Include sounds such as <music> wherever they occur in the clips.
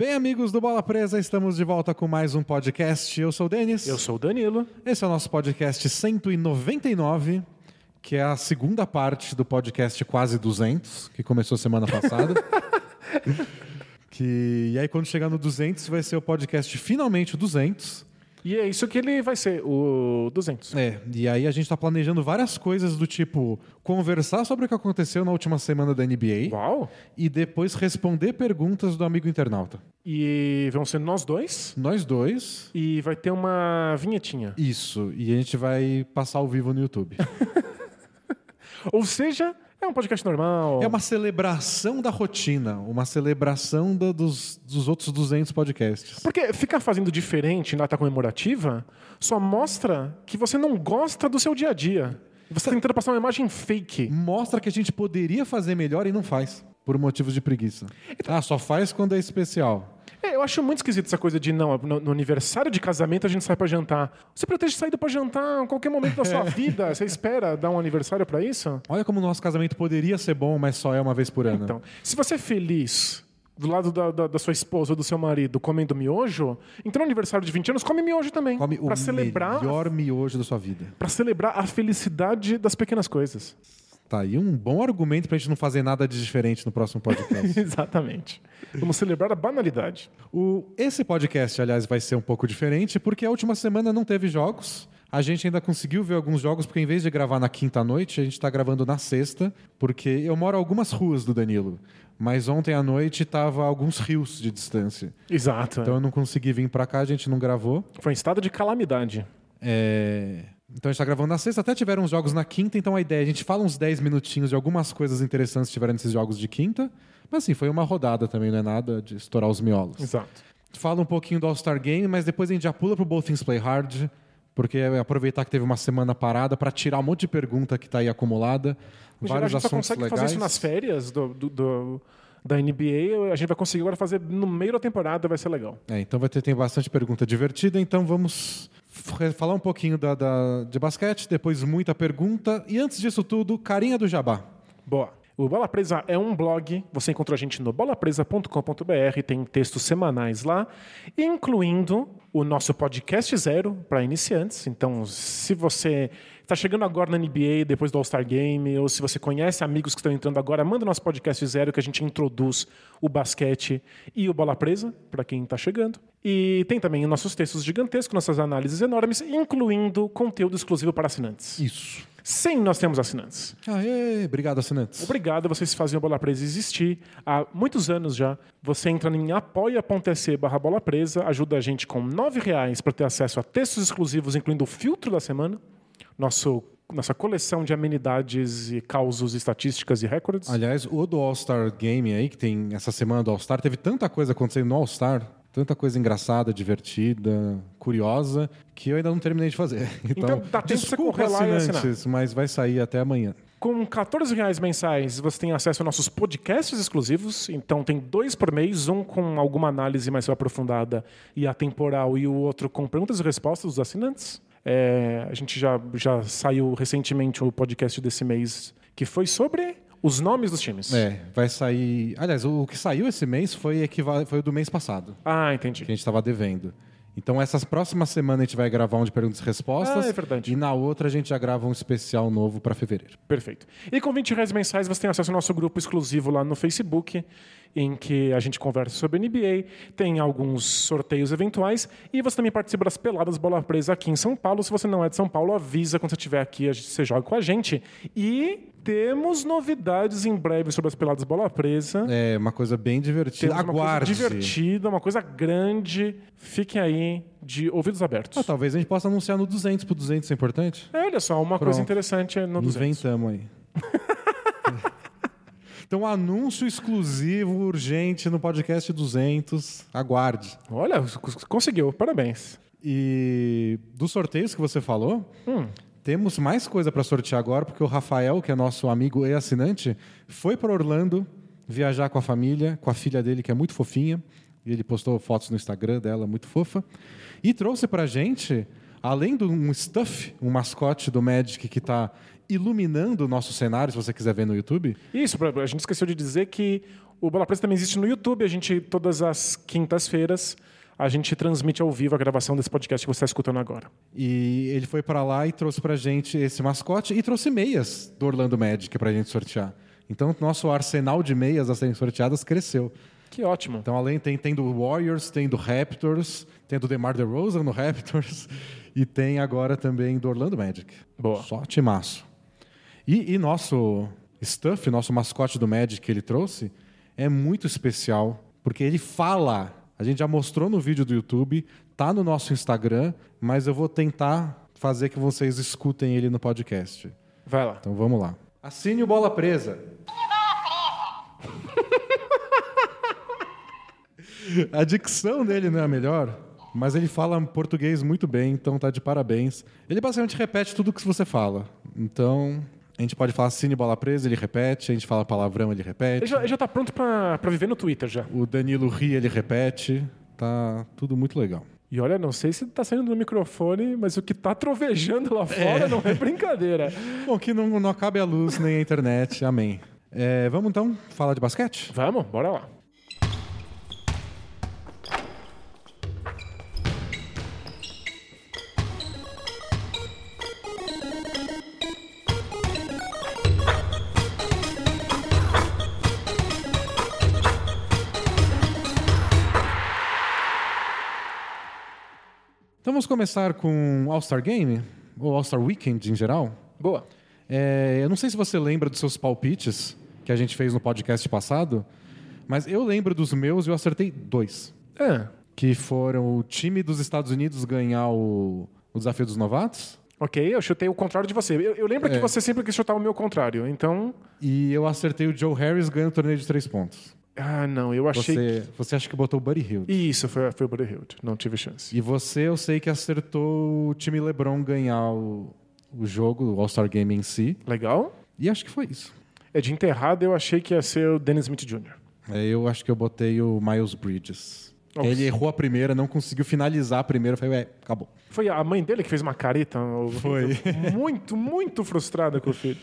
Bem, amigos do Bola Presa, estamos de volta com mais um podcast. Eu sou o Denis. Eu sou o Danilo. Esse é o nosso podcast 199, que é a segunda parte do podcast Quase 200, que começou semana passada. <laughs> que, e aí, quando chegar no 200, vai ser o podcast finalmente o 200. E é isso que ele vai ser, o 200. É, e aí a gente tá planejando várias coisas do tipo conversar sobre o que aconteceu na última semana da NBA Uau! e depois responder perguntas do amigo internauta. E vão ser nós dois. Nós dois. E vai ter uma vinhetinha. Isso, e a gente vai passar ao vivo no YouTube. <laughs> Ou seja, é um podcast normal. É uma celebração da rotina, uma celebração da- dos, dos outros 200 podcasts. Porque ficar fazendo diferente na data comemorativa só mostra que você não gosta do seu dia a dia. Você tá tentando passar uma imagem fake. Mostra que a gente poderia fazer melhor e não faz, por motivos de preguiça. Ah, só faz quando é especial. É, eu acho muito esquisito essa coisa de, não, no, no aniversário de casamento a gente sai pra jantar. Você pretende sair pra jantar em qualquer momento da sua vida? Você espera dar um aniversário pra isso? Olha como o nosso casamento poderia ser bom, mas só é uma vez por ano. Então, se você é feliz do lado da, da, da sua esposa ou do seu marido comendo miojo, então no aniversário de 20 anos come miojo também. Come o Pra celebrar, melhor miojo da sua vida. pra celebrar a felicidade das pequenas coisas. Tá aí um bom argumento pra gente não fazer nada de diferente no próximo podcast. <laughs> Exatamente. Vamos celebrar a banalidade. O- esse podcast, aliás, vai ser um pouco diferente porque a última semana não teve jogos. A gente ainda conseguiu ver alguns jogos, porque em vez de gravar na quinta noite, a gente está gravando na sexta, porque eu moro a algumas ruas do Danilo. Mas ontem à noite estava a alguns rios de distância. Exato. Então eu não consegui vir para cá, a gente não gravou. Foi um estado de calamidade. É, Então a gente tá gravando na sexta, até tiveram uns jogos na quinta, então a ideia é a gente fala uns 10 minutinhos de algumas coisas interessantes que tiveram nesses jogos de quinta. Mas assim, foi uma rodada também, não é nada de estourar os miolos. Exato. Fala um pouquinho do All-Star Game, mas depois a gente já pula pro Both Things Play Hard, porque é aproveitar que teve uma semana parada para tirar um monte de pergunta que tá aí acumulada, Em geral, a vários gente só assuntos consegue legais. fazer isso nas férias do, do- do- da NBA. A gente vai conseguir agora fazer no meio da temporada, vai ser legal. É, então vai ter tem bastante pergunta divertida, então vamos falar um pouquinho da, da- de basquete, depois muita pergunta e antes disso tudo, carinha do Jabá. Boa. O Bola Presa é um blog, você encontra a gente no bolapresa.com.br, tem textos semanais lá, incluindo o nosso podcast zero para iniciantes. Então, se você está chegando agora na NBA depois do All-Star Game, ou se você conhece amigos que estão entrando agora, manda o nosso podcast zero que a gente introduz o basquete e o Bola Presa para quem está chegando. E tem também os nossos textos gigantescos, nossas análises enormes, incluindo conteúdo exclusivo para assinantes. Isso. Sim, nós temos assinantes. Aê, obrigado, assinantes. Obrigado, vocês fazem a Bola Presa existir há muitos anos já. Você entra em apoia.se barra Bola Presa, ajuda a gente com R$ reais para ter acesso a textos exclusivos, incluindo o filtro da semana, nosso, nossa coleção de amenidades e causos, estatísticas e recordes. Aliás, o do All-Star Game aí, que tem essa semana do All-Star, teve tanta coisa acontecendo no All-Star, tanta coisa engraçada, divertida, curiosa, que eu ainda não terminei de fazer. <laughs> Então, Então, dá tempo de e assinar. mas vai sair até amanhã. Com 14 reais mensais, você tem acesso a nossos podcasts exclusivos. Então, tem dois por mês, um com alguma análise mais aprofundada e atemporal, e o outro com perguntas e respostas dos assinantes. É, a gente já, já saiu recentemente o podcast desse mês, que foi sobre os nomes dos times. É, vai sair. Aliás, o que saiu esse mês foi, equival... foi o do mês passado, Ah, entendi. que a gente estava devendo. Então, essas próximas semanas a gente vai gravar um de perguntas e respostas. Ah, é verdade. E na outra a gente já grava um especial novo para fevereiro. Perfeito. E com 20 reais mensais você tem acesso ao nosso grupo exclusivo lá no Facebook, em que a gente conversa sobre NBA, tem alguns sorteios eventuais e você também participa das peladas bola presa aqui em São Paulo. Se você não é de São Paulo, avisa quando você estiver aqui, você joga com a gente. E temos novidades em breve sobre as peladas bola presa. É uma coisa bem divertida. Temos uma coisa Aguarde. divertida, uma coisa grande. Fiquem aí de ouvidos abertos. Ah, talvez a gente possa anunciar no 200 pro 200, é importante? É, olha só, uma coisa Pronto. interessante no 200. Inventamos aí. <laughs> então, anúncio exclusivo, urgente, no podcast 200. Aguarde. Olha, conseguiu, parabéns. E dos sorteios que você falou, Hum. temos mais coisa para sortear agora, porque o Rafael, que é nosso amigo e assinante, foi para Orlando viajar com a família, com a filha dele, que é muito fofinha. E ele postou fotos no Instagram dela, muito fofa. E trouxe pra gente, além de um stuff, um mascote do Magic que está iluminando o nosso cenário, se você quiser ver no YouTube. Isso, a gente esqueceu de dizer que o Bola Presa também existe no YouTube. A gente, todas as quintas-feiras, a gente transmite ao vivo a gravação desse podcast que você está escutando agora. E ele foi para lá e trouxe pra gente esse mascote e trouxe meias do Orlando Magic pra gente sortear. Então, nosso arsenal de meias a serem sorteadas cresceu. Que ótimo. Então, além tem, tem do Warriors, tem do Raptors, tem do DeMar DeRozan no <laughs> Raptors e tem agora também do Orlando Magic. Boa. Só timaço. E, e nosso stuff, nosso mascote do Magic que ele trouxe, é muito especial, porque ele fala. A gente já mostrou no vídeo do YouTube, tá no nosso Instagram, mas eu vou tentar fazer que vocês escutem ele no podcast. Vai lá. Então vamos lá. Assine o Bola Presa. <laughs> A dicção dele não é a melhor, mas ele fala português muito bem, então tá de parabéns. Ele basicamente repete tudo que você fala. Então, a gente pode falar cine bola presa, ele repete. A gente fala palavrão, ele repete. Ele já, ele já tá pronto pra, pra viver no Twitter já. O Danilo ri, ele repete. Tá tudo muito legal. E olha, não sei se tá saindo no microfone, mas o que tá trovejando lá fora não é brincadeira. <laughs> Bom, que não, não acabe a luz nem a internet. Amém. É, vamos então falar de basquete? Vamos, bora lá. Então vamos começar com All-Star Game, ou All-Star Weekend em geral. Boa. É, eu não sei se você lembra dos seus palpites que a gente fez no podcast passado, mas eu lembro dos meus e eu acertei dois. É. Que foram o time dos Estados Unidos ganhar o, o desafio dos novatos. Ok, eu chutei o contrário de você. Eu, eu lembro que É. você sempre quis chutar o meu contrário, então. E eu acertei o Joe Harris ganhando o torneio de três pontos. Ah, não, eu achei. Você, você acha que botou o Buddy Hield. Isso, foi, foi o Buddy Hield. Não tive chance. E você, eu sei que acertou o time LeBron ganhar o, o jogo, o All-Star Game em si. Legal. E acho que foi isso. É de enterrada, eu achei que ia ser o Dennis Smith Jr. É, eu acho que eu botei o Miles Bridges. Nossa. Ele errou a primeira, não conseguiu finalizar a primeira. Falei, ué, acabou. Foi a mãe dele que fez uma careta? Foi. <laughs> Muito, muito frustrada com o filho.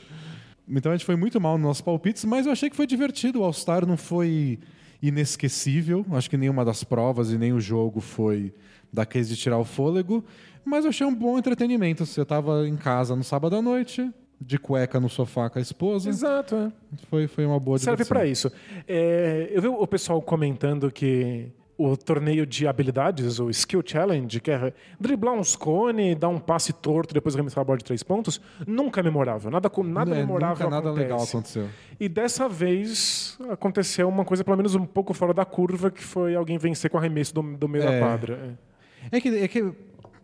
Então a gente foi muito mal nos nossos palpites, mas eu achei que foi divertido. O All-Star não foi inesquecível. Acho que nenhuma das provas e nem o jogo foi daqueles de tirar o fôlego. Mas eu achei um bom entretenimento. Você estava em casa no sábado à noite, de cueca no sofá com a esposa. Exato, é. Foi, foi uma boa Serve diversão. pra isso. É, eu vi o pessoal comentando que o torneio de habilidades, o Skill Challenge, que é driblar uns cone, dar um passe torto, depois arremessar a bola de três pontos, nunca é memorável. Nada, nada É, memorável nunca nada acontece. legal aconteceu. E dessa vez aconteceu uma coisa pelo menos um pouco fora da curva, que foi alguém vencer com arremesso do, do meio É. da quadra. É. Que, é que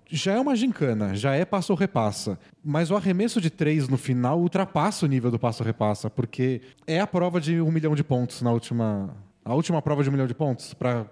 já é uma gincana, já é passo ou repassa. Mas o arremesso de três no final ultrapassa o nível do passo ou repassa, porque é a prova de um milhão de pontos na última. A última prova de um milhão de pontos para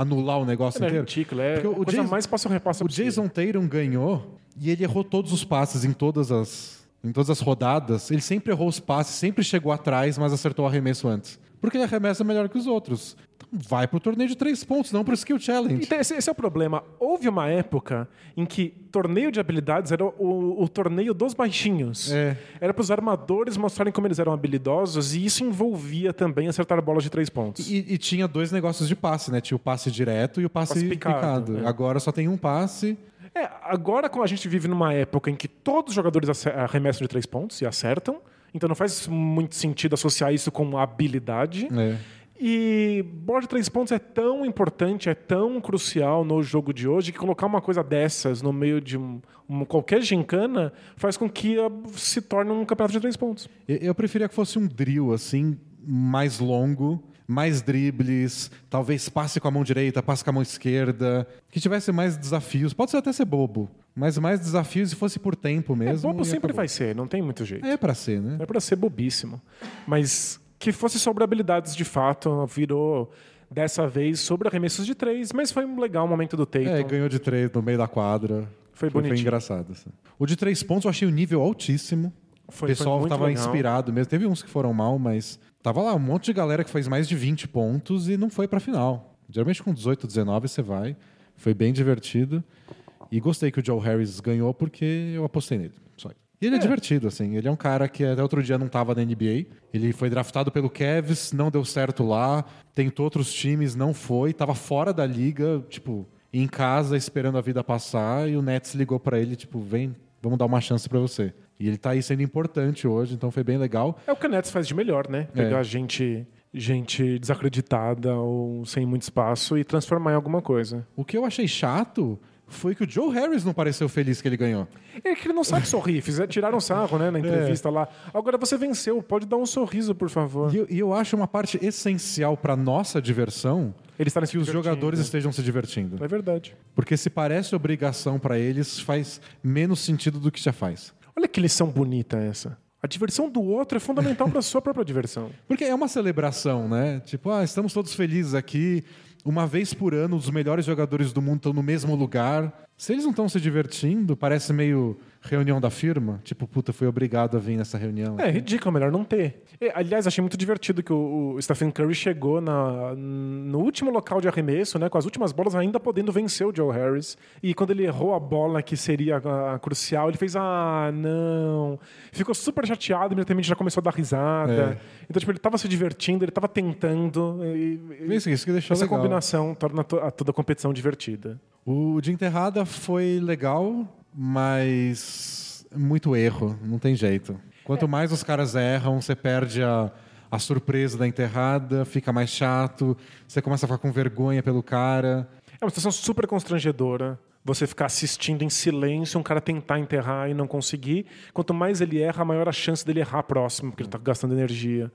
anular o negócio É inteiro. ridículo, é Porque o coisa Jason- mais passo repassa O Jason Tatum ganhou e ele errou todos os passes em todas as em todas as rodadas. Ele sempre errou os passes, sempre chegou atrás, mas acertou o arremesso antes. Porque ele arremessa melhor que os outros. Vai pro torneio de três pontos, não pro skill challenge. Então, esse, esse é o problema. Houve uma época em que torneio de habilidades era o, o torneio dos baixinhos. É. Era para os armadores mostrarem como eles eram habilidosos e isso envolvia também acertar bolas de três pontos. E, e tinha dois negócios de passe, né? Tinha o passe direto e o passe, Passe picado. picado, é. Agora só tem um passe. É, agora como a gente vive numa época em que todos os jogadores arremessam de três pontos e acertam, então não faz muito sentido associar isso com habilidade. É. E bola de três pontos é tão importante, é tão crucial no jogo de hoje que colocar uma coisa dessas no meio de um, um- qualquer gincana faz com que ah, se torne um campeonato de três pontos. Eu, eu preferia que fosse um drill, assim, mais longo, mais dribles, talvez passe com a mão direita, passe com a mão esquerda, que tivesse mais desafios. Pode ser até ser bobo, mas mais desafios se fosse por tempo É, mesmo. bobo e sempre acabou. vai ser, não tem muito jeito. É pra ser, né? É para ser bobíssimo. Mas que fosse sobre habilidades de fato, virou dessa vez sobre arremessos de três, mas foi um legal momento do Tatum. É, ganhou de três no meio da quadra. Foi Foi bonitinho. engraçado. assim. O de três pontos eu achei o nível altíssimo. Foi- o pessoal foi estava inspirado mesmo. Teve uns que foram mal, mas tava lá um monte de galera que fez mais de 20 pontos e não foi pra final. Geralmente com 18, 19 você vai. Foi bem divertido. E gostei que o Joe Harris ganhou porque eu apostei nele. E ele é. divertido, assim. Ele é um cara que até outro dia não estava na NBA. Ele foi draftado pelo Cavs, não deu certo lá. Tentou outros times, não foi. Tava fora da liga, tipo, em casa, esperando a vida passar. E o Nets ligou para ele, tipo, vem, vamos dar uma chance para você. E ele tá aí sendo importante hoje, então foi bem legal. É o que o Nets faz de melhor, né? Pegar é. gente gente desacreditada ou sem muito espaço e transformar em alguma coisa. O que eu achei chato foi que o Joe Harris não pareceu feliz que ele ganhou. É que ele não sabe sorrir. Fizeram, tiraram sarro né, na <laughs> é. entrevista é. lá. Agora você venceu, pode dar um sorriso, por favor. E, e eu acho uma parte essencial para nossa diversão eles que os jogadores estejam se divertindo. É verdade. Porque se parece obrigação para eles, faz menos sentido do que já faz. Olha que lição bonita essa. A diversão do outro é fundamental para a <laughs> sua própria diversão. Porque é uma celebração, né? Tipo, ah, estamos todos felizes aqui, uma vez por ano, os melhores jogadores do mundo estão no mesmo lugar. Se eles não estão se divertindo, parece meio reunião da firma. Tipo, puta, fui obrigado a vir nessa reunião. É, ridículo, melhor não ter. E, aliás, achei muito divertido que o, o, Stephen Curry chegou na, no último local de arremesso, né, com as últimas bolas, ainda podendo vencer o Joe Harris. E quando ele errou a bola que seria a, a crucial, ele fez, ah, não. Ficou super chateado, imediatamente já começou a dar risada. É. Então, tipo, ele estava se divertindo, ele estava tentando. E, isso, isso que deixou essa legal. combinação torna a toda a competição divertida. O de enterrada foi legal, mas muito erro, não tem jeito. Quanto mais os caras erram, você perde a, a surpresa da enterrada, fica mais chato, você começa a ficar com vergonha pelo cara. É uma situação super constrangedora. Você ficar assistindo em silêncio um cara tentar enterrar e não conseguir. Quanto mais ele erra, maior a chance dele errar próximo, porque ele está gastando energia.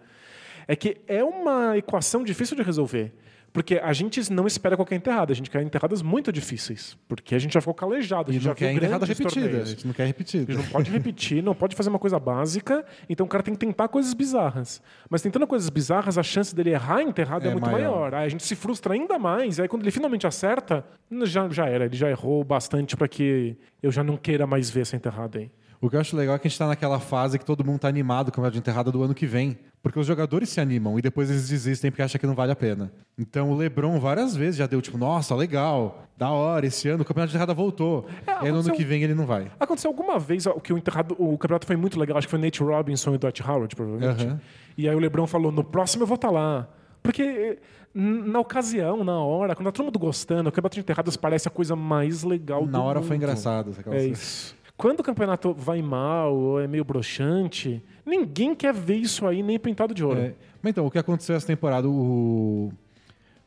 É que é uma equação difícil de resolver. Porque a gente não espera qualquer enterrada, a gente quer enterradas muito difíceis. Porque a gente já ficou calejado, a gente não já quer enterrada repetida. Torneios. A gente não quer repetir. A gente não pode repetir, não pode fazer uma coisa básica, então o cara tem que tentar coisas bizarras. Mas tentando coisas bizarras, a chance dele errar enterrada é, é muito maior. maior. Aí a gente se frustra ainda mais, e aí quando ele finalmente acerta, já, já era, ele já errou bastante para que eu já não queira mais ver essa enterrada aí. O que eu acho legal é que a gente está naquela fase que todo mundo está animado com a de enterrada do ano que vem. Porque os jogadores se animam e depois eles desistem porque acham que não vale a pena. Então o Lebron várias vezes já deu tipo, nossa, legal, da hora, esse ano o campeonato de enterrada voltou. É, e aí no ano que vem ele não vai. Aconteceu alguma vez que o, enterrado, o campeonato foi muito legal, acho que foi Nate Robinson e Dwight Howard, provavelmente. Uhum. E aí o Lebron falou, no próximo eu vou estar tá lá. Porque na ocasião, na hora, quando tá todo mundo gostando, o campeonato de enterradas parece a coisa mais legal na do Na hora mundo. foi engraçado. É isso. Quando o campeonato vai mal ou é meio broxante, ninguém quer ver isso aí nem pintado de ouro. É. Mas então, o que aconteceu essa temporada? O...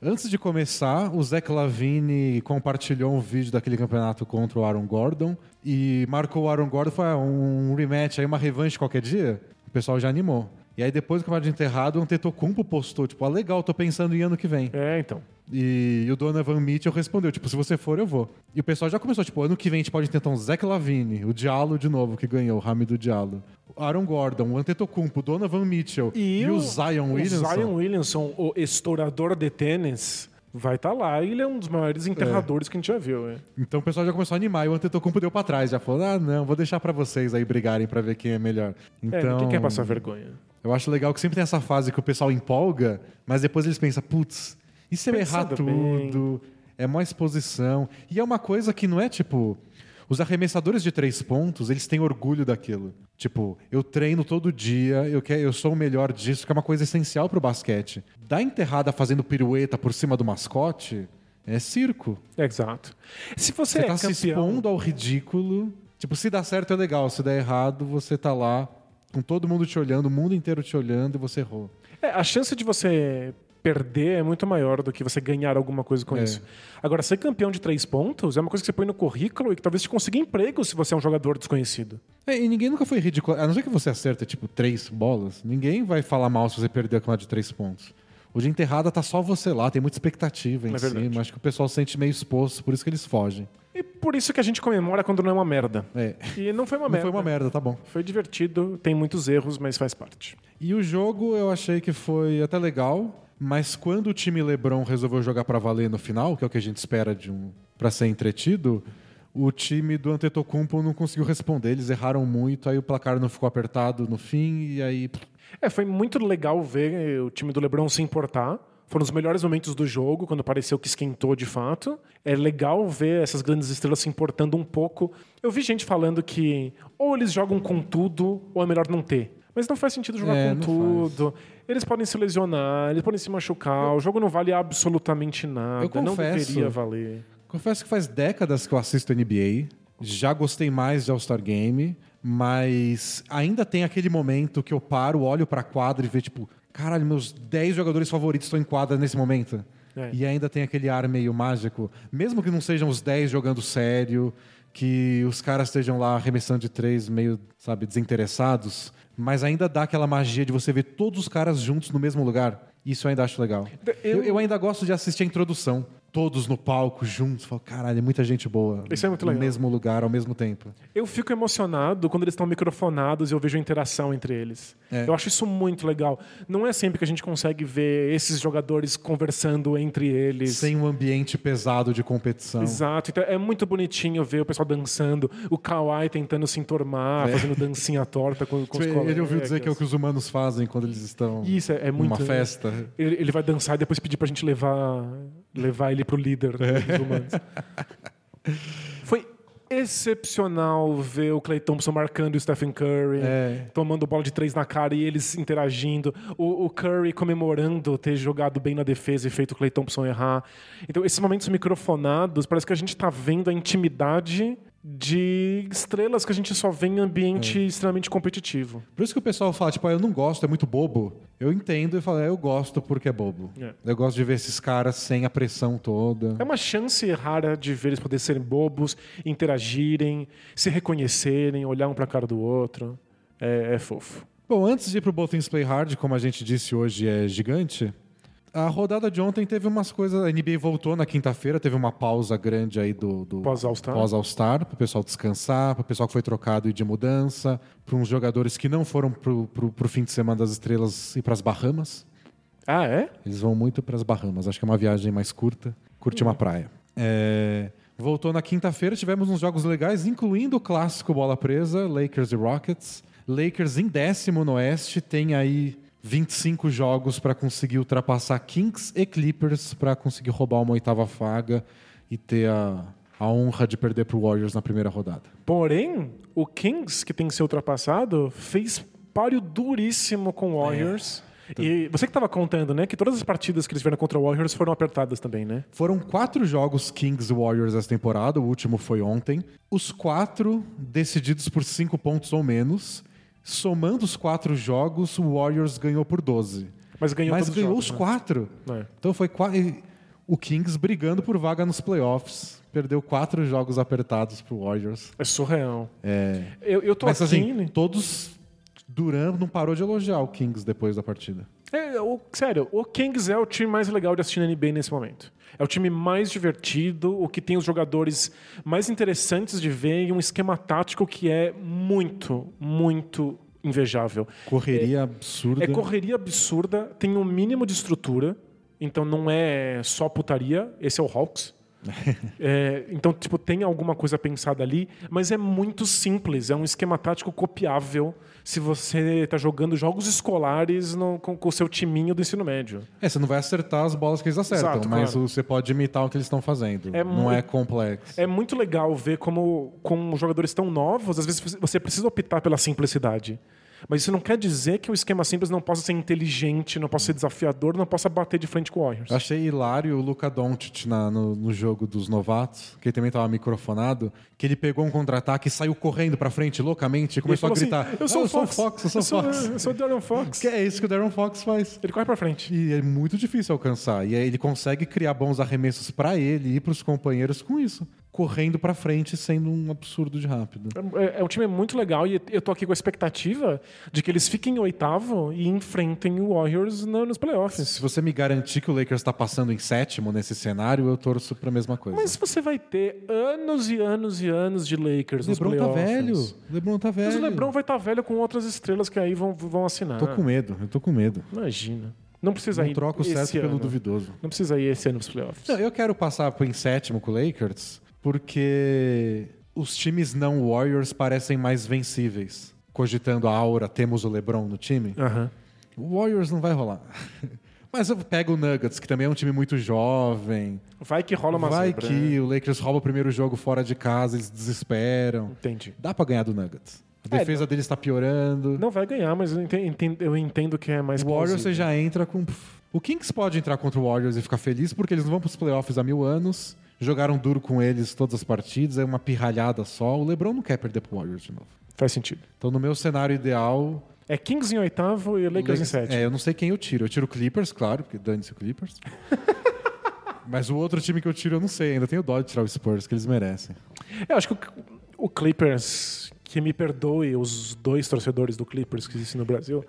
Antes de começar, o Zach Lavine compartilhou um vídeo daquele campeonato contra o Aaron Gordon e marcou o Aaron Gordon, foi ah, um rematch, aí uma revanche qualquer dia. O pessoal já animou. E aí depois do campeonato de enterrado, o Antetokounmpo postou, tipo, ah, legal, tô pensando em ano que vem. É, então. E, e o Donovan Mitchell respondeu, tipo, se você for, eu vou. E o pessoal já começou, tipo, ano que vem a gente pode tentar um Zach Lavine, o Diallo de novo, que ganhou, o Hamid Diallo. Aaron Gordon, o Antetokounmpo, o Donovan Mitchell e, e o, o, Zion Williamson. O Zion Williamson, o estourador de tênis, vai estar tá lá e ele é um dos maiores enterradores é. que a gente já viu. É. Então o pessoal já começou a animar e o Antetokounmpo deu para trás, já falou, ah, não, vou deixar para vocês aí brigarem para ver quem é melhor. Então... É, ninguém quer passar vergonha. Eu acho legal que sempre tem essa fase que o pessoal empolga, mas depois eles pensam, putz, e se eu errar tudo? Bem. É uma exposição. E é uma coisa que não é tipo. Os arremessadores de três pontos, eles têm orgulho daquilo. Tipo, eu treino todo dia, eu, quero, eu sou o melhor disso, que é uma coisa essencial pro basquete. Dar enterrada fazendo pirueta por cima do mascote é circo. Exato. Se você, você é tá campeão... se expondo ao ridículo. Tipo, se dá certo é legal, se der errado, você tá lá com todo mundo te olhando, o mundo inteiro te olhando e você errou. É, a chance de você perder é muito maior do que você ganhar alguma coisa com é. isso. Agora, ser campeão de três pontos é uma coisa que você põe no currículo e que talvez te consiga emprego se você é um jogador desconhecido. É, e ninguém nunca foi ridículo. A não ser que você acerta, tipo, três bolas, ninguém vai falar mal se você perder a camada de três pontos. O de enterrada tá só você lá, tem muita expectativa em é cima. Acho que o pessoal se sente meio exposto, por isso que eles fogem. E por isso que a gente comemora quando não é uma merda. É. E não foi uma não merda. Foi uma merda, tá bom. Foi divertido, tem muitos erros, mas faz parte. E o jogo eu achei que foi até legal, mas quando o time LeBron resolveu jogar para valer no final, que é o que a gente espera de um para ser entretido, o time do Antetokounmpo não conseguiu responder, eles erraram muito, aí o placar não ficou apertado no fim e aí é, foi muito legal ver o time do LeBron se importar, Foram os melhores momentos do jogo, quando pareceu que esquentou de fato. É legal ver essas grandes estrelas se importando um pouco. Eu vi gente falando que ou eles jogam com tudo, ou é melhor não ter. Mas não faz sentido jogar É, com não tudo. Eles podem se lesionar, eles podem se machucar. O jogo não vale absolutamente nada. Eu não confesso- deveria valer. Confesso que faz décadas que eu assisto NBA. Já gostei mais de All-Star Game, mas ainda tem aquele momento que eu paro, olho pra quadra e vejo, tipo, caralho, meus 10 jogadores favoritos estão em quadra nesse momento. É. E ainda tem aquele ar meio mágico. Mesmo que não sejam os 10 jogando sério, que os caras estejam lá arremessando de três meio, sabe, desinteressados, mas ainda dá aquela magia de você ver todos os caras juntos no mesmo lugar. Isso eu ainda acho legal. Eu- Eu, eu ainda gosto de assistir a introdução. Todos no palco, juntos. Falo, caralho, é muita gente boa. Isso é muito No legal. mesmo lugar, ao mesmo tempo. Eu fico emocionado quando eles estão microfonados e eu vejo a interação entre eles. É. Eu acho isso muito legal. Não é sempre que a gente consegue ver esses jogadores conversando entre eles. Sem um ambiente pesado de competição. Exato. Então é muito bonitinho ver o pessoal dançando, o Kawhi tentando se entormar, fazendo dancinha torta com, com os colegas. É. Ele ouviu dizer que é o que os humanos fazem quando eles estão Isso, é, é muito... numa festa. Ele, ele vai dançar e depois pedir pra gente levar, levar ele pro líder dos humanos. Foi excepcional ver o Clay Thompson marcando o Stephen Curry, É. tomando bola de três na cara e eles interagindo. O, o Curry comemorando ter jogado bem na defesa e feito o Clay Thompson errar. Então, esses momentos microfonados, parece que a gente tá vendo a intimidade de estrelas que a gente só vê em ambiente É. extremamente competitivo. Por isso que o pessoal fala, tipo, ah, eu não gosto, é muito bobo. Eu entendo e falo, é, eu gosto porque é bobo. É. Eu gosto de ver esses caras sem a pressão toda. É uma chance rara de ver eles poderem serem bobos, interagirem, se reconhecerem, olhar um pra cara do outro. É, é fofo. Bom, antes de ir pro Both Things Play Hard, como a gente disse hoje é gigante, a rodada de ontem teve umas coisas. A NBA voltou na quinta-feira, teve uma pausa grande aí do, do Pós-All-Star. pós-All-Star, pro pessoal descansar, pro pessoal que foi trocado e de mudança, para uns jogadores que não foram pro, pro, pro fim de semana das estrelas e pras Bahamas. Ah, é? Eles vão muito pras Bahamas, acho que é uma viagem mais curta, curte uma praia. É, Voltou na quinta-feira, tivemos uns jogos legais, incluindo o clássico bola presa, Lakers e Rockets. Lakers em décimo no Oeste, tem aí 25 jogos para conseguir ultrapassar Kings e Clippers para conseguir roubar uma oitava vaga e ter a, a honra de perder para o Warriors na primeira rodada. Porém, o Kings, que tem que ser ultrapassado, fez páreo duríssimo com o Warriors. E você que estava contando, né, que todas as partidas que eles tiveram contra o Warriors foram apertadas também, né? Foram quatro jogos Kings e Warriors essa temporada, o último foi ontem. Os quatro decididos por cinco pontos ou menos. Somando os quatro jogos, o Warriors ganhou por 12. Mas ganhou Mas todos os ganhou jogos, os né? quatro. É. Então foi qua- e o Kings brigando por vaga nos playoffs. Perdeu quatro jogos apertados pro Warriors. É surreal. É... Eu, eu tô Mas aqui... assim, todos. Durant não parou de elogiar o Kings depois da partida. É, o- sério, o Kings é o time mais legal de assistir na NBA nesse momento. É o time mais divertido, o que tem os jogadores mais interessantes de ver e um esquema tático que é muito, muito invejável. Correria absurda. É correria absurda, tem um mínimo de estrutura, então não é só putaria, esse é o Hawks. É, então, tipo, tem alguma coisa pensada ali, mas é muito simples, é um esquema tático copiável se você está jogando jogos escolares no- com o seu timinho do ensino médio. É, você não vai acertar as bolas que eles acertam, Exato, mas claro. você pode imitar o que eles estão fazendo. É não muito- é complexo. É muito legal ver como, com jogadores tão novos, às vezes você precisa optar pela simplicidade. Mas isso não quer dizer que o esquema simples não possa ser inteligente, não possa ser desafiador, não possa bater de frente com o Warriors. Eu achei hilário o Luca Doncic na- no, no jogo dos novatos, que ele também estava microfonado, que ele pegou um contra-ataque e saiu correndo pra frente loucamente e começou a gritar: assim, eu sou "Ah, o Fox, Fox, eu sou o Fox. Eu sou o Darren Fox. Que é isso que o Darren Fox faz. Ele corre pra frente. E é muito difícil alcançar. E aí ele consegue criar bons arremessos pra ele e pros companheiros com isso. Correndo pra frente, sendo um absurdo de rápido. É, é um time muito legal e eu tô aqui com a expectativa de que eles fiquem em oitavo e enfrentem o Warriors na- nos playoffs. Se você me garantir que o Lakers está passando em sétimo nesse cenário, eu torço pra mesma coisa. Mas você vai ter anos e anos e anos de Lakers nos LeBron tá playoffs. velho. LeBron tá velho. Mas o LeBron vai estar velho com outras estrelas que aí vão, vão assinar. Tô com medo, eu tô com medo. Imagina. Não precisa Não ir troco o certo pelo ano. duvidoso. Não precisa ir esse ano pros playoffs. Não, eu quero passar em sétimo com o Lakers porque os times não Warriors parecem mais vencíveis. Cogitando a aura, temos o LeBron no time. Aham. O Warriors não vai rolar. <laughs> Mas eu pego o Nuggets, que também é um time muito jovem. Vai que rola uma Vai zebra, que né? o Lakers rouba o primeiro jogo fora de casa, eles desesperam. Entendi. Dá pra ganhar do Nuggets. A É, defesa deles tá piorando. Não vai ganhar, mas eu entendo, eu entendo que é mais o Warriors plausível. você já entra com. O Kings pode entrar contra o Warriors e ficar feliz porque eles não vão pros playoffs há mil anos. Jogaram duro com eles todas as partidas, é uma pirralhada só. O LeBron não quer perder pro Warriors de novo. Faz sentido. Então, no meu cenário ideal. É Kings em oitavo e Lakers em sétimo. É, eu não sei quem eu tiro. Eu tiro o Clippers, claro, porque dane-se o Clippers. <laughs> Mas o outro time que eu tiro eu não sei. Ainda tenho dó de tirar o Spurs, que eles merecem. Eu acho que o, o Clippers, que me perdoe os dois torcedores do Clippers que existem no Brasil,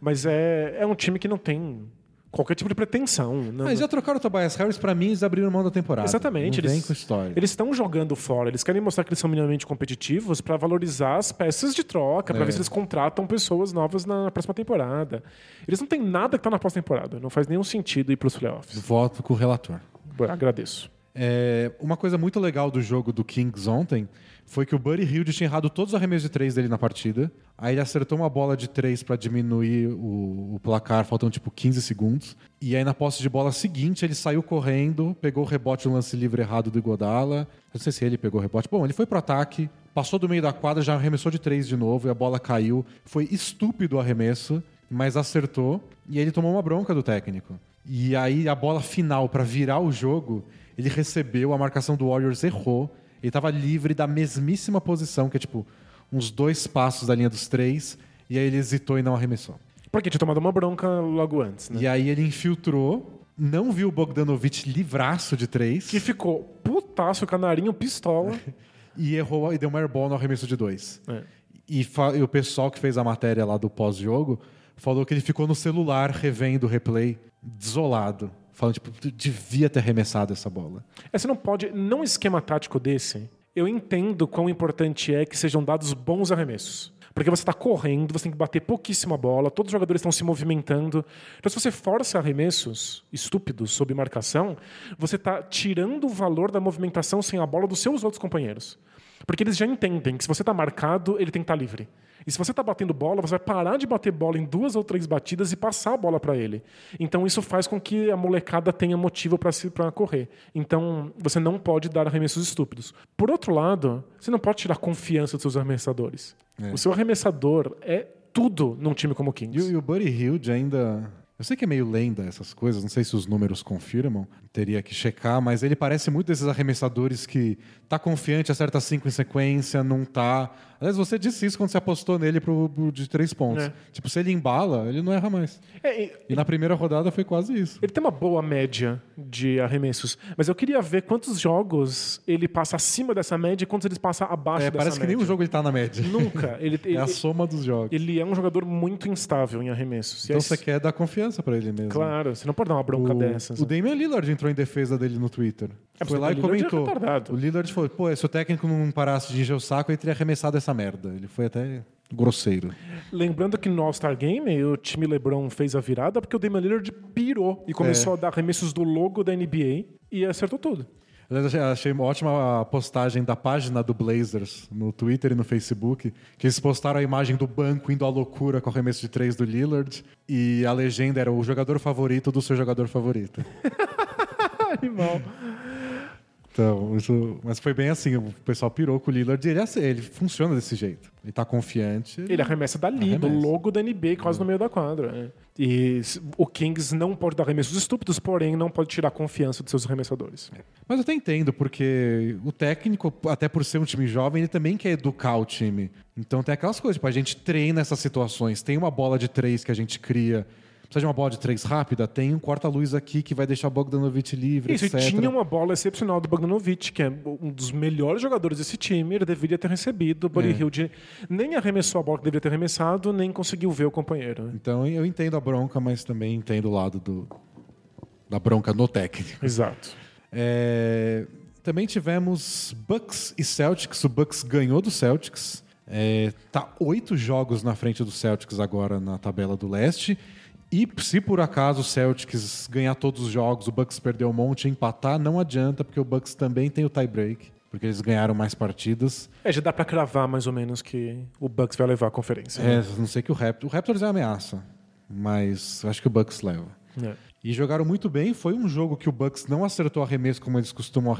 mas é, é um time que não tem qualquer tipo de pretensão. Não, Mas já trocaram o Tobias Harris, pra mim, eles abriram mão da temporada. Exatamente. Não eles, com história. Eles estão jogando fora. Eles querem mostrar que eles são minimamente competitivos para valorizar as peças de troca, para É. ver se eles contratam pessoas novas na próxima temporada. Eles não têm nada que tá na pós-temporada. Não faz nenhum sentido ir para os playoffs. Voto com o relator. Agradeço. É, uma coisa muito legal do jogo do Kings ontem foi que o Buddy Hilde tinha errado todos os arremessos de três dele na partida. Aí ele acertou uma bola de três para diminuir o, o placar, faltando tipo 15 segundos. E aí na posse de bola seguinte ele saiu correndo, pegou o rebote no lance livre errado do Iguodala. Não sei se ele pegou o rebote. Bom, ele foi pro ataque, passou do meio da quadra, já arremessou de três de novo e a bola caiu. Foi estúpido o arremesso, mas acertou. E ele tomou uma bronca do técnico. E aí a bola final para virar o jogo, ele recebeu, a marcação do Warriors errou. Ele estava livre da mesmíssima posição, que é tipo uns dois passos da linha dos três, e aí ele hesitou e não arremessou. Porque tinha tomado uma bronca logo antes, né? E aí ele infiltrou, não viu o Bogdanovich livraço de três Que ficou putaço, canarinho, pistola. <laughs> e errou e deu uma airball no arremesso de dois. É. E, e o pessoal que fez a matéria lá do pós-jogo falou que ele ficou no celular revendo o replay, desolado. Falando, tipo, "Tu devia ter arremessado essa bola. É, você não pode. Num esquema tático desse, eu entendo quão importante é que sejam dados bons arremessos. Porque você está correndo, você tem que bater pouquíssima bola, todos os jogadores estão se movimentando. Então, se você força arremessos estúpidos sob marcação, você está tirando o valor da movimentação sem a bola dos seus outros companheiros. Porque eles já entendem que se você está marcado, ele tem que estar livre. E se você está batendo bola, você vai parar de bater bola em duas ou três batidas e passar a bola para ele. Então isso faz com que a molecada tenha motivo para correr. Então você não pode dar arremessos estúpidos. Por outro lado, você não pode tirar confiança dos seus arremessadores. O seu arremessador é tudo num time como o E, Kings. o- e o Buddy Hilde ainda. Eu sei que é meio lenda essas coisas, não sei se os números confirmam, teria que checar, mas ele parece muito desses arremessadores que tá confiante, acerta cinco em sequência, não tá. Aliás, você disse isso quando você apostou nele pro, pro de três pontos. É. Tipo, se ele embala, ele não erra mais. É, e- E na primeira rodada foi quase isso. Ele tem uma boa média de arremessos, mas eu queria ver quantos jogos ele passa acima dessa média e quantos ele passa abaixo É, dessa parece que média. nenhum jogo ele tá na média. Nunca. Ele, <laughs> É a ele, soma dos jogos. ele é um jogador muito instável em arremessos. Então você quer dar confiança pra ele mesmo. Claro, você não pode dar uma bronca o, dessas. o Damian Lillard entrou em defesa dele no Twitter. É, Foi lá e é comentou. retardado. o Lillard falou: pô, se o técnico não parasse de encher o saco, ele teria arremessado essa merda. Ele foi até grosseiro. Lembrando que no All-Star Game o time LeBron fez a virada porque o Damian Lillard pirou e começou É. a dar arremessos do logo da NBA e acertou tudo. Eu achei- ótima a postagem da página do Blazers no Twitter e no Facebook, que eles postaram a imagem do banco indo à loucura com o arremesso de três do Lillard e a legenda era o jogador favorito do seu jogador favorito. <laughs> Animal. Então, isso, mas foi bem assim, o pessoal pirou com o Lillard e ele, é assim, ele funciona desse jeito. Ele tá confiante. Ele arremessa dali, do Arremessa. logo da NBA, quase no meio da quadra. é. E o Kings não pode dar arremessos estúpidos, porém não pode tirar a confiança dos seus arremessadores. Mas eu até entendo, porque o técnico, até por ser um time jovem, ele também quer educar o time. Então tem aquelas coisas, tipo, a gente treina essas situações. Tem uma bola de três que a gente cria. Precisa de uma bola de três rápida? Tem um corta-luz aqui que vai deixar o Bogdanovich livre, Isso, etc. tinha uma bola excepcional do Bogdanovic, que é um dos melhores jogadores desse time, ele deveria ter recebido. O Buddy É. Hield nem arremessou a bola que deveria ter arremessado, nem conseguiu ver o companheiro. né? Então eu entendo a bronca, mas também entendo o lado do, da bronca no técnico. Exato. É, também tivemos Bucks e Celtics. O Bucks ganhou do Celtics. É, tá oito jogos na frente do Celtics agora na tabela do leste. E se por acaso o Celtics ganhar todos os jogos, o Bucks perder um monte e empatar, não adianta, porque o Bucks também tem o tie-break, porque eles ganharam mais partidas. É, já dá pra cravar mais ou menos que o Bucks vai levar a conferência. né? É, não sei que o Raptors. O Raptors é ameaça, mas acho que o Bucks leva. É. E jogaram muito bem. Foi um jogo que o Bucks não acertou arremesso como eles costumam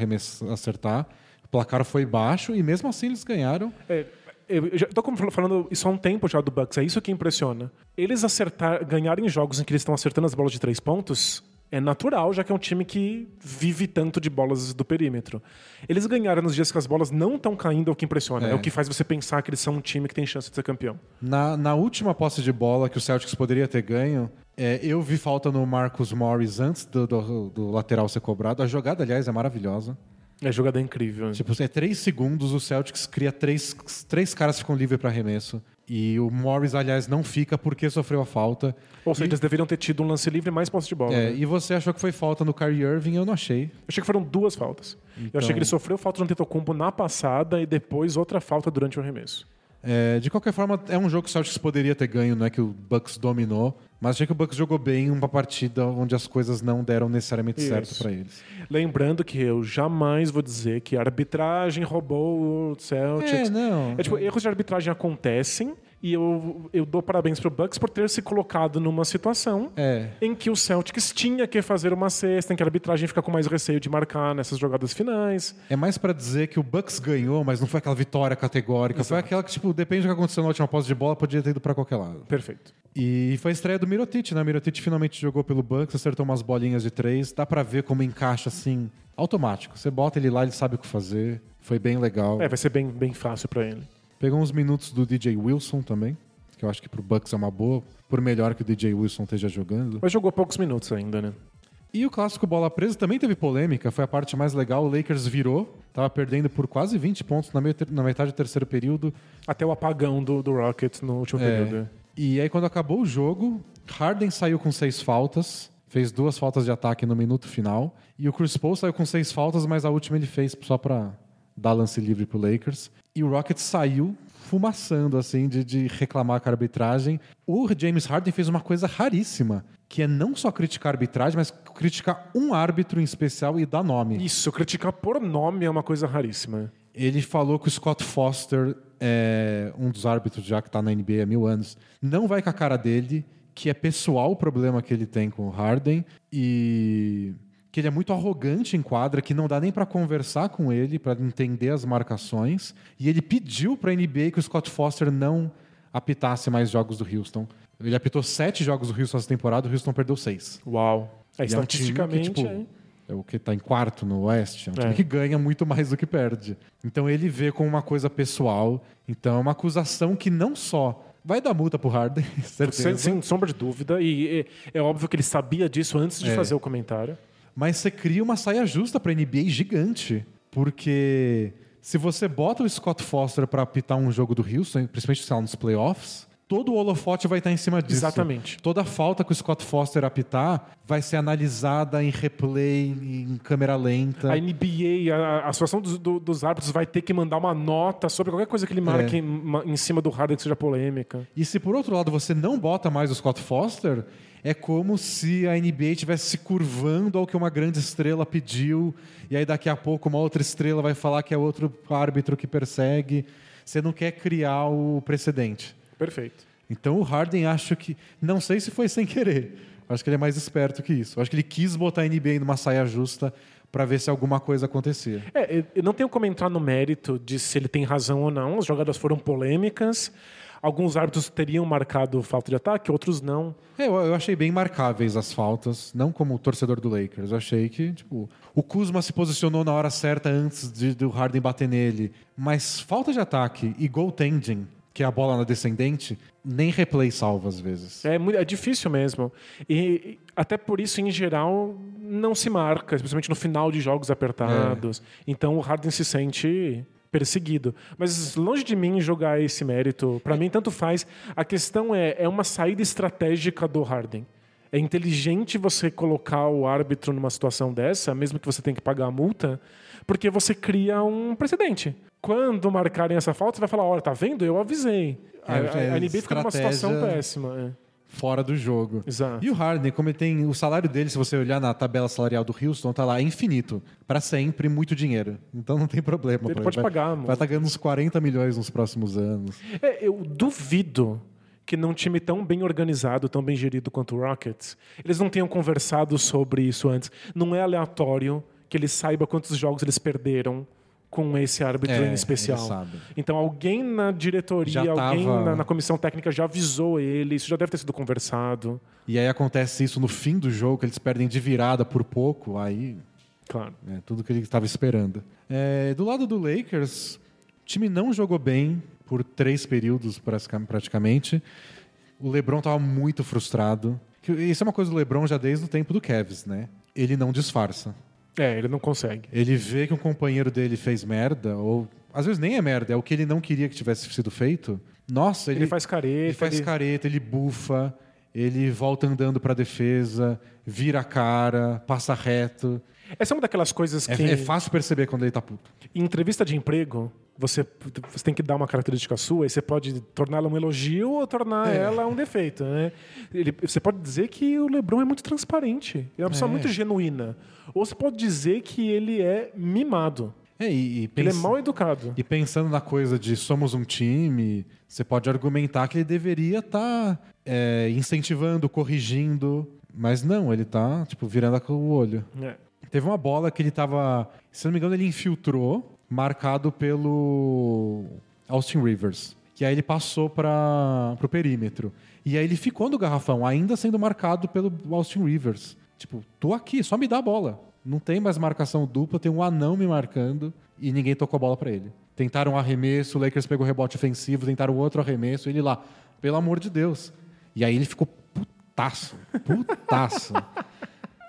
acertar. O placar foi baixo e mesmo assim eles ganharam. É, eu já tô falando isso há um tempo já do Bucks, é isso que impressiona. Eles acertar, ganharem jogos em que eles estão acertando as bolas de três pontos é natural, já que é um time que vive tanto de bolas do perímetro. Eles ganharam nos dias que as bolas não estão caindo, é o que impressiona. É. é. o que faz você pensar que eles são um time que tem chance de ser campeão. Na, na última posse de bola que o Celtics poderia ter ganho, é, eu vi falta no Marcus Morris antes do, do, do, lateral ser cobrado. A jogada, aliás, é maravilhosa. É, jogada incrível. Tipo, é três segundos, o Celtics cria três, três caras ficam livres para arremesso. E o Morris, aliás, não fica porque sofreu a falta. Ou seja, e... eles deveriam ter tido um lance livre mais posse de bola. É, né? E você achou que foi falta no Kyrie Irving? Eu não achei. Eu achei que foram duas faltas. Então... Eu achei que ele sofreu falta no Tetocumbo na passada e depois outra falta durante o arremesso. É, de qualquer forma, é um jogo que o Celtics poderia ter ganho, não é que o Bucks dominou, mas achei que o Bucks jogou bem uma partida onde as coisas não deram necessariamente Isso. certo para eles. Lembrando que eu jamais vou dizer que a arbitragem roubou o Celtics. É, não. É, tipo, erros de arbitragem acontecem e eu, eu dou parabéns pro Bucks por ter se colocado numa situação é. em que o Celtics tinha que fazer uma cesta, em que a arbitragem fica com mais receio de marcar nessas jogadas finais. É mais para dizer que o Bucks ganhou, mas não foi aquela vitória categórica. Exato. Foi aquela que, tipo, depende do que aconteceu na última posse de bola, podia ter ido para qualquer lado. Perfeito. E foi a estreia do Mirotic, né? O Mirotic finalmente jogou pelo Bucks, acertou umas bolinhas de três. Dá para ver como encaixa assim, automático. Você bota ele lá, ele sabe o que fazer. Foi bem legal. É, vai ser bem, bem fácil para ele. Pegou uns minutos do DJ Wilson também, que eu acho que pro Bucks é uma boa, por melhor que o DJ Wilson esteja jogando. Mas jogou poucos minutos ainda, né? E o clássico bola presa também teve polêmica, foi a parte mais legal. O Lakers virou, tava perdendo por quase 20 pontos na, na metade do terceiro período. Até o apagão do, do Rockets no último é, período. E aí, quando acabou o jogo, Harden saiu com seis faltas, fez duas faltas de ataque no minuto final. E o Chris Paul saiu com seis faltas, mas a última ele fez só para dar lance livre pro Lakers. E o Rockets saiu fumaçando, assim, de, de reclamar com a arbitragem. O James Harden fez uma coisa raríssima, que é não só criticar a arbitragem, mas criticar um árbitro em especial e dar nome. Isso, criticar por nome é uma coisa raríssima. Ele falou que o Scott Foster, é um dos árbitros já que está na NBA há mil anos, não vai com a cara dele, que é pessoal o problema que ele tem com o Harden e que ele é muito arrogante em quadra, que não dá nem para conversar com ele, para entender as marcações. E ele pediu para a NBA que o Scott Foster não apitasse mais jogos do Houston. Ele apitou sete jogos do Houston essa temporada, o Houston perdeu seis. Uau! É, estatisticamente, é, um que, tipo, é o que está em quarto no Oeste, é um time é. que ganha muito mais do que perde. Então ele vê como uma coisa pessoal. Então é uma acusação que não só vai dar multa pro Harden, <laughs> certeza. Sem, sem sombra de dúvida. E é, é, óbvio que ele sabia disso antes de é. fazer o comentário mas você cria uma saia justa para a NBA gigante. Porque se você bota o Scott Foster para apitar um jogo do Houston, principalmente lá, nos playoffs, todo o holofote vai estar em cima disso. Exatamente. Toda falta que o Scott Foster apitar vai ser analisada em replay, em câmera lenta. A NBA, a, a Associação dos, do, dos Árbitros vai ter que mandar uma nota sobre qualquer coisa que ele marque é. em, em, cima do Harden que seja polêmica. E se por outro lado você não bota mais o Scott Foster, é como se a NBA estivesse se curvando ao que uma grande estrela pediu, e aí daqui a pouco uma outra estrela vai falar que é outro árbitro que persegue. Você não quer criar o precedente. Perfeito. Então o Harden acho que. Não sei se foi sem querer. Acho que ele é mais esperto que isso. Acho que ele quis botar a NBA numa saia justa para ver se alguma coisa acontecia. É, eu não tenho como entrar no mérito de se ele tem razão ou não. As jogadas foram polêmicas. Alguns árbitros teriam marcado falta de ataque, outros não. É, eu, eu, achei bem marcáveis as faltas, não como torcedor do Lakers. Eu achei que, tipo, o Kuzma se posicionou na hora certa antes de, do Harden bater nele. Mas falta de ataque e goaltending, que é a bola na descendente, nem replay salva às vezes. É, é difícil mesmo. E até por isso, em geral, não se marca, especialmente no final de jogos apertados. É. Então o Harden se sente perseguido. Mas longe de mim jogar esse mérito, para mim tanto faz. A questão é, é uma saída estratégica do Harden. É inteligente você colocar o árbitro numa situação dessa, mesmo que você tenha que pagar a multa, porque você cria um precedente. Quando marcarem essa falta, você vai falar: olha, tá vendo? Eu avisei. É, a, a, a NBA fica numa situação péssima. É fora do jogo. Exato. E o Harden, como ele tem o salário dele, se você olhar na tabela salarial do Houston, tá lá infinito, para sempre, muito dinheiro. Então não tem problema. Ele pode vai, pagar, mano. Vai estar tá ganhando uns 40 milhões nos próximos anos. É, eu duvido que num time tão bem organizado, tão bem gerido quanto o Rockets, eles não tenham conversado sobre isso antes. Não é aleatório que ele saiba quantos jogos eles perderam com esse árbitro É, em especial. Então alguém na diretoria, Já alguém tava- na, na comissão técnica já avisou ele, isso já deve ter sido conversado. E aí acontece isso no fim do jogo, que eles perdem de virada por pouco, aí Claro. é tudo que ele estava esperando. É, do lado do Lakers, o time não jogou bem por três períodos pratica- praticamente. O LeBron estava muito frustrado. Isso é uma coisa do LeBron já desde o tempo do Cavs, né? Ele não disfarça. É, ele não consegue. Ele vê que um companheiro dele fez merda, ou às vezes nem é merda, é o que ele não queria que tivesse sido feito. Nossa, ele, Ele, faz careta. ele faz ele- careta, ele bufa, ele volta andando pra defesa, vira a cara, passa reto. Essa é uma daquelas coisas É, que, é fácil perceber quando ele tá puto. em entrevista de emprego, você, você tem que dar uma característica sua e você pode torná-la um elogio ou tornar É. ela um defeito. Né? Ele- você pode dizer que o LeBron é muito transparente. É uma pessoa É. muito genuína. Ou você pode dizer que ele é mimado. É, e, e Ele é mal educado. E pensando na coisa de somos um time, você pode argumentar que ele deveria estar incentivando, corrigindo, mas não, ele tá tipo virando o olho. É. Teve uma bola que ele tava, se não me engano, ele infiltrou, marcado pelo Austin Rivers. Que aí ele passou para o perímetro. E aí ele ficou no garrafão, ainda sendo marcado pelo Austin Rivers. Tipo, tô aqui, só me dá a bola. Não tem mais marcação dupla, tem um anão me marcando e ninguém tocou a bola para ele. Tentaram um arremesso, o Lakers pegou rebote ofensivo, tentaram outro arremesso, ele lá, pelo amor de Deus. E aí ele ficou putaço, putaço. <laughs>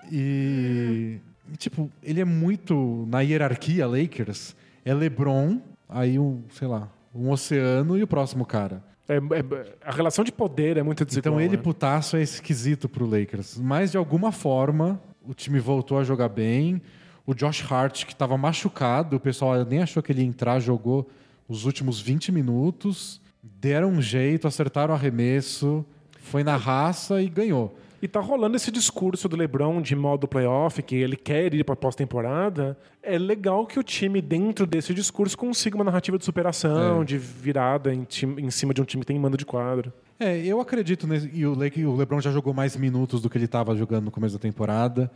E, e, tipo, ele é muito na hierarquia Lakers, é LeBron, aí um, sei lá, um oceano e o próximo cara. É- é- a relação de poder é muito desigual. Então ele né? putaço é esquisito pro Lakers, mas de alguma forma o time voltou a jogar bem. O Josh Hart, que estava machucado, o pessoal nem achou que ele ia entrar, jogou os últimos 20 minutos, deram um jeito, acertaram o arremesso, foi na raça e ganhou. E tá rolando esse discurso do LeBron de modo playoff, que ele quer ir para pós-temporada. É legal que o time, dentro desse discurso, consiga uma narrativa de superação, É. de virada em, time- em cima de um time que tem mando de quadro. É, eu acredito nesse, e o, LeBron já jogou mais minutos do que ele estava jogando no começo da temporada,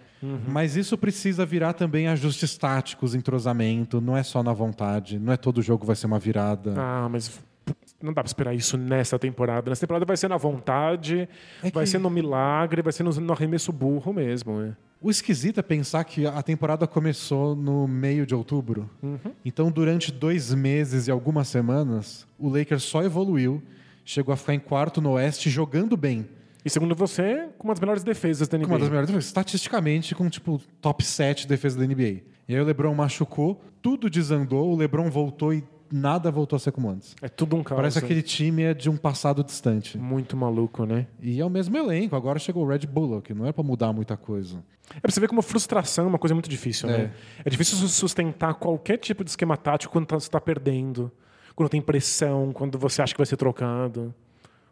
mas isso precisa virar também ajustes táticos, entrosamento, não é só na vontade, não é todo jogo vai ser uma virada. Ah, mas não dá pra esperar isso nessa temporada. Nessa temporada vai ser na vontade, É vai que- ser no milagre, vai ser no, no arremesso burro mesmo. né? O esquisito é pensar que a temporada começou no meio de outubro. Então, durante dois meses e algumas semanas, o Lakers só evoluiu, chegou a ficar em quarto no Oeste jogando bem. E segundo você, com uma das melhores defesas da NBA. Com uma das melhores defesas, estatisticamente, com tipo top 7 defesa da NBA. E aí o LeBron machucou, tudo desandou, o LeBron voltou e nada voltou a ser como antes. É tudo um caos. Parece né? aquele time é de um passado distante. Muito maluco, né? E é o mesmo elenco, agora chegou o Red Bull, que não é pra mudar muita coisa. É pra você ver como frustração é uma coisa muito difícil, É. né? É difícil su- sustentar qualquer tipo de esquema tático quando tá- você está perdendo, quando tem pressão, quando você acha que vai ser trocado.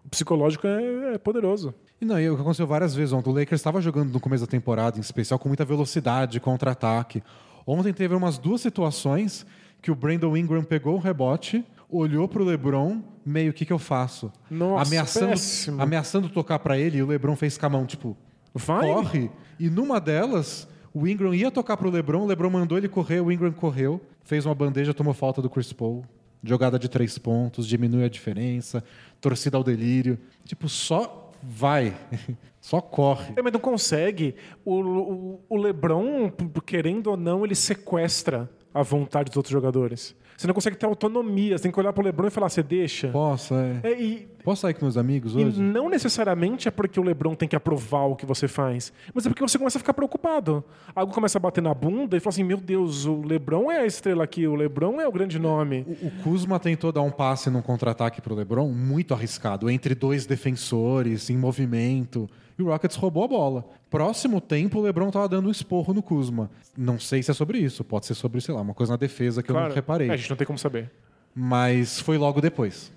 O psicológico é, é poderoso. E não, e o que aconteceu várias vezes ontem. O Lakers estava jogando no começo da temporada, em especial, com muita velocidade, contra-ataque. Ontem teve umas duas situações que o Brandon Ingram pegou o rebote, olhou pro LeBron, meio o que, que eu faço? Nossa, ameaçando, péssimo. ameaçando tocar para ele, e o LeBron fez com a mão, tipo, Vai! corre. E numa delas, o Ingram ia tocar pro LeBron, o LeBron mandou ele correr, o Ingram correu, fez uma bandeja, tomou falta do Chris Paul. Jogada de três pontos, diminui a diferença, torcida ao delírio. Tipo, só vai. <laughs> só corre. É, mas não consegue. O, o, o LeBron, querendo ou não, ele sequestra a vontade dos outros jogadores. Você não consegue ter autonomia. Você tem que olhar pro LeBron e falar, você deixa. Posso, é. É, e, Posso sair com meus amigos e hoje? não necessariamente é porque o LeBron tem que aprovar o que você faz, mas é porque você começa a ficar preocupado. Algo começa a bater na bunda e fala assim: meu Deus, o LeBron é a estrela aqui, o LeBron é o grande nome. O, o Kuzma tentou dar um passe num contra-ataque pro LeBron, muito arriscado, entre dois defensores, em movimento. E o Rockets roubou a bola. Próximo tempo, o LeBron tava dando um esporro no Kuzma. Não sei se é sobre isso, pode ser sobre, sei lá, uma coisa na defesa que eu não reparei. é, a gente não tem como saber. Mas foi logo depois.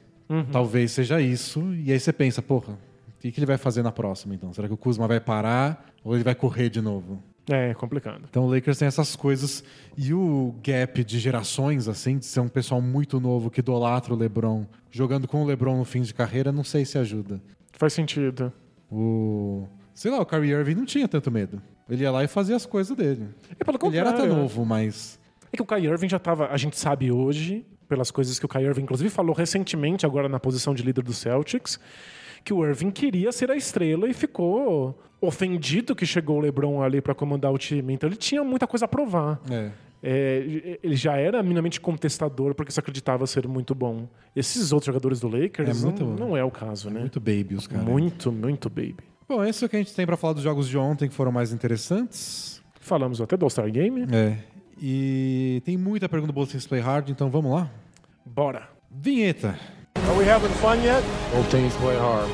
Talvez seja isso. E aí você pensa, porra, o que, que ele vai fazer na próxima, então? Será que o Kuzma vai parar ou ele vai correr de novo? É, complicado. Então o Lakers tem essas coisas e o gap de gerações, assim, de ser um pessoal muito novo que idolatra o LeBron, jogando com o LeBron no fim de carreira, não sei se ajuda. Faz sentido. O sei lá, o Kyrie Irving não tinha tanto medo. Ele ia lá e fazia as coisas dele. É pelo Ele era até contrário. novo, mas É que o Kyrie Irving já tava, a gente sabe hoje, pelas coisas que o Kyrie Irving inclusive falou recentemente agora na posição de líder do Celtics, que o Irving queria ser a estrela e ficou ofendido que chegou o LeBron ali para comandar o time. Então ele tinha muita coisa a provar. é. É, ele já era minimamente contestador porque se acreditava ser muito bom. Esses outros jogadores do Lakers É muito- não, não é o caso, né? muito baby os caras. Muito, muito baby. Bom, esse é o que a gente tem pra falar dos jogos de ontem que foram mais interessantes. Falamos até do All-Star Game. É. E tem muita pergunta do Both Teams Play Hard, então vamos lá. Bora. Vinheta. Are we having fun yet? Both teams play hard.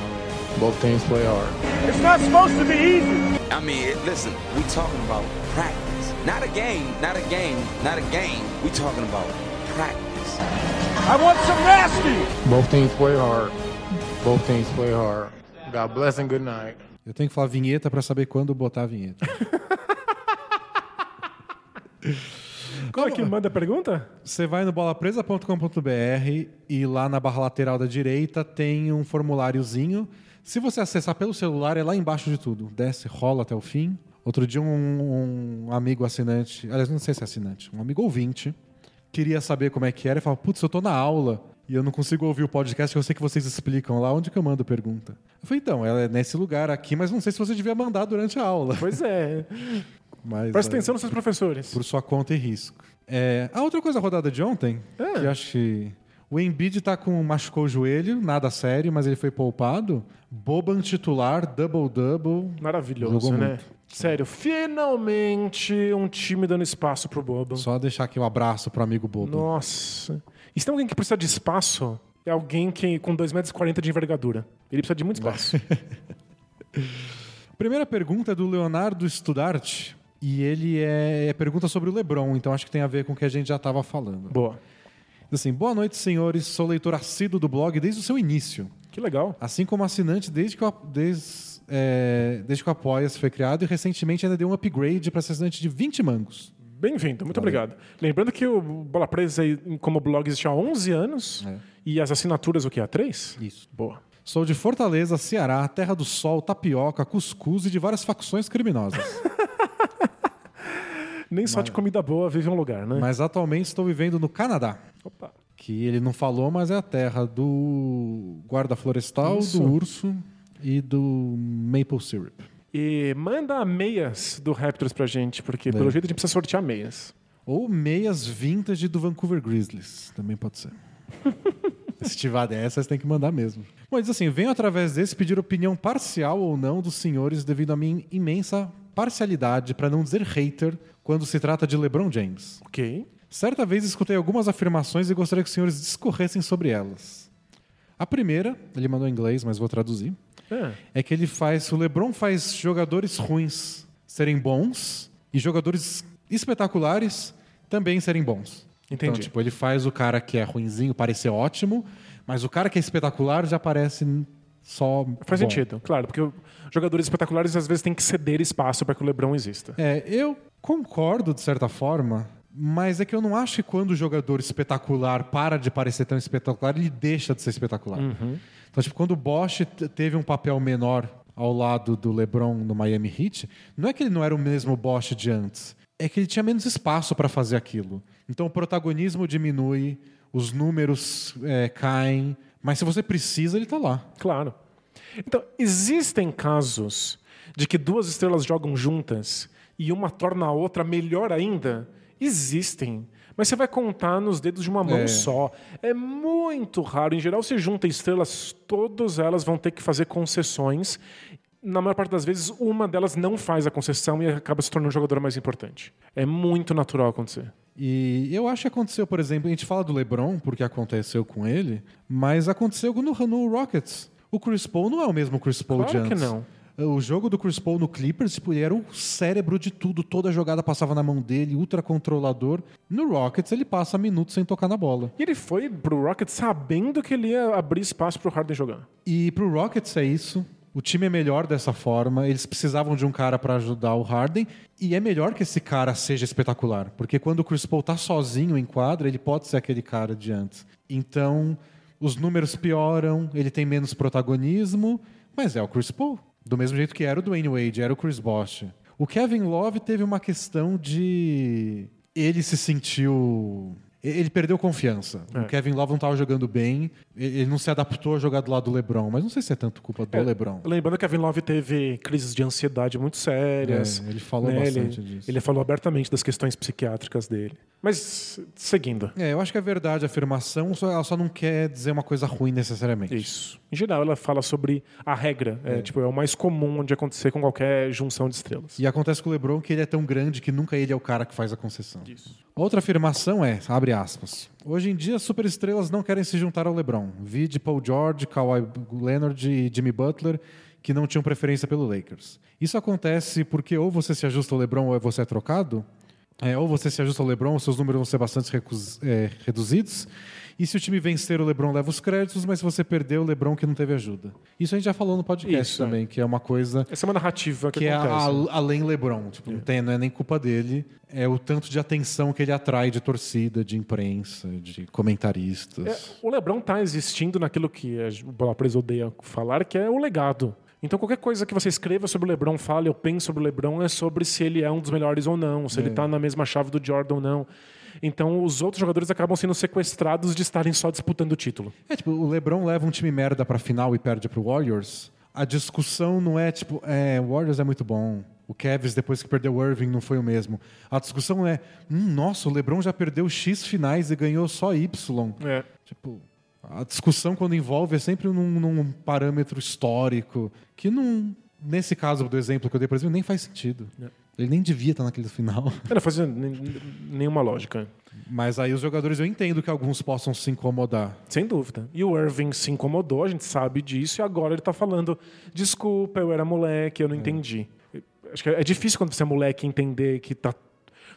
Both teams play hard. It's not supposed to be easy. I mean, listen, we talking about practice. Not a game, not a game, not a game. We talking about practice. I want some nasty. Both teams play hard. Both teams play hard. God bless and good night. Eu tenho que falar vinheta pra saber quando botar a vinheta. <laughs> Como é que manda a pergunta? Você vai no bolapresa.com.br e lá na barra lateral da direita tem um formuláriozinho. Se você acessar pelo celular, é lá embaixo de tudo. Desce, rola até o fim. Outro dia um, um amigo assinante, aliás, não sei se é assinante, um amigo ouvinte, queria saber como é que era e falou, putz, eu tô na aula e eu não consigo ouvir o podcast, eu sei que vocês explicam lá onde que eu mando pergunta. Eu falei, então, ela é nesse lugar aqui, mas não sei se você devia mandar durante a aula. Pois é. <laughs> Mas, Presta é, atenção nos seus professores. Por sua conta e risco. É, a outra coisa da rodada de ontem, É. que eu acho que o Embiid tá com machucou o joelho, nada sério, mas ele foi poupado. Boban titular, double-double. Maravilhoso, né? muito. Sério, finalmente um time dando espaço pro Boban. Só deixar aqui um abraço pro amigo Boban. Nossa. E se tem alguém que precisa de espaço, é alguém que com 2,40 metros de envergadura. Ele precisa de muito espaço. <laughs> Primeira pergunta é do Leonardo Studart. E ele é, é pergunta sobre o LeBron, então acho que tem a ver com o que a gente já estava falando. Boa. Assim, boa noite, senhores. Sou leitor assíduo do blog desde o seu início. Que legal. Assim como assinante desde que o, desde, é, desde que o Apoia-se foi criado e recentemente ainda deu um upgrade para ser assinante de 20 mangos. Bem-vindo, muito obrigado. Lembrando que o Bola Presa como blog existe há 11 anos É. e as assinaturas o quê? Há 3? Isso. Boa. Sou de Fortaleza, Ceará, terra do sol, tapioca, cuscuz e de várias facções criminosas. <laughs> Nem só de comida boa vive um lugar, né? Mas atualmente estou vivendo no Canadá. Opa. Que ele não falou, mas é a terra do guarda florestal, Isso. do urso e do maple syrup. E manda meias do Raptors pra gente, porque pelo jeito a gente precisa sortear meias. Ou meias vintage do Vancouver Grizzlies. Também pode ser. <laughs> Se tiver dessas, tem que mandar mesmo. Bom, diz assim: venho através desse pedir opinião parcial ou não dos senhores devido à minha imensa parcialidade, para não dizer hater, quando se trata de LeBron James. Ok. Certa vez escutei algumas afirmações e gostaria que os senhores discorressem sobre elas. A primeira, ele mandou em inglês, mas vou traduzir, É. é que ele faz. O LeBron faz jogadores ruins serem bons e jogadores espetaculares também serem bons. Então, Entendi. tipo, ele faz o cara que é ruinzinho parecer ótimo, mas o cara que é espetacular já parece só. Faz bom. sentido, claro, porque jogadores espetaculares às vezes têm que ceder espaço para que o LeBron exista. É, eu concordo de certa forma, mas é que eu não acho que quando o jogador espetacular para de parecer tão espetacular, ele deixa de ser espetacular. Então, tipo, quando o Bosch teve um papel menor ao lado do LeBron no Miami Heat, não é que ele não era o mesmo Bosch de antes, é que ele tinha menos espaço para fazer aquilo. Então, o protagonismo diminui, os números é, caem, mas se você precisa, ele tá lá. Claro. Então, existem casos de que duas estrelas jogam juntas e uma torna a outra melhor ainda? Existem. Mas você vai contar nos dedos de uma mão É. só. É muito raro. Em geral, se junta estrelas, todas elas vão ter que fazer concessões. Na maior parte das vezes, uma delas não faz a concessão e acaba se tornando um jogador mais importante. É muito natural acontecer. E eu acho que aconteceu, por exemplo, a gente fala do LeBron, porque aconteceu com ele, mas aconteceu no, no Rockets. O Chris Paul não é o mesmo Chris Paul de Claro que antes. não. O jogo do Chris Paul no Clippers, tipo, ele era o cérebro de tudo, toda jogada passava na mão dele, ultra controlador. No Rockets, ele passa minutos sem tocar na bola. E ele foi pro Rockets sabendo que ele ia abrir espaço pro Harden jogar. E pro Rockets é isso. O time é melhor dessa forma, eles precisavam de um cara para ajudar o Harden, e é melhor que esse cara seja espetacular, porque quando o Chris Paul tá sozinho em quadra, ele pode ser aquele cara de antes. Então, os números pioram, ele tem menos protagonismo, mas é o Chris Paul. Do mesmo jeito que era o Dwayne Wade, era o Chris Bosh. O Kevin Love teve uma questão de. Ele se sentiu. Ele perdeu confiança. É. O Kevin Love não estava jogando bem, ele não se adaptou a jogar do lado do LeBron, mas não sei se é tanto culpa do É, LeBron. Lembrando que Kevin Love teve crises de ansiedade muito sérias. É, ele falou né? bastante ele, disso. Ele falou abertamente das questões psiquiátricas dele. Mas, seguindo. É, eu acho que é verdade a afirmação, ela só não quer dizer uma coisa ruim necessariamente. Isso. Em geral, ela fala sobre a regra. É, tipo, é o mais comum de acontecer com qualquer junção de estrelas. E acontece com o LeBron que ele é tão grande que nunca ele é o cara que faz a concessão. Isso. Outra afirmação é, abre aspas, hoje em dia superestrelas não querem se juntar ao LeBron. Vi de Paul George, Kawhi Leonard e Jimmy Butler que não tinham preferência pelo Lakers. Isso acontece porque ou você se ajusta ao LeBron ou você é trocado, é, ou você se ajusta ao LeBron, seus números vão ser bastante é, reduzidos. E se o time vencer, o LeBron leva os créditos, mas se você perder, o LeBron que não teve ajuda. Isso a gente já falou no podcast Isso, é. também, que é uma coisa Essa é uma narrativa que, que é acontece. a- além LeBron. Tipo, não, tem, não é nem culpa dele. É o tanto de atenção que ele atrai de torcida, de imprensa, de comentaristas. É, o LeBron tá existindo naquilo que o Bola Presa odeia falar, que é o legado. Então qualquer coisa que você escreva sobre o LeBron, fale ou pense sobre o LeBron, é sobre se ele é um dos melhores ou não, se ele tá na mesma chave do Jordan ou não. Então os outros jogadores acabam sendo sequestrados de estarem só disputando o título. É, tipo, o LeBron leva um time merda pra final e perde pro Warriors. A discussão não é tipo, é, o Warriors é muito bom. O Cavs, depois que perdeu o Irving, não foi o mesmo. A discussão é, hum, nossa, o LeBron já perdeu X finais e ganhou só Y. É. Tipo, a discussão quando envolve é sempre num, num parâmetro histórico que não, nesse caso do exemplo que eu dei, por exemplo, nem faz sentido. Ele nem devia estar naquele final. <laughs> Não faz nem- nenhuma lógica. Mas aí os jogadores eu entendo que alguns possam se incomodar. Sem dúvida. E o Irving se incomodou, a gente sabe disso, e agora ele tá falando: desculpa, eu era moleque, eu não entendi. Acho que é difícil quando você é moleque entender que tá.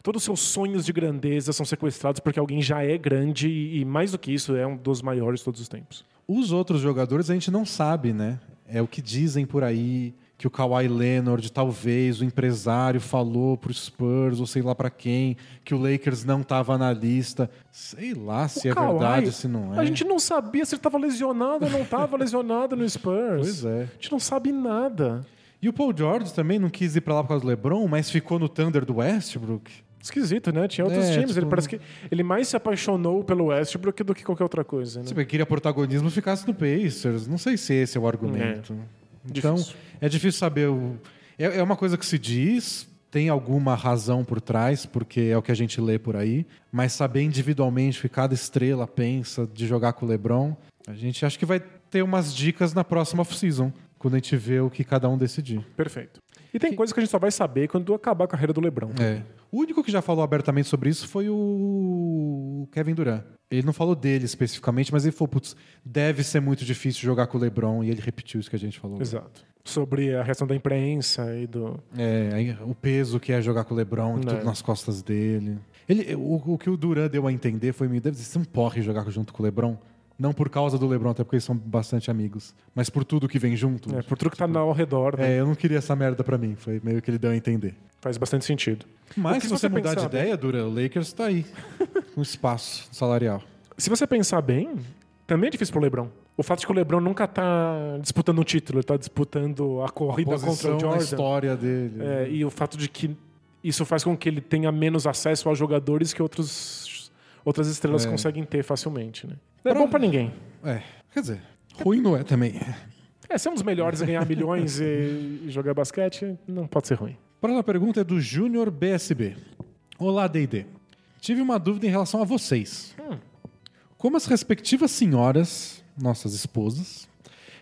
Todos os seus sonhos de grandeza são sequestrados porque alguém já é grande e, e mais do que isso, é um dos maiores de todos os tempos. Os outros jogadores a gente não sabe, né? É o que dizem por aí que o Kawhi Leonard, talvez o empresário falou pro Spurs ou sei lá pra quem, que o Lakers não tava na lista. Sei lá se O é Kawhi, verdade, se não é. A gente não sabia se ele estava lesionado ou não estava lesionado no Spurs. <laughs> Pois é. A gente não sabe nada. E o Paul George também não quis ir pra lá por causa do LeBron, mas ficou no Thunder do Westbrook. Esquisito, né? Tinha outros É, times. Ele tipo- parece que ele mais se apaixonou pelo Westbrook do que qualquer outra coisa. Né? Se ele queria protagonismo, ficasse no Pacers. Não sei se esse é o argumento. Então, Difícil. é difícil saber. O... É, é uma coisa que se diz, tem alguma razão por trás, porque é o que a gente lê por aí, mas saber individualmente o que cada estrela pensa de jogar com o LeBron, a gente acha que vai ter umas dicas na próxima off-season, quando a gente vê o que cada um decidir. Perfeito. E tem coisa que a gente só vai saber quando acabar a carreira do LeBron. É. O único que já falou abertamente sobre isso foi o Kevin Durant. Ele não falou dele especificamente, mas ele falou, putz, deve ser muito difícil jogar com o LeBron, e ele repetiu isso que a gente falou. Exato. Sobre a reação da imprensa e do. É, o peso que é jogar com o LeBron, É. tudo nas costas dele. Ele, o, o que o Durant deu a entender foi meio, deve ser um porre jogar junto com o LeBron. Não por causa do LeBron, até porque eles são bastante amigos, mas por tudo que vem junto. É, por tudo que tá ao redor, né? É, eu não queria essa merda pra mim, foi meio que ele deu a entender. Faz bastante sentido. O Mas se você você mudar de ideia, Dura, o Lakers tá aí, com <laughs> espaço salarial. Se você pensar bem, também é difícil pro LeBron. O fato de que o LeBron nunca tá disputando um título, ele tá disputando a corrida contra Posição o Jordan. história dele. É, e o fato de que isso faz com que ele tenha menos acesso aos jogadores que outros, outras estrelas É. conseguem ter facilmente, né? Não é Pra- bom pra ninguém. É, quer dizer, ruim não é também. É, ser um dos melhores a ganhar <laughs> milhões e, jogar basquete não pode ser ruim. Próxima pergunta é do Júnior BSB. Olá, D&D. Tive uma dúvida em relação a vocês. Como as respectivas senhoras, nossas esposas,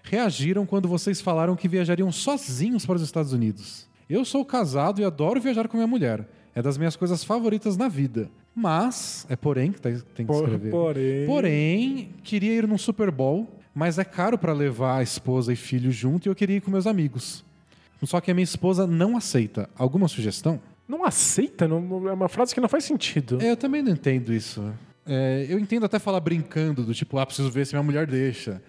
reagiram quando vocês falaram que viajariam sozinhos para os Estados Unidos? Eu sou casado e adoro viajar com minha mulher. É das minhas coisas favoritas na vida. Mas, é porém que tá- tem que Por- escrever. porém- Porém, queria ir num Super Bowl, mas é caro para levar a esposa e filho junto e eu queria ir com meus amigos. Só que a minha esposa não aceita. Alguma sugestão? Não aceita? Não, é uma frase que não faz sentido. É, eu também não entendo isso. É, eu entendo até falar brincando, do tipo, ah, preciso ver se minha mulher deixa.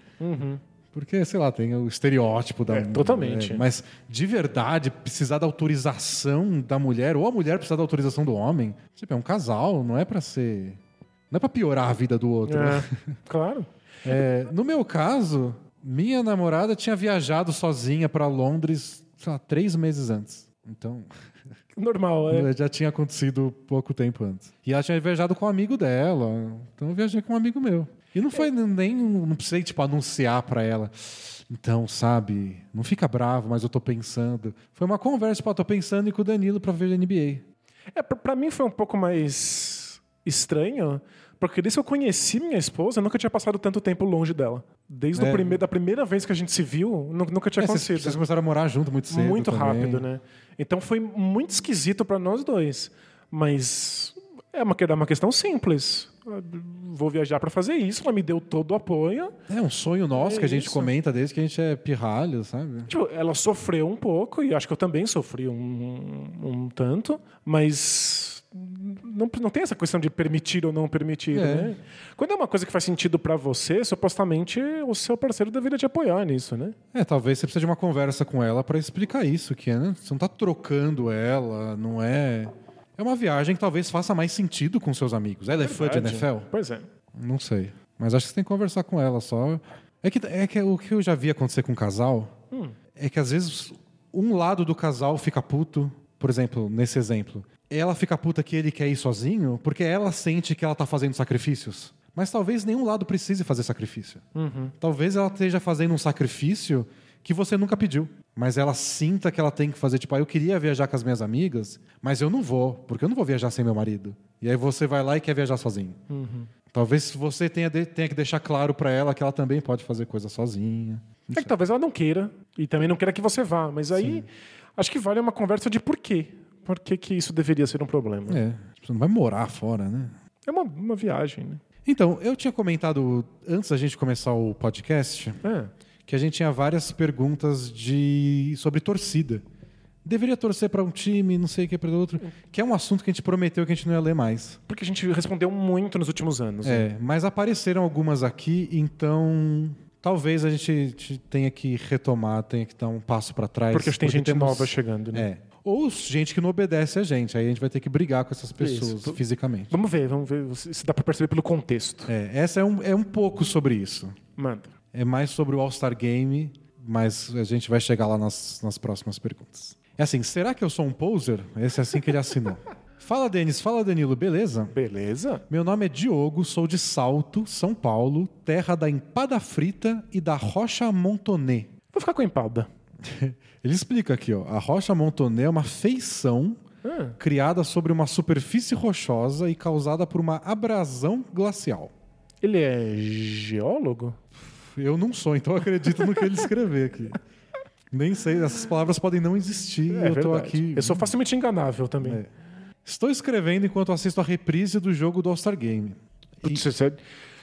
Porque, sei lá, tem o estereótipo da É, totalmente. é, mas de verdade, precisar da autorização da mulher, ou a mulher precisar da autorização do homem, tipo, é um casal, não é pra ser. Não é pra piorar a vida do outro. né? É, claro. <laughs> É, no meu caso, minha namorada tinha viajado sozinha pra Londres, sei lá, três meses antes. Então, <laughs> Normal, é. <laughs> já tinha acontecido pouco tempo antes. E ela tinha viajado com um amigo dela. Então eu viajei com um amigo meu. E não foi nem. Não precisei, tipo, anunciar pra ela. Então, sabe, não fica bravo, mas eu tô pensando. Foi uma conversa, ó, tô pensando ir com o Danilo pra ver a NBA. É, pra, mim foi um pouco mais estranho, porque desde que eu conheci minha esposa, eu nunca tinha passado tanto tempo longe dela. Desde É. da primeira vez que a gente se viu, nu- nunca tinha É, vocês, acontecido. vocês começaram a morar junto muito cedo. muito também. rápido, né? Então foi muito esquisito pra nós dois. Mas é uma, é uma questão simples. Vou viajar pra fazer isso, ela me deu todo o apoio. É um sonho nosso É que a gente isso. comenta desde que a gente é pirralho, sabe? Tipo, ela sofreu um pouco, e acho que eu também sofri um, um tanto, mas não, não tem essa questão de permitir ou não permitir, É. né? Quando é uma coisa que faz sentido pra você, supostamente o seu parceiro deveria te apoiar nisso, né? É, talvez você precise de uma conversa com ela pra explicar isso, que né? você não tá trocando ela, não é. É uma viagem que talvez faça mais sentido com seus amigos. Ela é fã de. NFL? Pois é. Não sei. Mas acho que você tem que conversar com ela só. É que, é que o que eu já vi acontecer com um casal é que às vezes um lado do casal fica puto, por exemplo, nesse exemplo. Ela fica puta que ele quer ir sozinho porque ela sente que ela tá fazendo sacrifícios. Mas talvez nenhum lado precise fazer sacrifício. Talvez ela esteja fazendo um sacrifício que você nunca pediu. Mas ela sinta que ela tem que fazer, tipo, ah, eu queria viajar com as minhas amigas, mas eu não vou, porque eu não vou viajar sem meu marido. E aí você vai lá e quer viajar sozinho. Talvez você tenha, de- tenha que deixar claro pra ela que ela também pode fazer coisa sozinha. É que talvez ela não queira, e também não queira que você vá, mas aí acho que vale uma conversa de porquê. Por que, que isso deveria ser um problema? É, tipo, você não vai morar fora, né? É uma, uma viagem, né? Então, eu tinha comentado antes da gente começar o podcast É. que a gente tinha várias perguntas de sobre torcida. Deveria torcer pra um time, não sei o que para outro, que é um assunto que a gente prometeu que a gente não ia ler mais. Porque a gente respondeu muito nos últimos anos. né? É, mas apareceram algumas aqui, então talvez a gente te- tenha que retomar, tenha que dar um passo pra trás. Porque tem gente temos- nova chegando, né? É. Ou gente que não obedece a gente, aí a gente vai ter que brigar com essas pessoas Isso. fisicamente. Vamos ver, vamos ver se dá pra perceber pelo contexto. É, essa é um, é um pouco sobre isso. Manda. É mais sobre o All-Star Game, mas a gente vai chegar lá nas, nas próximas perguntas. É assim, será que eu sou um poser? Esse é assim que ele assinou. <laughs> fala, Denis. Fala, Danilo. Beleza? Beleza? Meu nome é Diogo, sou de Salto, São Paulo, terra da empada frita e da rocha Montonê. Vou ficar com a empada. <laughs> Ele explica aqui, ó. A rocha Montonê é uma feição Ah, criada sobre uma superfície rochosa e causada por uma abrasão glacial. ele é geólogo? Eu não sou, então acredito no que ele escreveu aqui. Nem sei, essas palavras podem não existir. É eu tô verdade. aqui. Eu sou facilmente enganável também. É. Estou escrevendo enquanto assisto a reprise do jogo do All-Star Game. Putz, isso, é-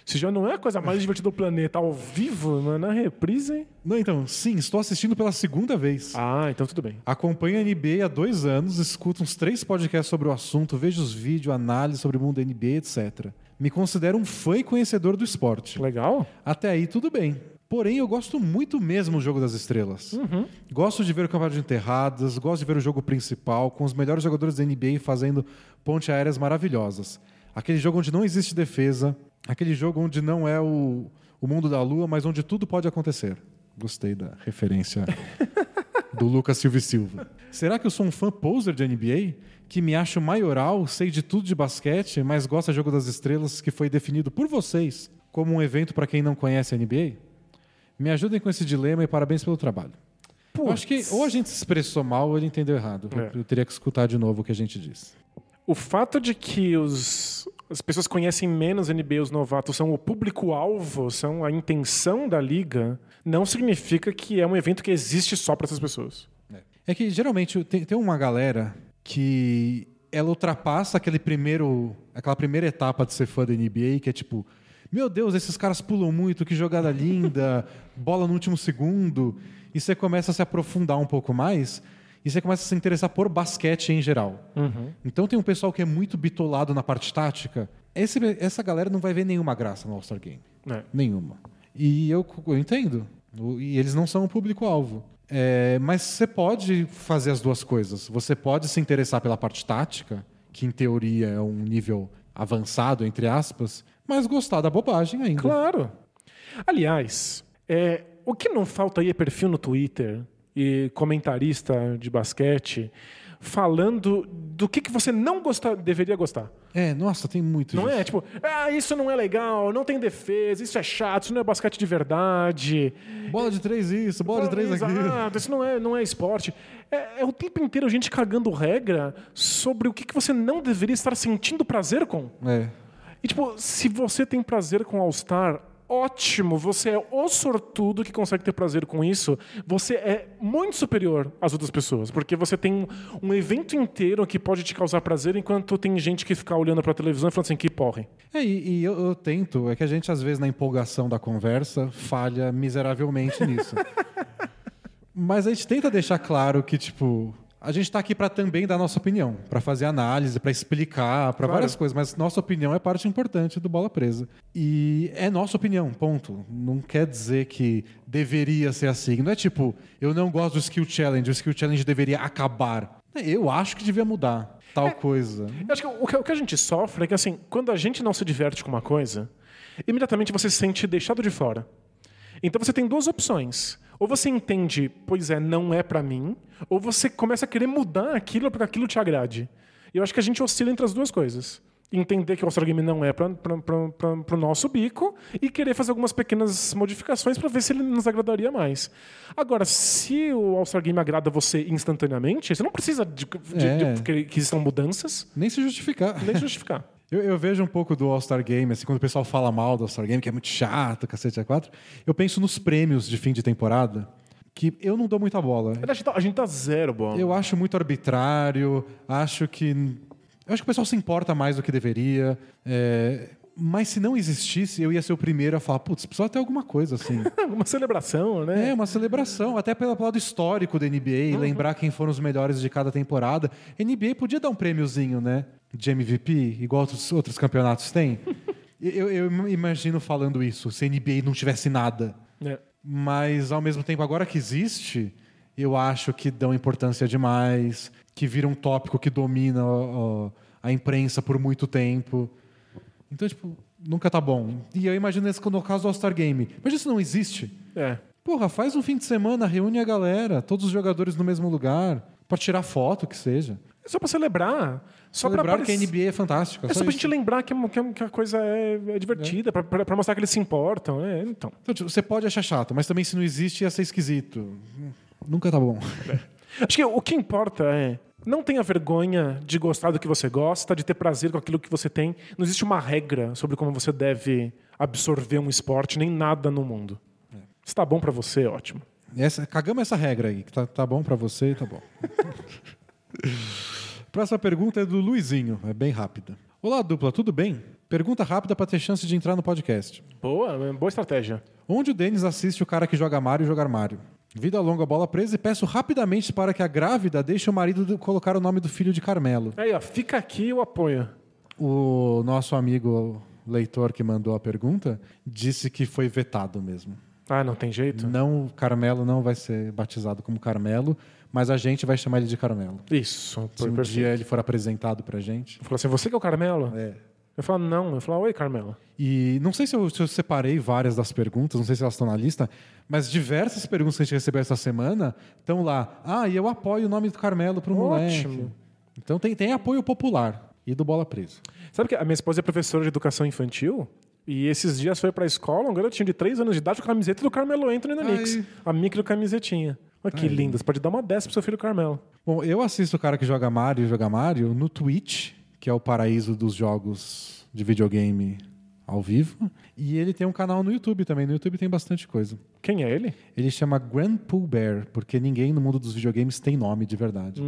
isso já não é a coisa mais divertida do planeta ao vivo, mas na reprise, hein? Não, então, sim, estou assistindo pela segunda vez. Ah, então tudo bem. Acompanho a NBA há dois anos, escuto uns três podcasts sobre o assunto, vejo os vídeos, análise sobre o mundo da NBA, etc. Me considero um fã e conhecedor do esporte. Legal? Até aí tudo bem. Porém, eu gosto muito mesmo do jogo das estrelas. Gosto de ver o campeonato de enterradas, gosto de ver o jogo principal, com os melhores jogadores da NBA fazendo ponte aéreas maravilhosas. Aquele jogo onde não existe defesa, aquele jogo onde não é o, o mundo da lua, mas onde tudo pode acontecer. Gostei da referência <laughs> do Lucas Silva e Silva. Será que eu sou um fã poser de NBA? Que me acho maioral, sei de tudo de basquete, mas gosta do Jogo das Estrelas, que foi definido por vocês como um evento para quem não conhece a NBA? Me ajudem com esse dilema e parabéns pelo trabalho. Eu acho que ou a gente se expressou mal ou ele entendeu errado. É. Eu teria que escutar de novo o que a gente disse. O fato de que os, as pessoas conhecem menos NBA, os novatos, são o público-alvo, são a intenção da liga, não significa que é um evento que existe só para essas pessoas. É que geralmente tem, tem uma galera que ela ultrapassa aquele primeiro, aquela primeira etapa de ser fã da NBA, que é tipo, meu Deus, esses caras pulam muito, que jogada linda, <laughs> bola no último segundo, e você começa a se aprofundar um pouco mais, e você começa a se interessar por basquete em geral. Então tem um pessoal que é muito bitolado na parte tática, esse- essa galera não vai ver nenhuma graça no All-Star Game. É. Nenhuma. E eu, eu entendo. E eles não são o público-alvo. É, mas você pode fazer as duas coisas. Você pode se interessar pela parte tática, que em teoria é um nível avançado, entre aspas, mas gostar da bobagem ainda. Claro. Aliás, é, o que não falta aí é perfil no Twitter e comentarista de basquete falando do que, que você não gostar, deveria gostar. É, nossa, tem muito Não disso. é tipo, ah, isso não é legal, não tem defesa, isso é chato, isso não é basquete de verdade. Bola de três isso, bola de três aquilo. Exato, isso não é, não é esporte. É, é o tempo inteiro a gente cagando regra sobre o que, que você não deveria estar sentindo prazer com. É. E, tipo, se você tem prazer com All-Star, ótimo, você é o sortudo que consegue ter prazer com isso. Você é muito superior às outras pessoas, porque você tem um evento inteiro que pode te causar prazer, enquanto tem gente que fica olhando pra televisão e falando assim, que porre. É, e, e eu, eu tento, é que a gente, às vezes, na empolgação da conversa, falha miseravelmente nisso. <laughs> Mas a gente tenta deixar claro que, tipo, a gente tá aqui para também dar nossa opinião, para fazer análise, para explicar, para Claro. várias coisas, mas nossa opinião é parte importante do Bola Presa. E é nossa opinião, ponto. Não quer dizer que deveria ser assim. Não é tipo, eu não gosto do Skill Challenge, o Skill Challenge deveria acabar. Eu acho que devia mudar tal coisa. Eu acho que o, que o que a gente sofre é que, assim, quando a gente não se diverte com uma coisa, imediatamente você se sente deixado de fora. Então você tem duas opções. Ou você entende, pois é, não é pra mim, ou você começa a querer mudar aquilo para aquilo te agrade. E eu acho que a gente oscila entre as duas coisas. Entender que o All-Star Game não é para o nosso bico e querer fazer algumas pequenas modificações para ver se ele nos agradaria mais. Agora, se o All-Star Game agrada você instantaneamente, você não precisa de, de- É. de que, que existam mudanças, Nem se justificar. nem justificar. <laughs> Eu, eu vejo um pouco do All-Star Game, assim, quando o pessoal fala mal do All-Star Game, que é muito chato, cacete a quatro. Eu penso nos prêmios de fim de temporada, que eu não dou muita bola. A gente tá, a gente tá zero bom. Eu acho muito arbitrário, acho que. Eu acho que o pessoal se importa mais do que deveria. é, Mas se não existisse, eu ia ser o primeiro a falar, putz, precisa ter alguma coisa assim. <laughs> Uma celebração, né? É, uma celebração, até pelo lado histórico da NBA, lembrar quem foram os melhores de cada temporada. NBA podia dar um prêmiozinho, né? De MVP, igual outros, outros campeonatos têm. <laughs> eu, eu imagino falando isso, se a NBA não tivesse nada. É. Mas, ao mesmo tempo, agora que existe, eu acho que dão importância demais, que vira um tópico que domina ó, ó, a imprensa por muito tempo. Então, tipo, nunca tá bom. E eu imagino esse no caso do All-Star Game. Mas isso não existe. É. Porra, faz um fim de semana, reúne a galera, todos os jogadores no mesmo lugar, pra tirar foto, que seja. É só pra celebrar. Só pra Lembrar que a NBA é fantástica. É só pra isso. gente lembrar que, a- que que a coisa é, é divertida, pra, pra, pra mostrar que eles se importam. É, então. Então, tipo, você pode achar chato, mas também se não existe ia ser esquisito. Nunca tá bom. Acho que o que importa é. Não tenha vergonha de gostar do que você gosta, de ter prazer com aquilo que você tem. Não existe uma regra sobre como você deve absorver um esporte, nem nada no mundo. Se tá bom pra você, ótimo. Essa, cagamos essa regra aí, que tá, tá bom pra você, tá bom. <laughs> Próxima pergunta é do Luizinho, é bem rápida. Olá, dupla, tudo bem? Pergunta rápida pra ter chance de entrar no podcast. Boa, boa estratégia. Onde o Denis assiste o cara que joga Mario jogar Mario? Vida longa, bola presa e peço rapidamente para que a grávida deixe o marido do- colocar o nome do filho de Carmelo. Aí, ó, fica aqui o apoio. O nosso amigo leitor que mandou a pergunta disse que foi vetado mesmo. Ah, não tem jeito? Não, Carmelo não vai ser batizado como Carmelo, mas a gente vai chamar ele de Carmelo. Isso. Se um perfeito. dia ele for apresentado pra gente. Falou assim, você que é o Carmelo? É. Eu falo, não. Eu falo, oi, Carmelo. E não sei se eu, se eu separei várias das perguntas, não sei se elas estão na lista, mas diversas perguntas que a gente recebeu essa semana estão lá. Ah, e eu apoio o nome do Carmelo pro moleque. Ótimo. Então tem, tem apoio popular e do Bola Presa. Sabe que a minha esposa é professora de educação infantil? E esses dias foi pra escola um garotinho de 3 anos de idade com a camiseta do Carmelo Anthony no Ai. Knicks. A micro camisetinha. Olha que linda. Você pode dar uma dessa pro seu filho Carmelo. Bom, eu assisto o cara que joga Mario e joga Mario no Twitch, que é o paraíso dos jogos de videogame ao vivo. E ele tem um canal no YouTube também. No YouTube tem bastante coisa. Quem é ele? Ele chama Grand Pooh Bear, porque ninguém no mundo dos videogames tem nome de verdade.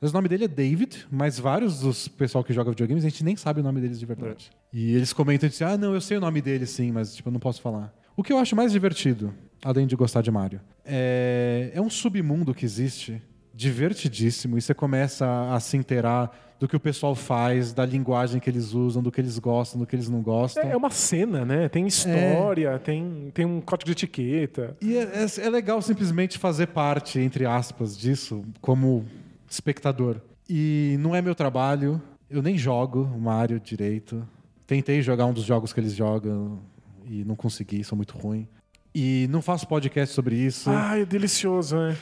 Mas o nome dele é David, mas vários dos pessoal que joga videogames, a gente nem sabe o nome deles de verdade. E eles comentam e dizem, ah, não, eu sei o nome dele sim, mas tipo, eu não posso falar. O que eu acho mais divertido, além de gostar de Mario, é, é um submundo que existe, divertidíssimo, e você começa a, a se inteirar do que o pessoal faz, da linguagem que eles usam, do que eles gostam, do que eles não gostam. É, é uma cena, né? Tem história, tem, tem um código de etiqueta. E é, é- é legal simplesmente fazer parte, entre aspas, disso como espectador. E não é meu trabalho, eu nem jogo Mario direito. Tentei jogar um dos jogos que eles jogam e não consegui, sou muito ruim. E não faço podcast sobre isso, Ai, é delicioso, né?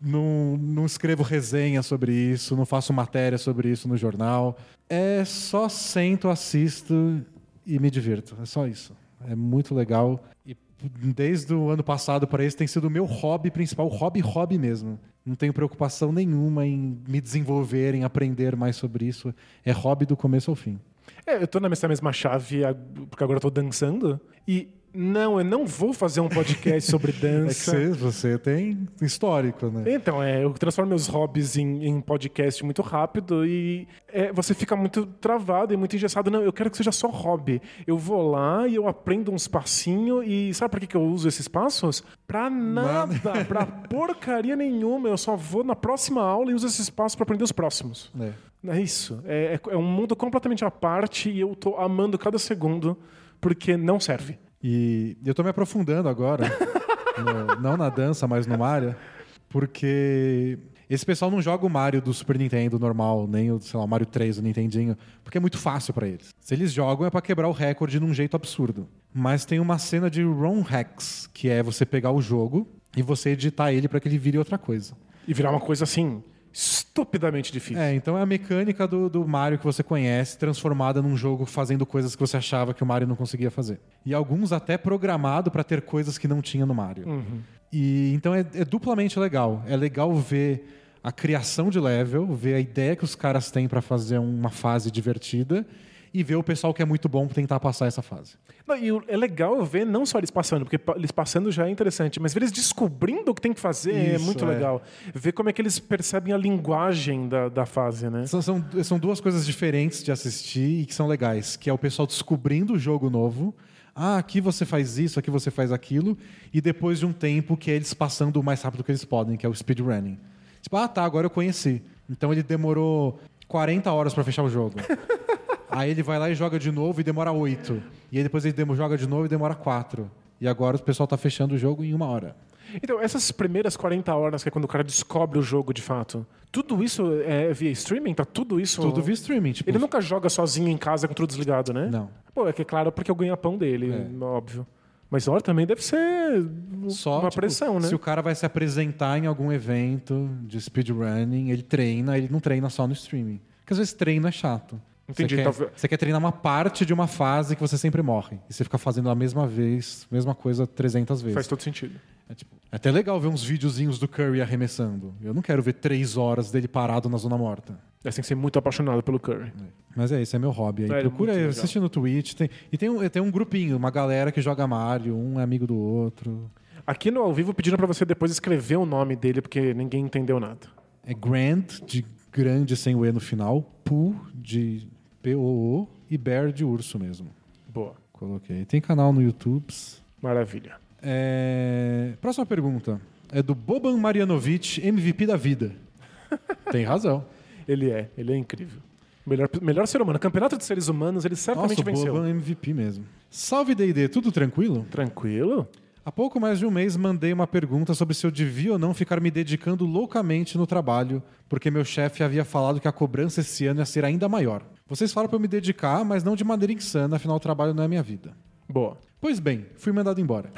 Não, não escrevo resenha sobre isso, não faço matéria sobre isso no jornal. É só sento, assisto e me divirto. É só isso. É muito legal. E desde o ano passado para esse tem sido o meu hobby principal, hobby, hobby mesmo. Não tenho preocupação nenhuma em me desenvolver, em aprender mais sobre isso. É hobby do começo ao fim. É, eu tô nessa mesma chave, porque agora tô dançando. E não, eu não vou fazer um podcast sobre <laughs> É que dança. você, você tem histórico, né? Então, é, eu transformo meus hobbies em, em podcast muito rápido e é, você fica muito travado e muito engessado. Não, eu quero que seja só hobby. Eu vou lá e eu aprendo uns passinhos e sabe por que, que eu uso esses passos? Pra nada, pra <laughs> porcaria nenhuma. Eu só vou na próxima aula e uso esses passos pra aprender os próximos. É. É isso. É, é- é um mundo completamente à parte e eu tô amando cada segundo porque não serve. E eu tô me aprofundando agora, <laughs> no- não na dança, mas no Mario, porque esse pessoal não joga o Mario do Super Nintendo normal, nem o, sei lá, o Mario 3 do Nintendinho, porque é muito fácil pra eles. Se eles jogam é pra quebrar o recorde num jeito absurdo. Mas tem uma cena de ROM hacks, que é você pegar o jogo e você editar ele pra que ele vire outra coisa. E virar uma coisa assim, estupidamente difícil. É, então é a mecânica do, do Mario que você conhece, transformada num jogo fazendo coisas que você achava que o Mario não conseguia fazer. E alguns até programado pra ter coisas que não tinha no Mario. E então é, é duplamente legal. É legal ver a criação de level, ver a ideia que os caras têm pra fazer uma fase divertida e ver o pessoal que é muito bom tentar passar essa fase. Não, e é legal ver não só eles passando, porque eles passando já é interessante, mas ver eles descobrindo o que tem que fazer é Isso, muito é. legal. Ver como é que eles percebem a linguagem da, da fase, né? São, são, são duas coisas diferentes de assistir e que são legais, que é o pessoal descobrindo o jogo novo. Ah, aqui você faz isso, aqui você faz aquilo, e depois de um tempo que é eles passando o mais rápido que eles podem, que é o speedrunning. Tipo, ah, tá, agora eu conheci. Então ele demorou 40 horas pra fechar o jogo. <laughs> Aí ele vai lá e joga de novo e demora 8. E aí depois ele joga de novo e demora 4. E agora o pessoal tá fechando o jogo em uma hora. Então, essas primeiras 40 horas, que é quando o cara descobre o jogo de fato, tudo isso é via streaming? Tá tudo isso. Tudo via streaming, tipo. Ele nunca joga sozinho em casa com tudo desligado, né? Não. Pô, é que é claro porque é o ganha-pão dele, É. óbvio. Mas olha, também deve ser Só uma tipo, pressão, né? Se o cara vai se apresentar em algum evento de speedrunning, ele treina, ele não treina só no streaming. Porque às vezes treino é chato. Entendi, Você quer, talvez- você quer treinar uma parte de uma fase que você sempre morre. E você fica fazendo a mesma vez, mesma coisa 300 vezes. Faz todo sentido. É, tipo, é até legal ver uns videozinhos do Curry arremessando. Eu não quero ver três horas dele parado na zona morta. É, tem que ser muito apaixonado pelo Curry. Mas é, esse é meu hobby. Aí É, procura muito aí, legal. assiste no Twitch. Tem, e tem um, tem um grupinho, uma galera que joga Mario, um é amigo do outro. Aqui no ao vivo pedindo pra você depois escrever o nome dele, porque ninguém entendeu nada. É Grand, de grande sem o E no final. Poo, de P-O-O. E Bear, de urso mesmo. Boa. Coloquei. Tem canal no YouTube. Maravilha. É, Próxima pergunta. É do Boban Marjanovic, MVP da vida. <laughs> Tem razão. Ele é, ele é incrível. Melhor, melhor ser humano. Campeonato de seres humanos, ele Nossa, certamente o venceu. Boban MVP mesmo. Salve, D&D. Tudo tranquilo? Tranquilo? Há pouco mais de um mês mandei uma pergunta sobre se eu devia ou não ficar me dedicando loucamente no trabalho, porque meu chefe havia falado que a cobrança esse ano ia ser ainda maior. Vocês falam para eu me dedicar, mas não de maneira insana, afinal o trabalho não é minha vida. Boa. Pois bem, fui mandado embora.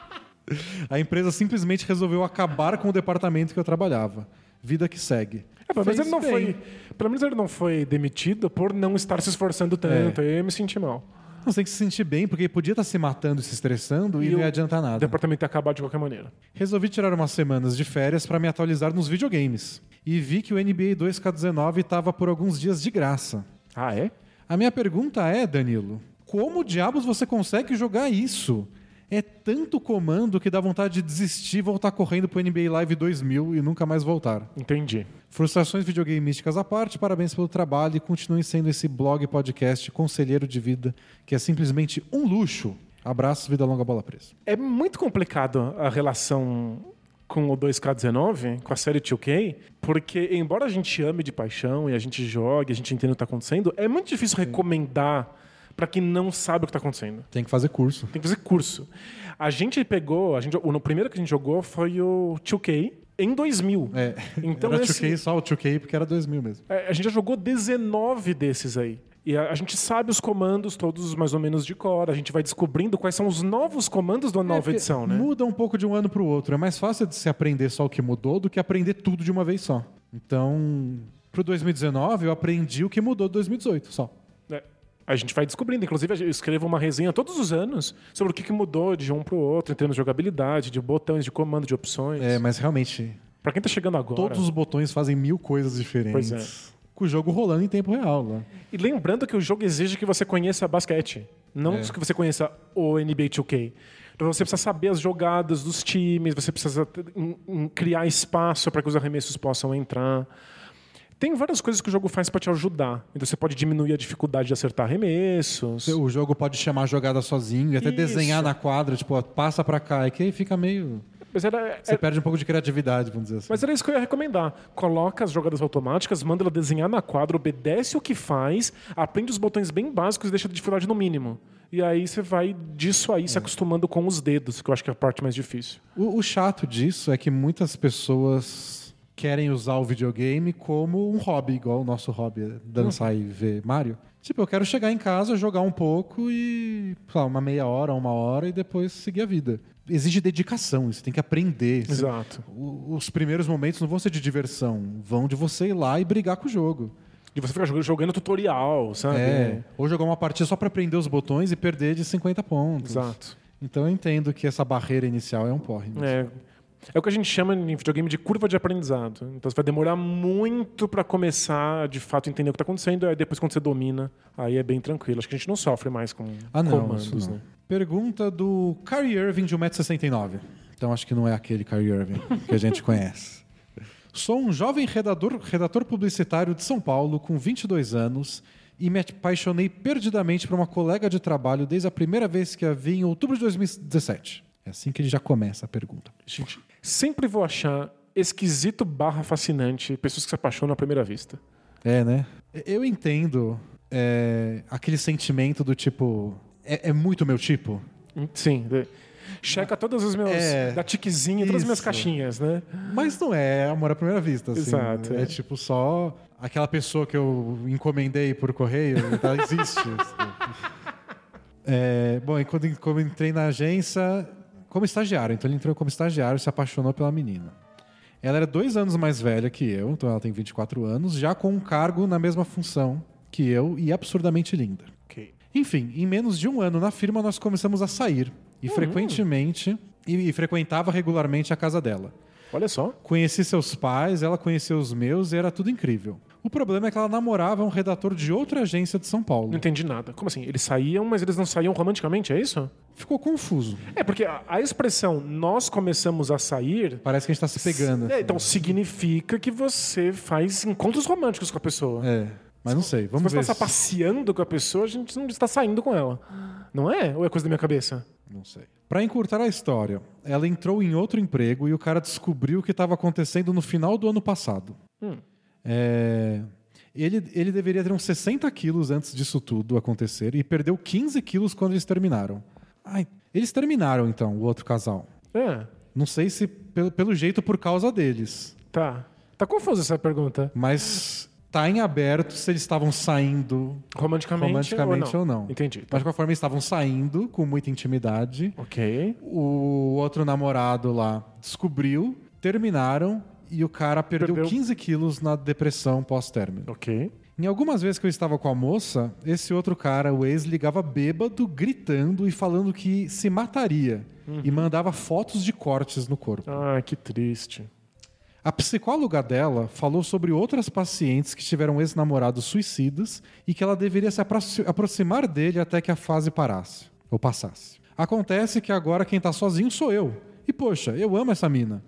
<laughs> a empresa simplesmente resolveu acabar com o departamento que eu trabalhava. Vida que segue. É, pelo, menos ele não bem. foi, pelo menos ele não foi demitido por não estar se esforçando tanto. Eu me senti mal. Não, Você tem que se sentir bem, porque podia estar se matando e se estressando e, E não o ia adiantar O nada. departamento ia acabar de qualquer maneira. Resolvi tirar umas semanas de férias para me atualizar nos videogames. E vi que o NBA 2K19 estava por alguns dias de graça. Ah, é? A minha pergunta é, Danilo, como diabos você consegue jogar isso? É tanto comando que dá vontade de desistir e voltar correndo pro NBA Live 2000 e nunca mais voltar. Entendi. Frustrações videogameísticas à parte, parabéns pelo trabalho e continue sendo esse blog podcast conselheiro de vida, que é simplesmente um luxo. Abraços, vida longa, bola presa. É muito complicado a relação com o 2K19, com a série 2K, porque embora a gente ame de paixão e a gente jogue, a gente entenda o que está acontecendo, é muito difícil recomendar para quem não sabe o que está acontecendo. Tem que fazer curso. Tem que fazer curso. A gente pegou, a gente, o primeiro que a gente jogou foi o 2K em 2000. É. Então era esse- 2K, só o 2K, porque era 2000 mesmo. É, A gente já jogou 19 desses aí. E a, a gente sabe os comandos todos mais ou menos de cor. A gente vai descobrindo quais são os novos comandos da nova É, porque edição, né? Muda um pouco de um ano para o outro. É mais fácil de se aprender só o que mudou do que aprender tudo de uma vez só. Então, pro 2019, eu aprendi o que mudou de 2018 só. A gente vai descobrindo. Inclusive, eu escrevo uma resenha todos os anos sobre o que, mudou de um pro outro em termos de jogabilidade, de botões, de comando, de opções. É, mas realmente, Pra quem tá chegando agora. todos os botões fazem mil coisas diferentes. Pois é. Com o jogo rolando em tempo real. Lá. E lembrando que o jogo exige que você conheça basquete, não É. que você conheça o NBA 2K. Então você precisa saber as jogadas dos times, você precisa criar espaço para que os arremessos possam entrar. Tem várias coisas que o jogo faz para te ajudar. Então você pode diminuir a dificuldade de acertar arremessos. O jogo pode chamar a jogada sozinho e até Isso. desenhar na quadra, tipo, ó, passa pra cá. É que aí fica meio. Mas era, Você é- perde um pouco de criatividade, vamos dizer assim. mas era isso que eu ia recomendar. Coloca as jogadas automáticas, manda ela desenhar na quadra, obedece o que faz, aprende os botões bem básicos e deixa a dificuldade no mínimo. E aí você vai disso aí É. se acostumando com os dedos, que eu acho que é a parte mais difícil. O, o chato disso é que muitas pessoas querem usar o videogame como um hobby, igual o nosso hobby é dançar e ver Mario. Tipo, eu quero chegar em casa, jogar um pouco e, sei lá, uma meia hora, uma hora e depois seguir a vida. Exige dedicação, você tem que aprender. Exato. os primeiros momentos não vão ser de diversão, vão de você ir lá e brigar com o jogo. E você fica jogando, jogando tutorial, sabe? É. Ou jogar uma partida só pra aprender os botões e perder de 50 pontos. Exato. Então eu entendo que essa barreira inicial é um porre. mesmo. É, é o que a gente chama em videogame de curva de aprendizado. Então você vai demorar muito para começar de fato entender o que está acontecendo, aí depois quando você domina, aí é bem tranquilo. Acho que a gente não sofre mais com Ah, não. comandos, não. né? Pergunta do Kyrie Irving de 1,69m. Então acho que não é aquele Kyrie Irving que a gente <laughs> conhece. Sou um jovem redator, redator publicitário de São Paulo com 22 anos e me apaixonei perdidamente por uma colega de trabalho desde a primeira vez que a vi em outubro de 2017. É assim que ele já começa a pergunta. Gente, sempre vou achar esquisito barra fascinante pessoas que se apaixonam à primeira vista. É, né? Eu entendo é, aquele sentimento do tipo. É, é muito meu tipo. Sim. Checa todas as minhas. É, da tiquezinha, todas as minhas caixinhas, né? Mas não é amor à primeira vista. Assim. Exato, É, é. tipo só aquela pessoa que eu encomendei por correio, ela existe. <laughs> É, bom, e quando, quando eu entrei na agência, como estagiário, então ele entrou como estagiário e se apaixonou pela menina. Ela era dois anos mais velha que eu, então ela tem 24 anos, já com um cargo na mesma função que eu e absurdamente linda. Ok. Enfim, em menos de um ano na firma nós começamos a sair e frequentemente e, e frequentava regularmente a casa dela. Olha só. Conheci seus pais, ela conheceu os meus e era tudo incrível. O problema é que ela namorava um redator de outra agência de São Paulo. Não entendi nada. Como assim? Eles saíam, mas eles não saíam romanticamente, é isso? Ficou confuso. É, porque a, a expressão nós começamos a sair. Parece que a gente tá se pegando. É, assim. então significa que você faz encontros românticos com a pessoa. É, mas não sei. Se Vamos você ver. está se- passeando com a pessoa, a gente não está saindo com ela. Não é? Ou é coisa da minha cabeça? Não sei. Pra encurtar a história, ela entrou em outro emprego e o cara descobriu o que estava acontecendo no final do ano passado. Hum. É, Ele, ele deveria ter uns 60 quilos antes disso tudo acontecer e perdeu 15 quilos quando eles terminaram. Ai, eles terminaram então, o outro casal. É. Não sei se pelo, pelo jeito por causa deles, Tá. Tá confusa essa pergunta. mas tá em aberto se eles estavam saindo Romanticamente, romanticamente ou não. Entendi. Mas de qualquer forma, eles estavam saindo com muita intimidade. Ok. O outro namorado lá descobriu, terminaram e o cara perdeu, Perdeu. 15 quilos na depressão pós-término. Ok. Em algumas vezes que eu estava com a moça, esse outro cara, o ex, ligava bêbado, gritando e falando que se mataria. E mandava fotos de cortes no corpo. Ah, que triste. A psicóloga dela falou sobre outras pacientes que tiveram ex-namorados suicidas e que ela deveria se aproxi- aproximar dele até que a fase parasse ou passasse. Acontece que agora quem tá sozinho sou eu. E poxa, eu amo essa mina.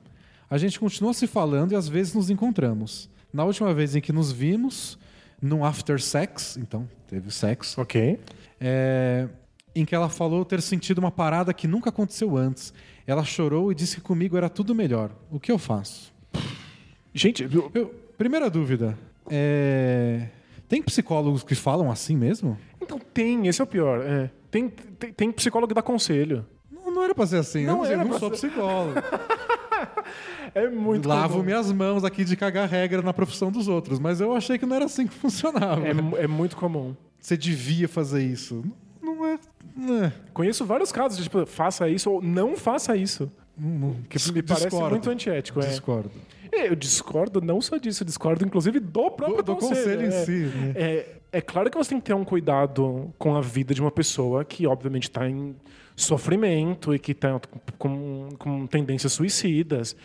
A gente continua se falando e às vezes nos encontramos. Na última vez em que nos vimos, num after sex, então teve sexo, Ok. é, em que ela falou ter sentido uma parada que nunca aconteceu antes. Ela chorou e disse que comigo era tudo melhor. O que eu faço? Gente, eu- Eu- primeira dúvida. É... Tem psicólogos que falam assim mesmo? então tem, esse é o pior. é. Tem, tem, tem psicólogo que dá conselho. Não, não era pra ser assim. Não eu era não sou ser- psicólogo. <laughs> É muito Lavo comum. minhas mãos aqui de cagar regra na profissão dos outros, mas eu achei que não era assim que <laughs> funcionava. É, é muito comum. Você devia fazer isso. Não é. Não é. Conheço vários casos de tipo, faça isso ou não faça isso. Que me parece Discordo. muito antiético. É. Discordo. É, Eu discordo não só disso, eu discordo inclusive do próprio Do- do conselho. conselho em é. si, né? É, é claro que você tem que ter um cuidado com a vida de uma pessoa que, obviamente, está em sofrimento e que está com, com tendências suicidas.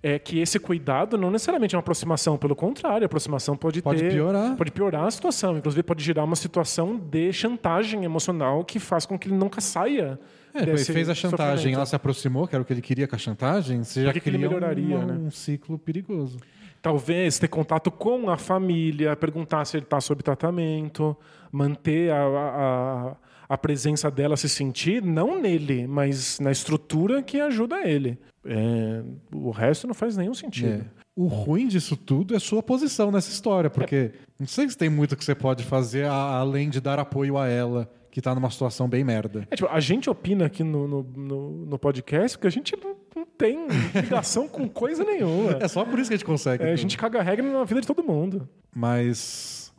É que esse cuidado não necessariamente é uma aproximação, pelo contrário, a aproximação pode, Pode ter, piorar. pode piorar a situação, inclusive pode gerar uma situação de chantagem emocional que faz com que ele nunca saia. É, ele fez a chantagem, sofrimento. ela se aproximou, que era o que ele queria com a chantagem, você já que ele melhoraria, um, né? um ciclo perigoso. Talvez ter contato com a família, perguntar se ele está sob tratamento, manter a, a, a presença dela se sentir, não nele, mas na estrutura que ajuda ele. É, o resto não faz nenhum sentido. É. O ruim disso tudo é sua posição nessa história, porque não sei se tem muito que você pode fazer a- além de dar apoio a ela, que tá numa situação bem merda. É, tipo, a gente opina aqui no, no, no, no podcast porque a gente não, não tem ligação com coisa nenhuma. É só por isso que a gente consegue. É, a tudo. gente caga regra na vida de todo mundo. Mas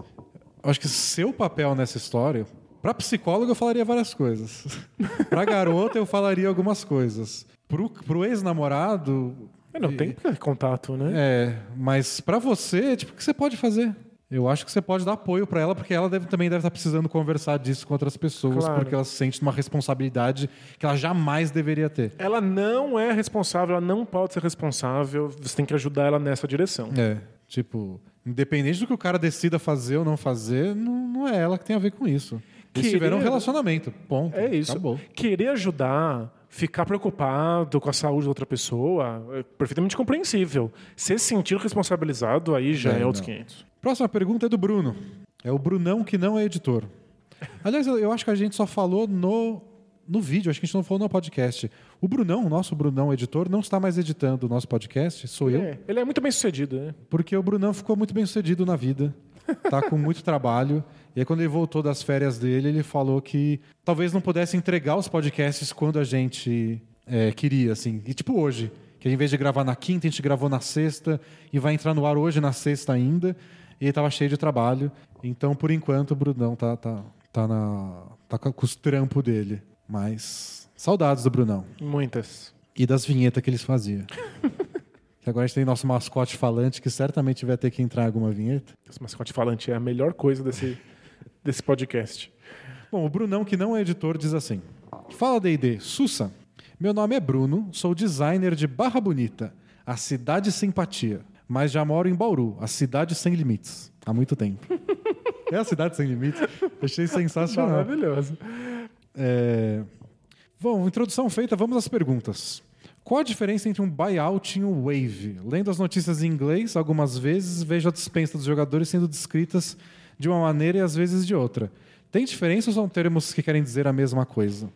acho que seu papel nessa história, pra psicólogo eu falaria várias coisas. <laughs> pra garota eu falaria algumas coisas. Pro, pro ex-namorado. É, não tem contato, né? É, mas pra você, tipo, o que você pode fazer? Eu acho que você pode dar apoio pra ela, porque ela deve- também deve estar precisando conversar disso com outras pessoas, Claro. porque ela se sente numa responsabilidade que ela jamais deveria ter. Ela não é responsável, ela não pode ser responsável. Você tem que ajudar ela nessa direção. É, tipo, independente do que o cara decida fazer ou não fazer, não, não é ela que tem a ver com isso. Eles tiveram um relacionamento, ponto. É isso. Acabou. Querer ajudar, ficar preocupado com a saúde da outra pessoa, é perfeitamente compreensível. Se sentir responsabilizado, aí já É, é, outros não. 500. Próxima pergunta é do Bruno. É o Brunão que não é editor. Aliás, eu- eu acho que a gente só falou no, no vídeo, acho que a gente não falou no podcast. O Brunão, o nosso Brunão editor, não está mais editando o nosso podcast, sou eu. É, ele é muito bem sucedido, né? Porque o Brunão ficou muito bem sucedido na vida. Tá com muito trabalho. E aí, quando ele voltou das férias dele, ele falou que talvez não pudesse entregar os podcasts quando a gente é, queria, assim. E tipo hoje, que em vez de gravar na quinta, a gente gravou na sexta e vai entrar no ar hoje na sexta ainda. E ele tava cheio de trabalho. Então, por enquanto, o Brunão tá, tá, tá, na, tá com os trampos dele. Mas saudades do Brunão. Muitas. E das vinhetas que eles faziam. Que <laughs> Agora a gente tem nosso mascote falante que certamente vai ter que entrar em alguma vinheta. Esse mascote falante é a melhor coisa desse, desse podcast. Bom, o Brunão, que não é editor, diz assim: Fala D&D, Sussa. Meu nome é Bruno, sou designer de Barra Bonita, a cidade simpatia, mas já moro em Bauru, a cidade sem limites, há muito tempo. <laughs> é a cidade sem limites? Achei sensacional. Maravilhoso. É... Bom, introdução feita, vamos às perguntas. Qual a diferença entre um buyout e um wave? Lendo as notícias em inglês, algumas vezes vejo a dispensa dos jogadores sendo descritas de uma maneira e às vezes de outra. Tem diferença ou são termos que querem dizer a mesma coisa?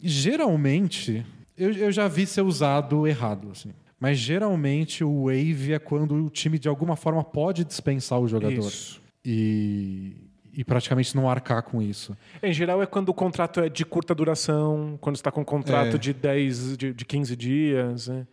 Geralmente, eu, eu já vi ser usado errado. Assim. Mas geralmente o wave é quando o time de alguma forma pode dispensar o jogador. Isso. E, e praticamente não arcar com isso. Em geral, é quando o contrato é de curta duração, quando está com um contrato É. de 10, de, de 15 dias. Né?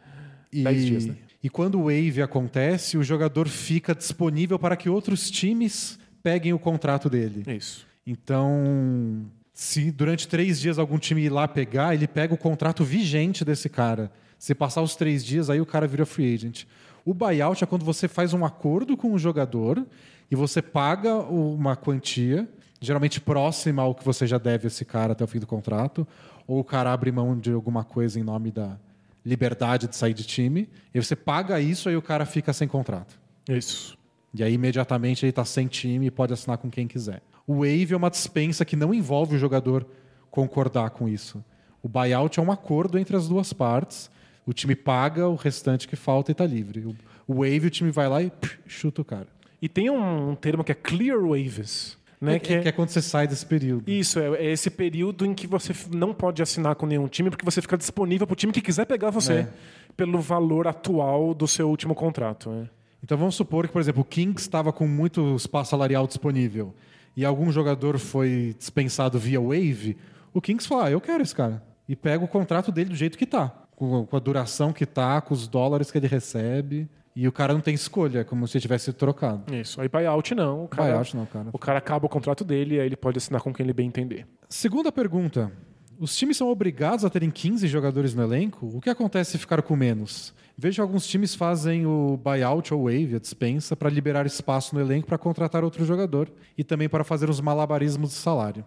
E, 10 dias, né? e quando o wave acontece, o jogador fica disponível para que outros times peguem o contrato dele. Isso. Então, se durante três dias algum time ir lá pegar, ele pega o contrato vigente desse cara. Se passar os três dias, aí o cara vira free agent. O buyout é quando você faz um acordo com o jogador e você paga uma quantia, geralmente próxima ao que você já deve a esse cara até o fim do contrato, ou o cara abre mão de alguma coisa em nome da liberdade de sair de time, e você paga isso, aí o cara fica sem contrato. Isso. E aí, imediatamente, ele está sem time e pode assinar com quem quiser. O wave é uma dispensa que não envolve o jogador concordar com isso. O buyout é um acordo entre as duas partes. O time paga o restante que falta e está livre. O- wave, o time vai lá e pff, chuta o cara. E tem um termo que é clear waves. né? É, que, é... quando você sai desse período. Isso, é, é esse período em que você não pode assinar com nenhum time, porque você fica disponível para o time que quiser pegar você, É. pelo valor atual do seu último contrato. né? Então vamos supor que, por exemplo, o Kings estava com muito espaço salarial disponível e algum jogador foi dispensado via wave, o Kings fala, ah, eu quero esse cara. E pega o contrato dele do jeito que tá, com a duração que tá, com os dólares que ele recebe. E o cara não tem escolha, é como se ele tivesse trocado. Isso. Aí buyout não. O cara, Buyout não, cara. O cara acaba o contrato dele e aí ele pode assinar com quem ele bem entender. Segunda pergunta. Os times são obrigados a terem 15 jogadores no elenco? O que acontece se ficar com menos? Vejo alguns times fazem o buyout ou wave, a dispensa, para liberar espaço no elenco para contratar outro jogador e também para fazer os malabarismos de salário.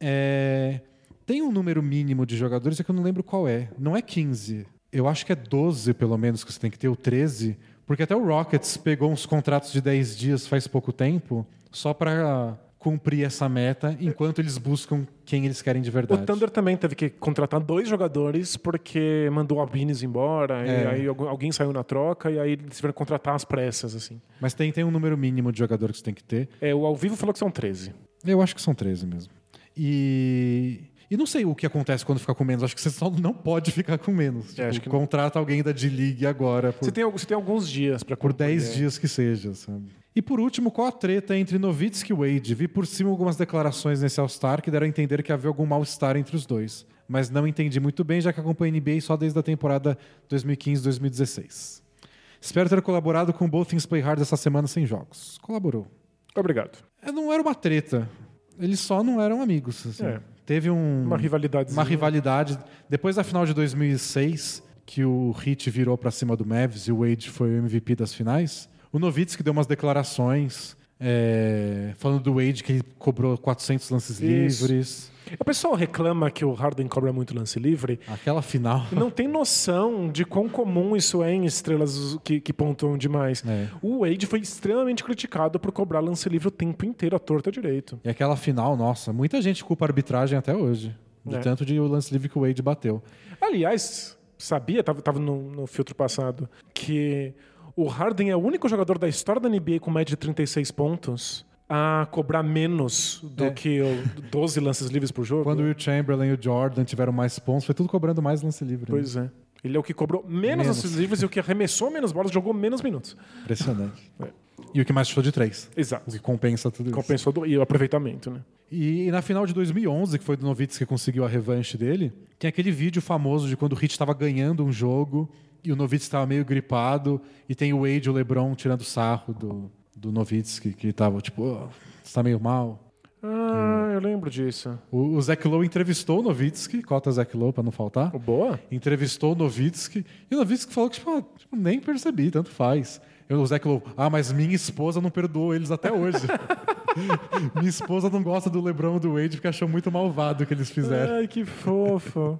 É, Tem um número mínimo de jogadores, é que eu não lembro qual é. Não é 15. Eu acho que é 12, pelo menos, que você tem que ter, ou 13. Porque até o Rockets pegou uns contratos de 10 dias faz pouco tempo, só para cumprir essa meta, enquanto eles buscam quem eles querem de verdade. O Thunder também teve que contratar dois jogadores porque mandou Albinis embora, e É. aí alguém saiu na troca e aí eles tiveram que contratar às pressas, assim. Mas tem, tem um número mínimo de jogador que você tem que ter. É, o ao vivo falou que são 13. Eu acho que são 13 mesmo. E. E não sei o que acontece quando fica com menos. Acho que você só não pode ficar com menos. Tipo, acho que- contrata alguém da D-League agora por, Você tem, você tem alguns dias para por 10 dias que seja, sabe? E por último, qual a treta entre Nowitzki e Wade? Vi por cima algumas declarações nesse All-Star que deram a entender que havia algum mal-estar entre os dois. Mas não entendi muito bem, já que acompanho a NBA só desde a temporada 2015-2016. Espero ter colaborado com o Both Things Play Hard essa semana sem jogos. Colaborou. Obrigado. É, Não era uma treta. Eles só não eram amigos. assim. É. Teve um, Uma rivalidade. uma rivalidade. Depois da final de 2006, que o Heat virou pra cima do Mavs e o Wade foi o MVP das finais, o Nowitzki deu umas declarações é, falando do Wade que ele cobrou 400 lances Isso. livres. O pessoal reclama que o Harden cobra muito lance livre. Aquela final. Não tem noção de quão comum isso é em estrelas que, que pontuam demais. É. O Wade foi extremamente criticado por cobrar lance livre o tempo inteiro, à torta direito. E aquela final, nossa, muita gente culpa a arbitragem até hoje. De É. tanto de o lance livre que o Wade bateu. Aliás, sabia, estava tava no, no filtro passado, que o Harden é o único jogador da história da NBA com média de 36 pontos a cobrar menos do É. que o 12 lances livres por jogo. Quando o Will Chamberlain e o Jordan tiveram mais pontos, foi tudo cobrando mais lance livre. né? Pois é. Ele é o que cobrou menos, Menos. lances livres e o que arremessou menos bolas, jogou menos minutos. Impressionante. <laughs> É. E o que mais chutou de três. O Exato. que compensa tudo isso. Compensou e o aproveitamento, né? E, na final de 2011, que foi do Novitz que conseguiu a revanche dele, tem aquele vídeo famoso de quando o Heat estava ganhando um jogo e o Novitz estava meio gripado e tem o Wade e o LeBron tirando sarro do, do Novitz que, que tava tipo, "Ô, você tá meio mal. Ah, eu lembro disso. O, o Zach Lowe entrevistou o Novitsky, cota Zach Lowe pra não faltar. O Boa? Entrevistou o Novitsky e o Novitsky falou que tipo, ah, tipo, nem percebi, tanto faz. Eu, o Zach Lowe, ah, mas minha esposa não perdoou eles até hoje. <laughs> minha esposa não gosta do LeBron e do Wade porque achou muito malvado o que eles fizeram. Ai, que fofo.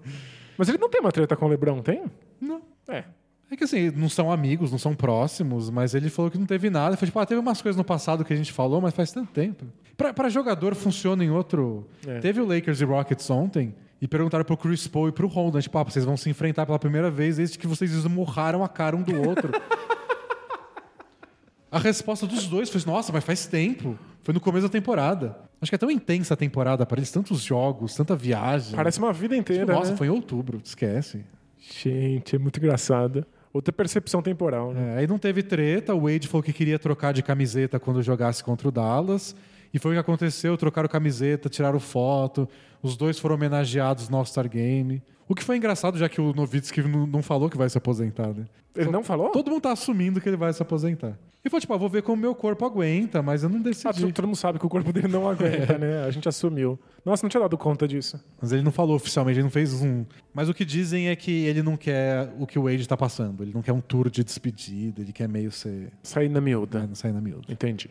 Mas ele não tem uma treta com o LeBron, tem? Não. É. É que assim, não são amigos, não são próximos, mas ele falou que não teve nada. Foi tipo, ah, teve umas coisas no passado que a gente falou, mas faz tanto tempo. Pra, pra jogador funciona em outro. É. Teve o Lakers e Rockets ontem e perguntaram pro Chris Paul e pro Holden, tipo, ah, vocês vão se enfrentar pela primeira vez desde que vocês esmurraram a cara um do outro. <laughs> a resposta dos dois foi, nossa, mas faz tempo. Foi no começo da temporada. Acho que é tão intensa a temporada para eles, tantos jogos, tanta viagem. Parece uma vida inteira, Tipo, nossa, né? foi em outubro, esquece. Gente, é muito engraçado. Outra percepção temporal, né? É, aí não teve treta, o Wade falou que queria trocar de camiseta quando jogasse contra o Dallas. E foi o que aconteceu, trocaram camiseta, tiraram foto, os dois foram homenageados no All-Star Game. O que foi engraçado, já que o Novitsky não, não falou que vai se aposentar, né? Ele não falou? Todo mundo tá assumindo que ele vai se aposentar. E foi tipo, ah, vou ver como meu corpo aguenta, mas eu não Ah, decidi. todo, todo mundo sabe que o corpo dele não aguenta, <laughs> né? A gente assumiu. Nossa, não tinha dado conta disso. Mas ele não falou oficialmente, ele não fez um. Mas o que dizem é que ele não quer o que o Wade tá passando. Ele não quer um tour de despedida, ele quer meio ser. Sair na Ah, miúda. não sair na miúda. Entendi.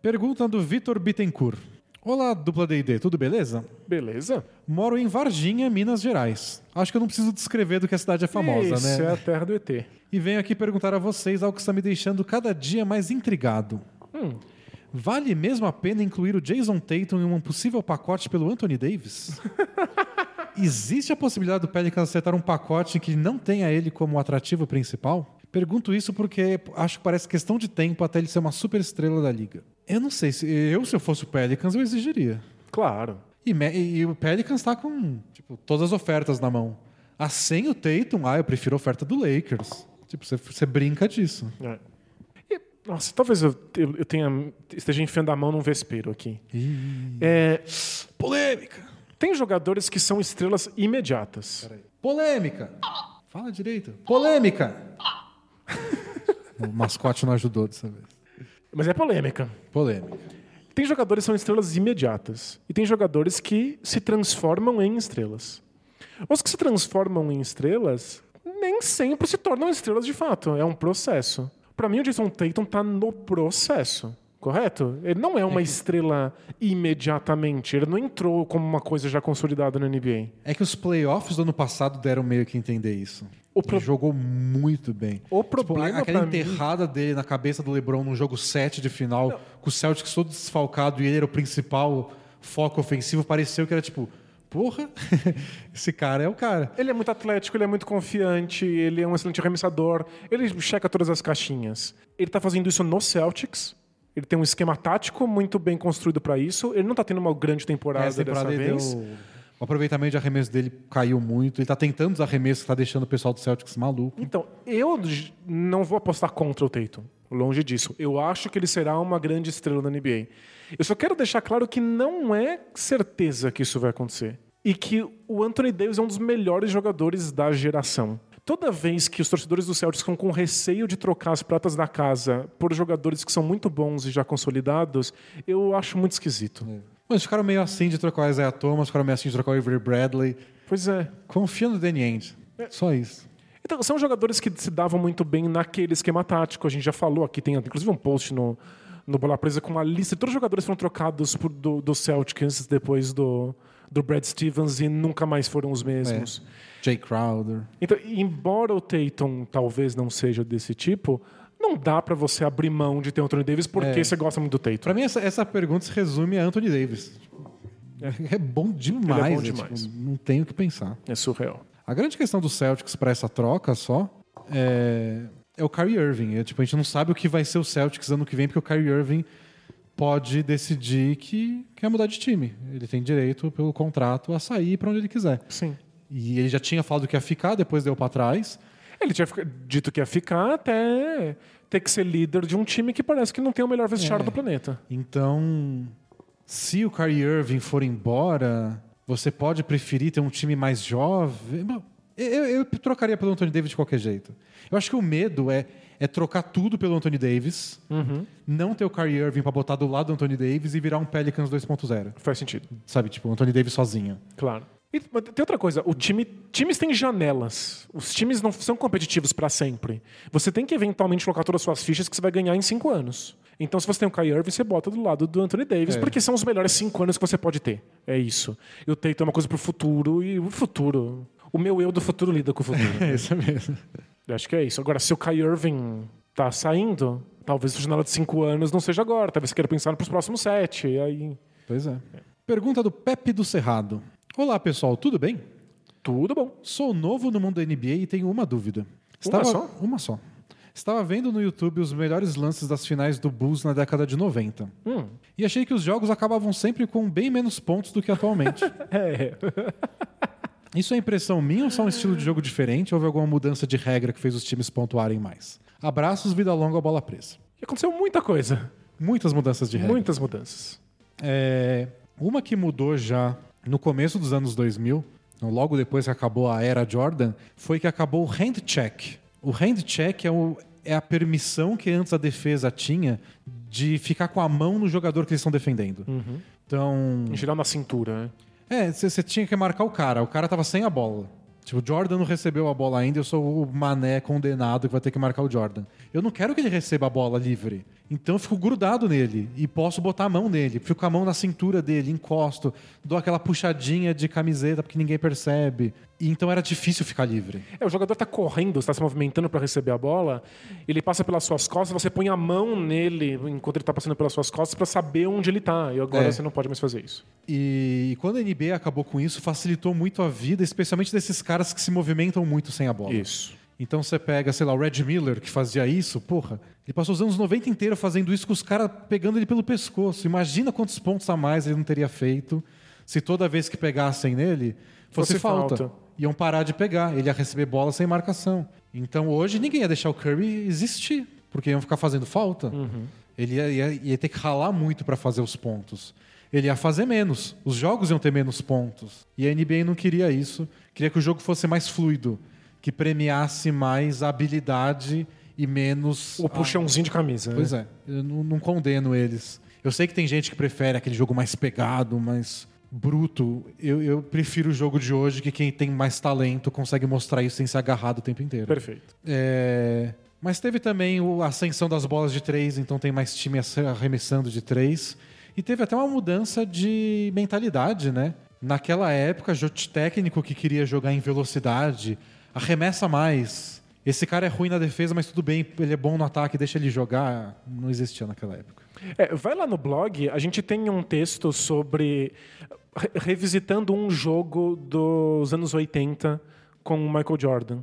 Pergunta do Vitor Bittencourt. Olá, dupla D&D, tudo beleza? Beleza? Moro em Varginha, Minas Gerais. Acho que eu não preciso descrever do que a cidade é famosa, Isso né? é a terra do ET. E venho aqui perguntar a vocês algo que está me deixando cada dia mais intrigado. Hum. Vale mesmo a pena incluir o Jason Tatum em um possível pacote pelo Anthony Davis? <laughs> Existe a possibilidade do Pelicans acertar um pacote que não tenha ele como atrativo principal? Pergunto isso porque acho que parece questão de tempo até ele ser uma super estrela da liga. Eu não sei, se eu, se eu fosse o Pelicans, eu exigiria. Claro. E, e o Pelicans tá com tipo, todas as ofertas na mão. A sem o Tatum, ah, eu prefiro a oferta do Lakers. Tipo, você, você brinca disso. É. E, nossa, talvez eu, eu, eu tenha, esteja enfiando a mão num vespeiro aqui. É, Polêmica! tem jogadores que são estrelas imediatas. Polêmica! Fala direito. Polêmica! <laughs> o mascote não ajudou dessa vez. Mas é polêmica. Polêmica. Tem jogadores que são estrelas imediatas. E tem jogadores que se transformam em estrelas. Os que se transformam em estrelas nem sempre se tornam estrelas de fato. É um processo. Pra mim, o Jason Tatum tá no processo. Correto? Ele não é uma estrela imediatamente. Ele não entrou como uma coisa já consolidada na NBA. É que os playoffs do ano passado deram meio que entender isso. O Ele pro- jogou muito bem. O Tipo, problema aquela pra mim- enterrada dele na cabeça do LeBron num jogo 7 de final, com o Celtics todo desfalcado e ele era o principal foco ofensivo, pareceu que era tipo, porra, <laughs> esse cara é o cara. Ele é muito atlético, ele é muito confiante, ele é um excelente arremessador, ele checa todas as caixinhas. Ele tá fazendo isso no Celtics. Ele tem um esquema tático muito bem construído pra isso. Ele não tá tendo uma grande temporada, Essa temporada dessa vez. deu- O aproveitamento de arremesso dele caiu muito. Ele tá tentando os arremessos que tá deixando o pessoal do Celtics maluco. Então, eu não vou apostar contra o Tatum. Longe disso. Eu acho que ele será uma grande estrela da NBA. Eu só quero deixar claro que não é certeza que isso vai acontecer. E que o Anthony Davis é um dos melhores jogadores da geração. Toda vez que os torcedores do Celtics ficam com receio de trocar as pratas da casa por jogadores que são muito bons e já consolidados, eu acho muito esquisito. Mas ficaram meio assim de trocar o Isaiah Thomas, ficaram meio assim de trocar o Avery Bradley. Pois é. Confia no Danny Ainge. Só isso. Então, são jogadores que se davam muito bem naquele esquema tático. A gente já falou aqui, tem inclusive um post no, no Bola Presa com uma lista de todos os jogadores que foram trocados por, do, do Celtics depois do, do Brad Stevens e nunca mais foram os mesmos. Jay Crowder. Então, embora o Tatum talvez não seja desse tipo, não dá pra você abrir mão de ter o Anthony Davis porque É. você gosta muito do Tatum. Pra mim, essa, essa pergunta se resume a Anthony Davis. É bom demais. Ele é bom é, demais. tipo, não tenho o que pensar. É surreal. A grande questão do Celtics para essa troca só é, é o Kyrie Irving. É, tipo, a gente não sabe o que vai ser o Celtics ano que vem, porque o Kyrie Irving pode decidir que quer mudar de time. Ele tem direito, pelo contrato, a sair para onde ele quiser. Sim. E ele já tinha falado que ia ficar, depois deu para trás. Ele tinha dito que ia ficar até ter que ser líder de um time que parece que não tem o melhor vestiário É. do planeta. Então, se o Kyrie Irving for embora, você pode preferir ter um time mais jovem. Eu, eu trocaria pelo Anthony Davis de qualquer jeito. Eu acho que o medo é, é trocar tudo pelo Anthony Davis, não ter o Kyrie Irving para botar do lado do Anthony Davis e virar um Pelicans 2.0. Faz sentido. Sabe, tipo, o Anthony Davis sozinho. Claro. E, tem outra coisa, o time, times têm janelas. Os times não são competitivos para sempre. Você tem que eventualmente colocar todas as suas fichas que você vai ganhar em cinco anos. Então, se você tem o Kyrie Irving, você bota do lado do Anthony Davis, É. porque são os melhores cinco anos que você pode ter. É isso. E o Tatum é uma coisa pro futuro, e o futuro... O meu eu do futuro lida com o futuro. <laughs> É isso mesmo. Eu Acho que é isso. Agora, se o Kyrie Irving tá saindo, talvez a janela de cinco anos não seja agora. Talvez você queira pensar pros próximos sete. Aí... Pois é. Pergunta do Pepe do Cerrado. Olá, pessoal, tudo bem? Tudo bom. Sou novo no mundo da NBA e tenho uma dúvida. só? Uma só. Estava vendo no YouTube os melhores lances das finais do Bulls na década de 90. Hum. E achei que os jogos acabavam sempre com bem menos pontos do que atualmente. <laughs> É. Isso é impressão minha ou só um estilo de jogo diferente? Houve alguma mudança de regra que fez os times pontuarem mais? Abraços, vida longa, bola presa. E aconteceu muita coisa. Muitas mudanças de regra. Muitas mudanças. É, uma que mudou já no começo dos anos 2000, então logo depois que acabou a era Jordan, foi que acabou o hand check. O hand check é, o- é a permissão que antes a defesa tinha de ficar com a mão no jogador que eles estão defendendo. Então, Em geral na cintura, né? É, você tinha que marcar o cara. O cara tava sem a bola. Tipo, o Jordan não recebeu a bola ainda, eu sou o mané condenado que vai ter que marcar o Jordan. Eu não quero que ele receba a bola livre. Então eu fico grudado nele e posso botar a mão nele. Fico com a mão na cintura dele, encosto, dou aquela puxadinha de camiseta porque ninguém percebe. E então era difícil ficar livre. É, o jogador tá correndo, está se movimentando para receber a bola, ele passa pelas suas costas, você põe a mão nele enquanto ele tá passando pelas suas costas para saber onde ele tá. E agora É. você não pode mais fazer isso. E quando a NBA acabou com isso, facilitou muito a vida, especialmente desses caras que se movimentam muito sem a bola. Isso. Então você pega, sei lá, o Red Miller, que fazia isso, porra, ele passou os anos 90 inteiro fazendo isso com os caras pegando ele pelo pescoço. Imagina quantos pontos a mais ele não teria feito se toda vez que pegassem nele fosse, Fosse falta. falta. Iam parar de pegar, ele ia receber bola sem marcação. Então hoje ninguém ia deixar o Curry existir, porque iam ficar fazendo falta. Ele ia, ia- ia ter que ralar muito para fazer os pontos. Ele ia fazer menos, os jogos iam ter menos pontos. E a NBA não queria isso, queria que o jogo fosse mais fluido, que premiasse mais a habilidade e menos. O puxãozinho de camisa. né? Pois é, eu não, não condeno eles. Eu sei que tem gente que prefere aquele jogo mais pegado, mais bruto. Eu, eu prefiro o jogo de hoje, que quem tem mais talento consegue mostrar isso sem ser agarrado o tempo inteiro. Perfeito. É, Mas teve também a ascensão das bolas de três, então tem mais time arremessando de três. E teve até uma mudança de mentalidade, né? Naquela época, técnico que queria jogar em velocidade, arremessa mais. Esse cara é ruim na defesa, mas tudo bem, ele é bom no ataque, deixa ele jogar. Não existia naquela época. É, vai lá no blog, a gente tem um texto sobre re- revisitando um jogo dos anos 80 com o Michael Jordan.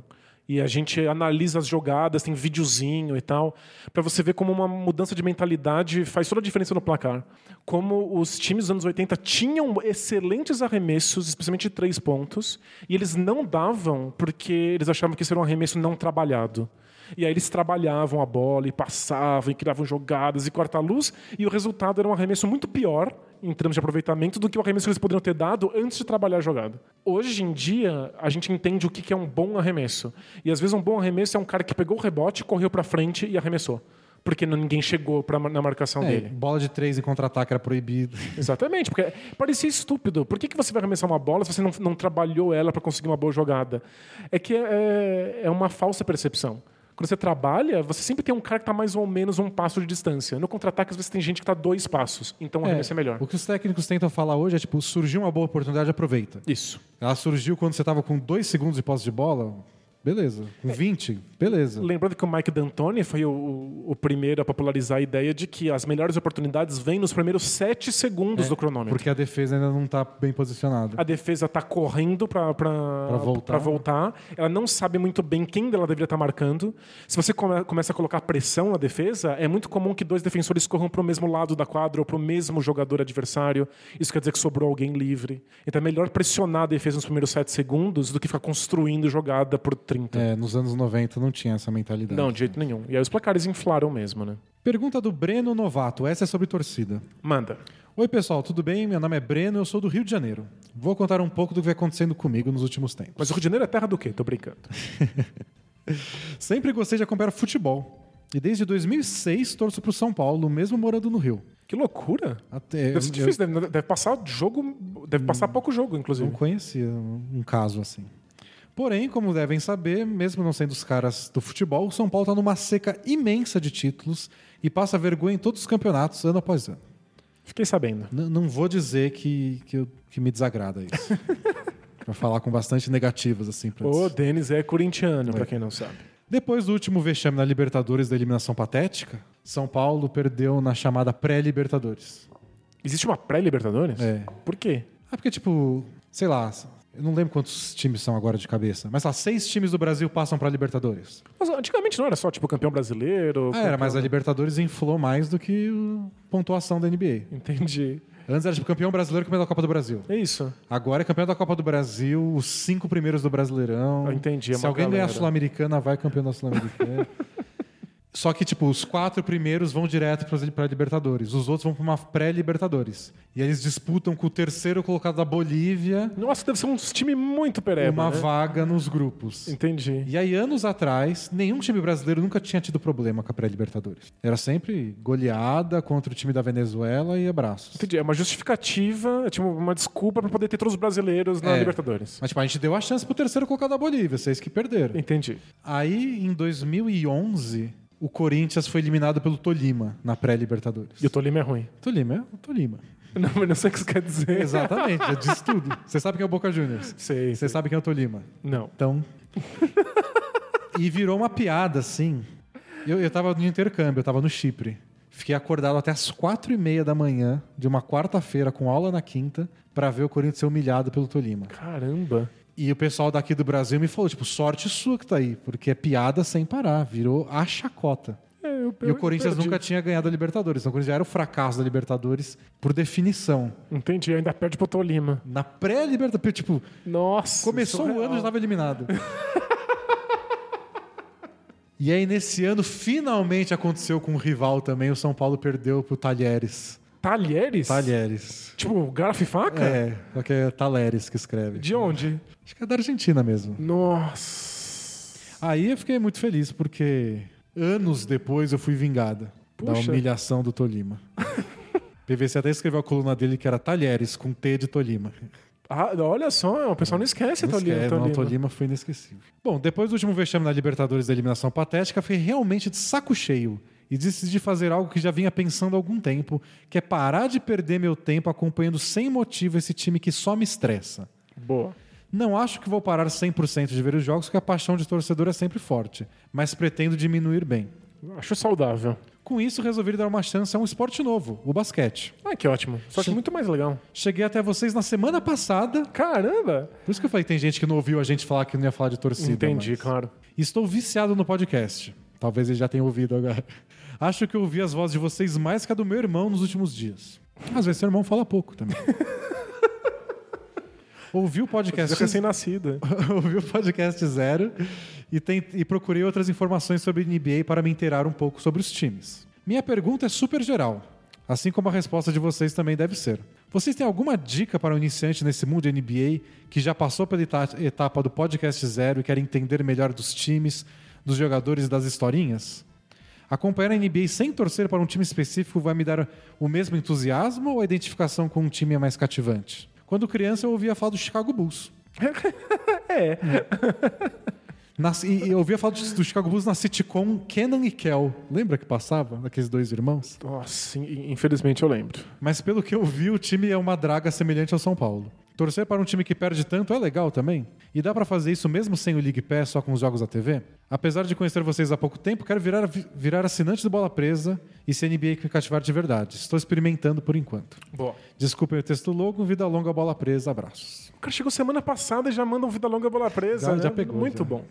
E a gente analisa as jogadas, tem videozinho e tal, para você ver como uma mudança de mentalidade faz toda a diferença no placar. Como os times dos anos 80 tinham excelentes arremessos, especialmente de três pontos, e eles não davam porque eles achavam que isso era um arremesso não trabalhado. E aí eles trabalhavam a bola e passavam e criavam jogadas e corta-luz, e o resultado era um arremesso muito pior em termos de aproveitamento do que o arremesso que eles poderiam ter dado antes de trabalhar a jogada. Hoje em dia, a gente entende o que é um bom arremesso. E às vezes um bom arremesso é um cara que pegou o rebote, correu para frente e arremessou. Porque ninguém chegou pra, na marcação É, dele. bola de três em contra-ataque era proibido. <laughs> Exatamente, porque parecia estúpido. Por que, que você vai arremessar uma bola se você não, não trabalhou ela para conseguir uma boa jogada? É que é, é uma falsa percepção. Quando você trabalha, você sempre tem um cara que está mais ou menos um passo de distância. No contra-ataque, às vezes tem gente que está dois passos. Então o arremesso é, melhor. O que os técnicos tentam falar hoje é tipo, surgiu uma boa oportunidade, aproveita. Isso. Ela surgiu quando você tava com dois segundos de posse de bola, beleza. Com 20, beleza. Lembrando que o Mike D'Antoni foi o, o primeiro a popularizar a ideia de que as melhores oportunidades vêm nos primeiros sete segundos do cronômetro. Porque a defesa ainda não tá bem posicionada. A defesa está correndo para voltar. voltar. Ela não sabe muito bem quem ela deveria estar marcando. Se você come- começa a colocar pressão na defesa, é muito comum que dois defensores corram para o mesmo lado da quadra ou para o mesmo jogador adversário. Isso quer dizer que sobrou alguém livre. Então é melhor pressionar a defesa nos primeiros sete segundos do que ficar construindo jogada por 30. É, nos anos 90 não tinha essa mentalidade. Não, de jeito nenhum. E aí os placares inflaram mesmo, né? Pergunta do Breno Novato, essa é sobre torcida. Manda. Oi pessoal, tudo bem? Meu nome é Breno, eu sou do Rio de Janeiro. Vou contar um pouco do que vem acontecendo comigo nos últimos tempos. Mas o Rio de Janeiro é terra do quê? Tô brincando. <laughs> Sempre gostei de acompanhar futebol. E desde 2006 torço pro São Paulo, mesmo morando no Rio. Que loucura. Até, Deve ser eu- difícil, deve, deve passar jogo. Deve passar pouco jogo, inclusive. Não conhecia um caso assim. Porém, como devem saber, mesmo não sendo os caras do futebol, o São Paulo está numa seca imensa de títulos e passa vergonha em todos os campeonatos, ano após ano. Fiquei sabendo. N- não vou dizer que, que, eu- que me desagrada isso. <laughs> Pra falar com bastante negativas, assim. Pra O Denis é corintiano, pra quem não sabe. Depois do último vexame na Libertadores da eliminação patética, São Paulo perdeu na chamada pré-Libertadores. Existe uma pré-Libertadores? É. Por quê? Ah, porque, tipo, sei lá, eu não lembro quantos times são agora de cabeça, mas lá, seis times do Brasil passam pra Libertadores. Mas antigamente não era só, tipo, campeão brasileiro. Ah, era, campeão- mas a Libertadores inflou mais do que a pontuação da NBA. Entendi. Antes era tipo campeão brasileiro e campeão da Copa do Brasil. É isso. Agora é campeão da Copa do Brasil, os cinco primeiros do Brasileirão. Eu entendi, é Se alguém ganhar a galera. Sul-Americana, vai campeão da Sul-Americana. <laughs> Só que, tipo, os quatro primeiros vão direto para Libertadores. Os outros vão para uma pré-Libertadores. E eles disputam com o terceiro colocado da Bolívia Nossa, deve ser um time muito pereba, uma né? vaga nos grupos. Entendi. E aí, anos atrás, nenhum time brasileiro nunca tinha tido problema com a pré-Libertadores. Era sempre goleada contra o time da Venezuela e abraços. Entendi. É uma justificativa, é tipo uma desculpa pra poder ter todos os brasileiros na É. Libertadores. Mas, tipo, a gente deu a chance pro terceiro colocado da Bolívia, vocês que perderam. Entendi. Aí, em 2011, o Corinthians foi eliminado pelo Tolima na pré-Libertadores. E o Tolima é ruim. Tolima é o Tolima. Não, mas não sei o que isso quer dizer. <laughs> Exatamente, já disse tudo. Você sabe quem é o Boca Juniors. Sei. Você sabe quem é o Tolima. Não. Então. <laughs> e virou uma piada, assim. Eu, eu tava no intercâmbio, eu tava no Chipre. Fiquei acordado até as quatro e meia da manhã de uma quarta-feira com aula na quinta pra ver o Corinthians ser humilhado pelo Tolima. Caramba. E o pessoal daqui do Brasil me falou, tipo, sorte sua que tá aí, porque é piada sem parar, virou a chacota. É, eu- E eu o Corinthians nunca tinha ganhado a Libertadores. Então o Corinthians era o fracasso da Libertadores por definição. Entendi, ainda perde pro Tolima. Na pré-Libertadores, tipo, Nossa. começou o surreal. ano e já estava eliminado. <laughs> e aí, nesse ano, finalmente aconteceu com o rival também. O São Paulo perdeu pro Talheres. Talheres? Talheres. Tipo, garfo e faca? É, só que é Talheres que escreve. De onde? Acho que é da Argentina mesmo. Nossa. Aí eu fiquei muito feliz, porque anos depois eu fui vingada da Puxa. humilhação do Tolima. <laughs> PVC até escreveu a coluna dele que era Talheres, com T de Tolima. Ah, olha só, o pessoal não esquece Não Tolima. esquece, não, Tolima. Tolima foi inesquecível. Bom, depois do último vexame na Libertadores da eliminação patética, fui realmente de saco cheio e decidi fazer algo que já vinha pensando há algum tempo, que é parar de perder meu tempo acompanhando sem motivo esse time que só me estressa. Boa. Não acho que vou parar 100% de ver os jogos, porque a paixão de torcedor é sempre forte, mas pretendo diminuir bem. Acho saudável. Com isso, resolvi dar uma chance a um esporte novo, o basquete. Ah, que ótimo. Só que muito mais legal. Cheguei até vocês na semana passada, Caramba! por isso que eu falei tem gente que não ouviu a gente falar que não ia falar de torcida. Entendi, mas- claro. Estou viciado no podcast. Talvez ele já tenha ouvido agora. Acho que eu ouvi as vozes de vocês mais que a do meu irmão nos últimos dias. Às vezes seu irmão fala pouco também. <laughs> ouvi o podcast é recém-nascida. <laughs> ouvi o podcast zero e, tem- e procurei outras informações sobre NBA para me inteirar um pouco sobre os times. Minha pergunta é super geral, assim como a resposta de vocês também deve ser. Vocês têm alguma dica para um iniciante nesse mundo de NBA que já passou pela eta- etapa do podcast zero e quer entender melhor dos times, dos jogadores e das historinhas? Acompanhar a NBA sem torcer para um time específico vai me dar o mesmo entusiasmo ou a identificação com um time é mais cativante? Quando criança eu ouvia falar do Chicago Bulls. <laughs> É. <laughs> Nas- e, e eu ouvia falar do, do Chicago Bulls na sitcom Kenan e Kel. Lembra que passava? Daqueles dois irmãos? Nossa, in- infelizmente eu lembro. Mas pelo que eu vi, o time é uma draga semelhante ao São Paulo. Torcer para um time que perde tanto é legal também. E dá pra fazer isso mesmo sem o League Pass, só com os jogos da TV? Apesar de conhecer vocês há pouco tempo, quero virar, virar assinante do Bola Presa e se a NBA me cativar de verdade. Estou experimentando por enquanto. Boa. Desculpem o texto longo, vida longa, bola presa, abraços. O cara chegou semana passada e já manda um Vida Longa Bola Presa. Já- né? já pegou, Muito já. bom.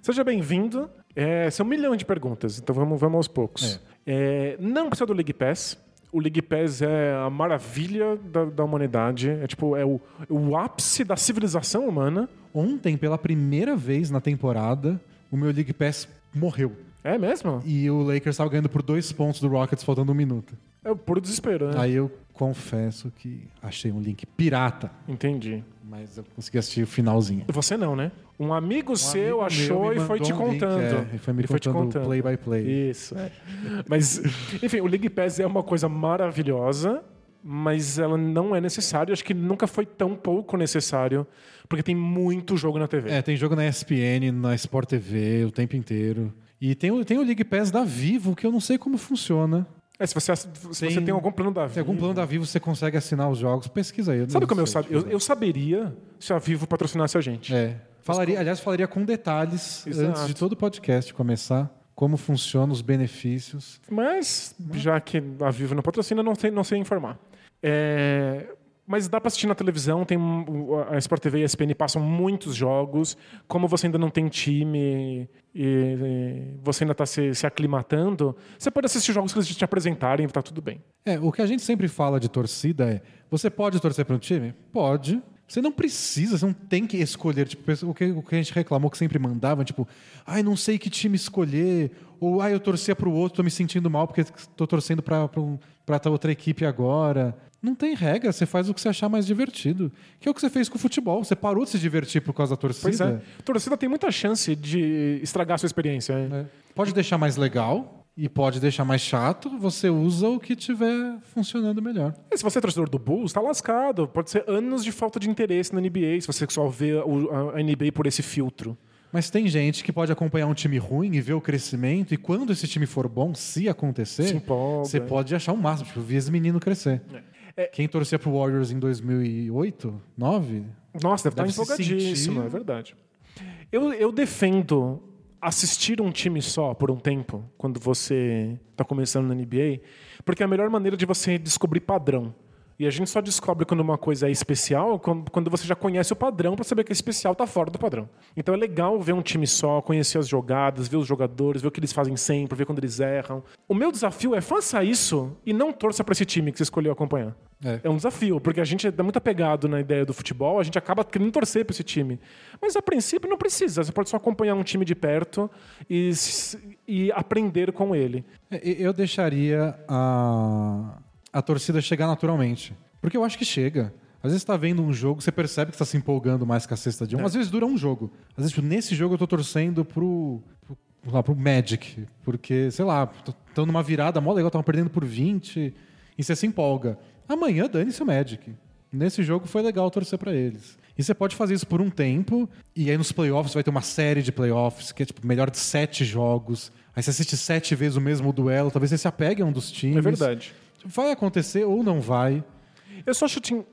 Seja bem-vindo. É, são um milhão de perguntas, então vamos, vamos aos poucos. É, não precisa do League Pass. O League Pass é a maravilha da, da humanidade. É tipo, é o, o ápice da civilização humana. Ontem, pela primeira vez na temporada, o meu League Pass morreu. É mesmo? E o Lakers estava ganhando por dois pontos do Rockets, faltando um minuto. É o puro desespero, né? Aí eu confesso que achei um link pirata, Entendi. Mas eu consegui assistir o finalzinho. Você não, né? Um amigo seu amigo achou e foi te um link, contando. é, e foi me te contando play by play. Isso, é. <laughs> Mas, enfim, o League Pass é uma coisa maravilhosa, mas ela não é necessária. Acho que nunca foi tão pouco necessário, porque tem muito jogo na TV. É, tem jogo na ESPN, na Sport TV o tempo inteiro. E tem o, tem o League Pass da Vivo, que eu não sei como funciona. É, se você, se Tem- você tem algum plano da Se algum Vivo- plano da Vivo você consegue assinar os jogos, pesquisa aí. Sabe como eu sabia? Eu, eu saberia se a Vivo patrocinasse a gente. É. Falaria, aliás, falaria com detalhes Exato. antes de todo o podcast começar, como funcionam os benefícios. Mas, já que a Vivo não patrocina, não sei, não sei informar. É, mas dá pra assistir na televisão, tem a Sport TV e a ESPN passam muitos jogos. Como você ainda não tem time e, e você ainda está se, se aclimatando, você pode assistir jogos que eles te apresentarem e tá tudo bem. É, o que a gente sempre fala de torcida é: você pode torcer para um time? Pode. Você não precisa, você não tem que escolher. Tipo, o que, o que a gente reclamou que sempre mandava, tipo, ai, não sei que time escolher, ou ai, eu torcia para o outro, tô me sentindo mal porque tô torcendo para outra equipe agora. Não tem regra, você faz o que você achar mais divertido. Que é o que você fez com o futebol. Você parou de se divertir por causa da torcida. Pois é. A torcida tem muita chance de estragar a sua experiência. É. Pode deixar mais legal e pode deixar mais chato. Você usa o que tiver funcionando melhor. E se você é torcedor do Bulls, tá lascado. Pode ser anos de falta de interesse na NBA, se você só vê o- a NBA por esse filtro. Mas tem gente que pode acompanhar um time ruim e ver o crescimento, e quando esse time for bom, se acontecer, Se empolga, você é. pode achar um máximo. Tipo, eu vi esse menino crescer. Quem torcia pro Warriors em 2008, 2009, Nossa, deve, Deve estar se empolgadíssimo, sentir- é verdade. Eu, eu defendo assistir um time só por um tempo, quando você está começando na NBA, porque é a melhor maneira de você descobrir padrão. E a gente só descobre quando uma coisa é especial quando você já conhece o padrão pra saber que é especial tá fora do padrão. Então é legal ver um time só, conhecer as jogadas, ver os jogadores, ver o que eles fazem sempre, ver quando eles erram. O meu desafio é faça isso e não torça pra esse time que você escolheu acompanhar. É. É um desafio, porque a gente é muito apegado na ideia do futebol, a gente acaba querendo torcer pra esse time. Mas a princípio não precisa, você pode só acompanhar um time de perto e, e aprender com ele. É, Eu deixaria a, a torcida chegar naturalmente. Porque eu acho que chega. Às vezes você tá vendo um jogo, você percebe que está se empolgando mais com a cesta de um. Às vezes dura um jogo. Às vezes, tipo, nesse jogo eu tô torcendo pro, pro, lá, pro Magic. Porque, sei lá, estão numa virada mó legal, estavam perdendo por 20 e você se empolga. Amanhã dane-se o Magic. Nesse jogo foi legal torcer pra eles. E você pode fazer isso por um tempo, e aí nos playoffs vai ter uma série de playoffs, que é tipo melhor de sete jogos. Aí você assiste sete vezes o mesmo duelo, talvez você se apegue a um dos times. É verdade. Vai acontecer ou não vai. Eu só acho que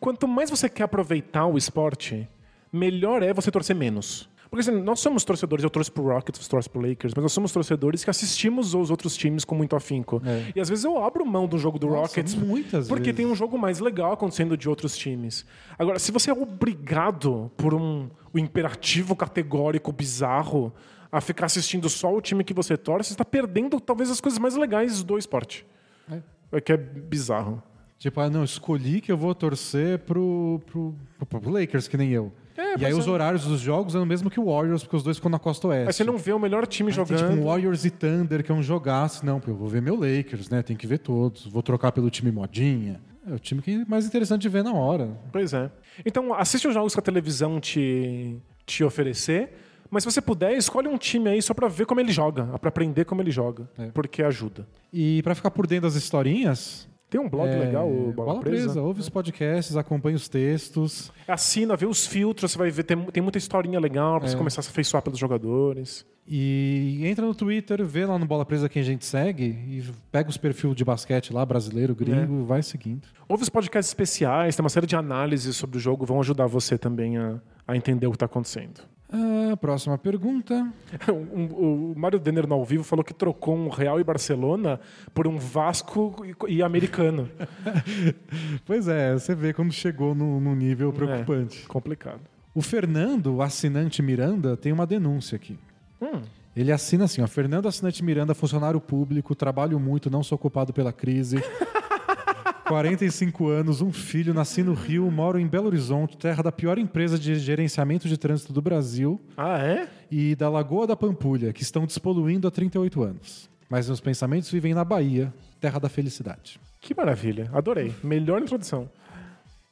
quanto mais você quer aproveitar o esporte, melhor é você torcer menos. Porque assim, nós somos torcedores, eu torço pro Rockets, eu torço pro Lakers, mas nós somos torcedores que assistimos os outros times com muito afinco. É. E às vezes eu abro mão do jogo do Nossa, Rockets muitas porque vezes. tem um jogo mais legal acontecendo de outros times. Agora, se você é obrigado por um, um imperativo categórico bizarro a ficar assistindo só o time que você torce, você está perdendo talvez as coisas mais legais do esporte. É que é bizarro. Tipo, ah, não, escolhi que eu vou torcer pro, pro, pro, pro Lakers, que nem eu. É, e aí mas os é- horários dos jogos são o mesmo que o Warriors, porque os dois ficam na costa oeste. Aí você não vê o melhor time Aí tem, jogando. tipo um Warriors e Thunder, que é um jogaço. Não, eu vou ver meu Lakers, né? Tem que ver todos. Vou trocar pelo time modinha. É o time que é mais interessante de ver na hora. Pois é. Então, assiste os jogos que a televisão te, te oferecer. Mas se você puder, escolhe um time aí só pra ver como ele joga, pra aprender como ele joga. É. Porque ajuda. E pra ficar por dentro das historinhas. Tem um blog é, legal, o Bola, Presa. Ouve os podcasts, acompanha os textos. Assina, vê os filtros, você vai ver. Tem, tem muita historinha legal É. pra você começar a se afeiçoar pelos jogadores. E entra no Twitter, vê lá no Bola Presa quem a gente segue e pega os perfis de basquete lá, brasileiro, gringo, vai seguindo. Ouve os podcasts especiais, tem uma série de análises sobre o jogo, vão ajudar você também a, a entender o que tá acontecendo. Ah, próxima pergunta. <laughs> O Mário Denner no ao vivo falou que trocou um Real e Barcelona por um Vasco e, americano. <laughs> Pois é, você vê quando chegou num num nível preocupante. É, complicado. O Fernando, o assinante Miranda, tem uma denúncia aqui. Hum. Ele assina assim, ó, Fernando Assinante Miranda, funcionário público, trabalho muito, não sou culpado pela crise. <laughs> 45 anos, um filho, nasci no Rio, moro em Belo Horizonte, terra da pior empresa de gerenciamento de trânsito do Brasil Ah, é? e da Lagoa da Pampulha, que estão despoluindo há 38 anos. Mas meus pensamentos vivem na Bahia, terra da felicidade. Que maravilha. Adorei. Melhor introdução.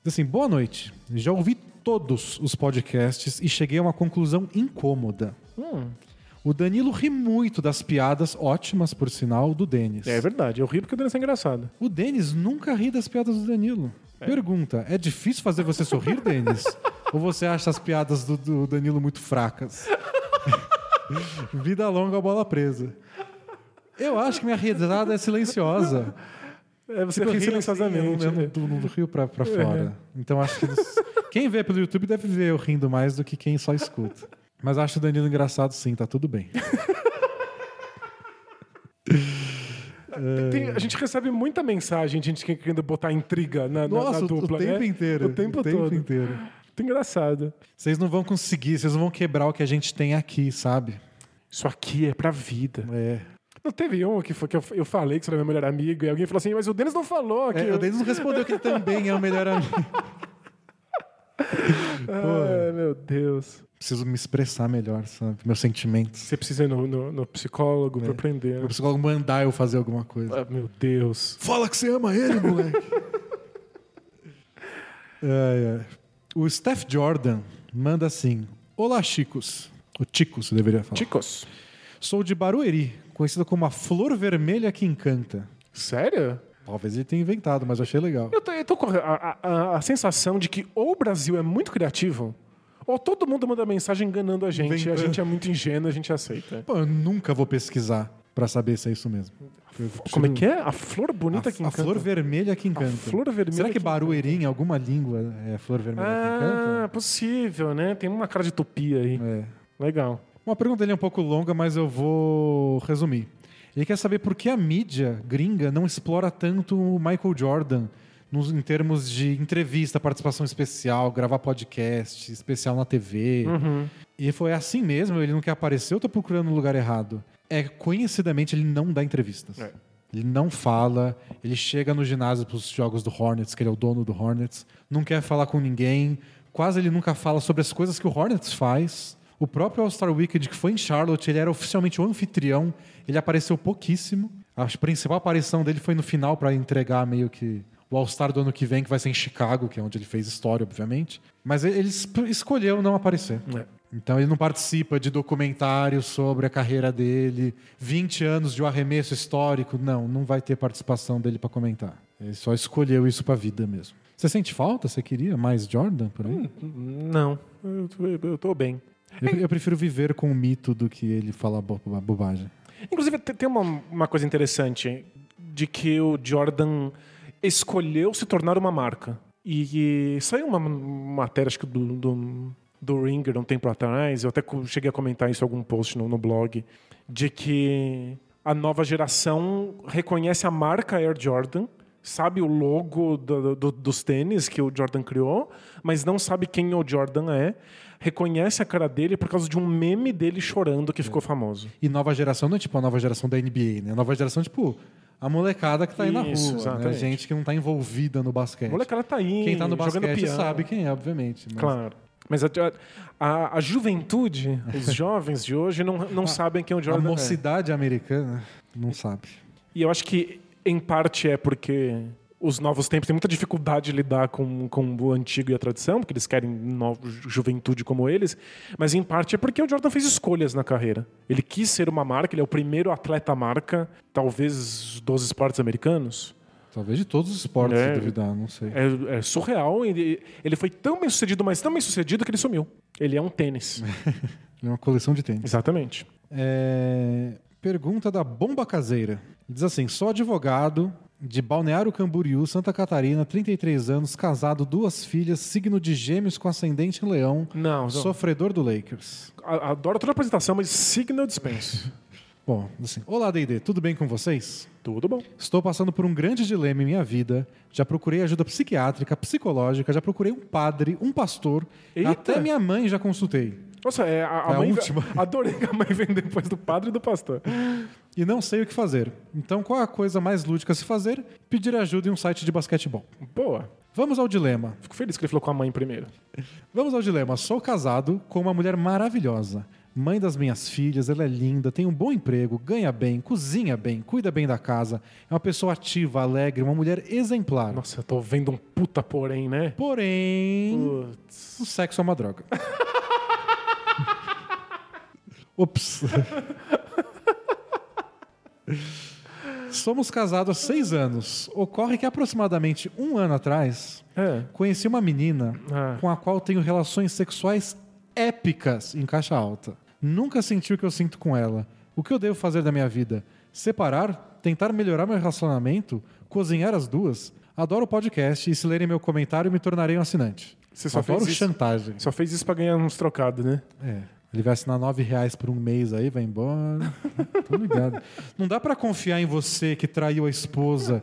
Assim, boa noite. Já ouvi todos os podcasts e cheguei a uma conclusão incômoda. Hum. O Danilo ri muito das piadas, ótimas por sinal, do Denis. É verdade. Eu ri porque o Denis é engraçado. O Denis nunca ri das piadas do Danilo. Pergunta: é difícil fazer você sorrir, Denis? <laughs> Ou você acha as piadas do, do Danilo muito fracas? <laughs> Vida longa, bola presa. Eu acho que minha risada é silenciosa. É, você Tipo, ri silenciosamente. assim, eu- eu- do, do rio pra, pra fora. Então acho que quem vê pelo YouTube deve ver eu rindo mais do que quem só escuta. Mas acho o Danilo engraçado sim, tá tudo bem. <laughs> Tem- a gente recebe muita mensagem, gente que querendo botar intriga na, na- na Nossa, o- dupla, o tempo né? inteiro. O tempo, o tempo todo. inteiro. Muito engraçado. Vocês não vão conseguir, vocês não vão quebrar o que a gente tem aqui, sabe? Isso aqui é pra vida. É. Não teve um que, foi, que eu, eu falei que você era meu melhor amigo e alguém falou assim, mas o Denis não falou que É, eu... o Denis não respondeu que ele também é o melhor amigo. <laughs> Ai, meu Deus. Preciso me expressar melhor, sabe? Meus sentimentos. Você precisa ir no, no- no psicólogo É. pra aprender. Eu preciso mandar eu fazer alguma coisa. Ah, meu Deus. Fala que você ama ele, moleque. <laughs> Ai, ai. O Steph Jordan manda assim: Olá, Chicos. O Ticos, eu deveria falar. Chicos, Sou de Barueri, conhecida como a flor vermelha que encanta. sério? Talvez ele tenha inventado, mas eu achei legal. Eu tô, eu tô com a, a- a- a sensação de que ou o Brasil é muito criativo, ou todo mundo manda mensagem enganando a gente. e A gente é muito ingênuo, a gente aceita. Pô, eu nunca vou pesquisar pra saber se é isso mesmo. Como é que é? A flor bonita A, que a encanta. flor vermelha que encanta. flor vermelha Será que que Barueri, em alguma língua, é flor vermelha Ah, que encanta? possível, né? Tem uma cara de tupia aí. É. Legal. Uma pergunta dele é um pouco longa, mas eu vou resumir. Ele quer saber por que a mídia gringa não explora tanto o Michael Jordan nos, em termos de entrevista, participação especial, gravar podcast, especial na TV. E foi assim mesmo, ele não quer aparecer, eu tô procurando no lugar errado. É, conhecidamente, ele não dá entrevistas. É. Ele não fala, ele chega no ginásio pros jogos do Hornets, que ele é o dono do Hornets, não quer falar com ninguém, quase ele nunca fala sobre as coisas que o Hornets faz. O próprio All-Star Weekend, que foi em Charlotte, ele era oficialmente o anfitrião, ele apareceu pouquíssimo. A principal aparição dele foi no final para entregar meio que o All-Star do ano que vem, que vai ser em Chicago, que é onde ele fez história, obviamente. Mas ele es- escolheu não aparecer. É. Então ele não participa de documentários sobre a carreira dele, 20 anos de um arremesso histórico. Não, não vai ter participação dele para comentar. Ele só escolheu isso para a vida mesmo. Você sente falta? Você queria mais Jordan por aí? Não, eu, tô- eu tô bem. Eu, eu prefiro viver com o mito do que ele falar bo- bobagem. Inclusive, te- tem uma, uma coisa interessante de que o Jordan escolheu se tornar uma marca. E, e saiu uma matéria, acho que do, do, do Ringer um tempo atrás, eu até cheguei a comentar isso em algum post no, no blog, de que a nova geração reconhece a marca Air Jordan, sabe o logo do- do- dos tênis que o Jordan criou, mas não sabe quem o Jordan é, reconhece a cara dele por causa de um meme dele chorando que ficou famoso. E nova geração não é tipo a nova geração da NBA, né? A nova geração é tipo a molecada que tá aí na Isso, rua. Né? A exatamente. gente que não tá envolvida no basquete. A molecada tá aí, Quem tá no basquete piano. sabe quem é, obviamente. mas- Claro. Mas a, a, a juventude, os <laughs> jovens de hoje, não, não sabem quem o A Jordan é. mocidade americana não sabe. E eu acho que, em parte, é porque os novos tempos têm muita dificuldade de lidar com, com o antigo e a tradição, porque eles querem novo, juventude como eles, mas em parte é porque o Jordan fez escolhas na carreira. Ele quis ser uma marca, ele é o primeiro atleta marca, talvez dos esportes americanos. Talvez de todos os esportes, É. se duvidar, não sei. É, é surreal. Ele, ele foi tão bem sucedido, mas tão bem sucedido que ele sumiu. Ele é um tênis. <laughs> É uma coleção de tênis. Exatamente. É, Pergunta da Bomba Caseira. Diz assim: sou advogado de Balneário Camboriú, Santa Catarina, 33 anos, casado, duas filhas, signo de gêmeos com ascendente em leão, Não, não. sofredor do Lakers. A- Adoro toda a apresentação, mas signo eu dispenso. <laughs> Bom, assim, olá D&D, tudo bem com vocês? Tudo bom. Estou passando por um grande dilema em minha vida. Já procurei ajuda psiquiátrica, psicológica, já procurei um padre, um pastor, Eita! até minha mãe já consultei. Nossa, é, a, a É a mãe. última. <laughs> Adorei que a mãe vem depois do padre e do pastor. E não sei o que fazer. Então, qual a coisa mais lúdica a se fazer? Pedir ajuda em um site de basquetebol. Boa. Vamos ao dilema. Fico feliz que ele falou com a mãe primeiro. Vamos ao dilema. Sou casado com uma mulher maravilhosa. Mãe das minhas filhas, ela é linda, tem um bom emprego, ganha bem, cozinha bem, cuida bem da casa. É uma pessoa ativa, alegre, uma mulher exemplar. Nossa, eu tô vendo um puta porém, né? Porém, Putz. o sexo é uma droga. <laughs> Ups. <laughs> Somos casados há seis anos. Ocorre que aproximadamente um ano atrás, É. conheci uma menina Ah. com a qual tenho relações sexuais épicas em caixa alta. Nunca senti o que eu sinto com ela. O que eu devo fazer da minha vida? Separar? Tentar melhorar meu relacionamento? Cozinhar as duas? Adoro o podcast e se lerem meu comentário me tornarei um assinante. Você só Adoro fez isso- chantagem. Só fez isso pra ganhar uns trocados, né? É. Ele vai assinar nove reais por um mês aí, vai embora. Tô ligado. Não dá pra confiar em você que traiu a esposa.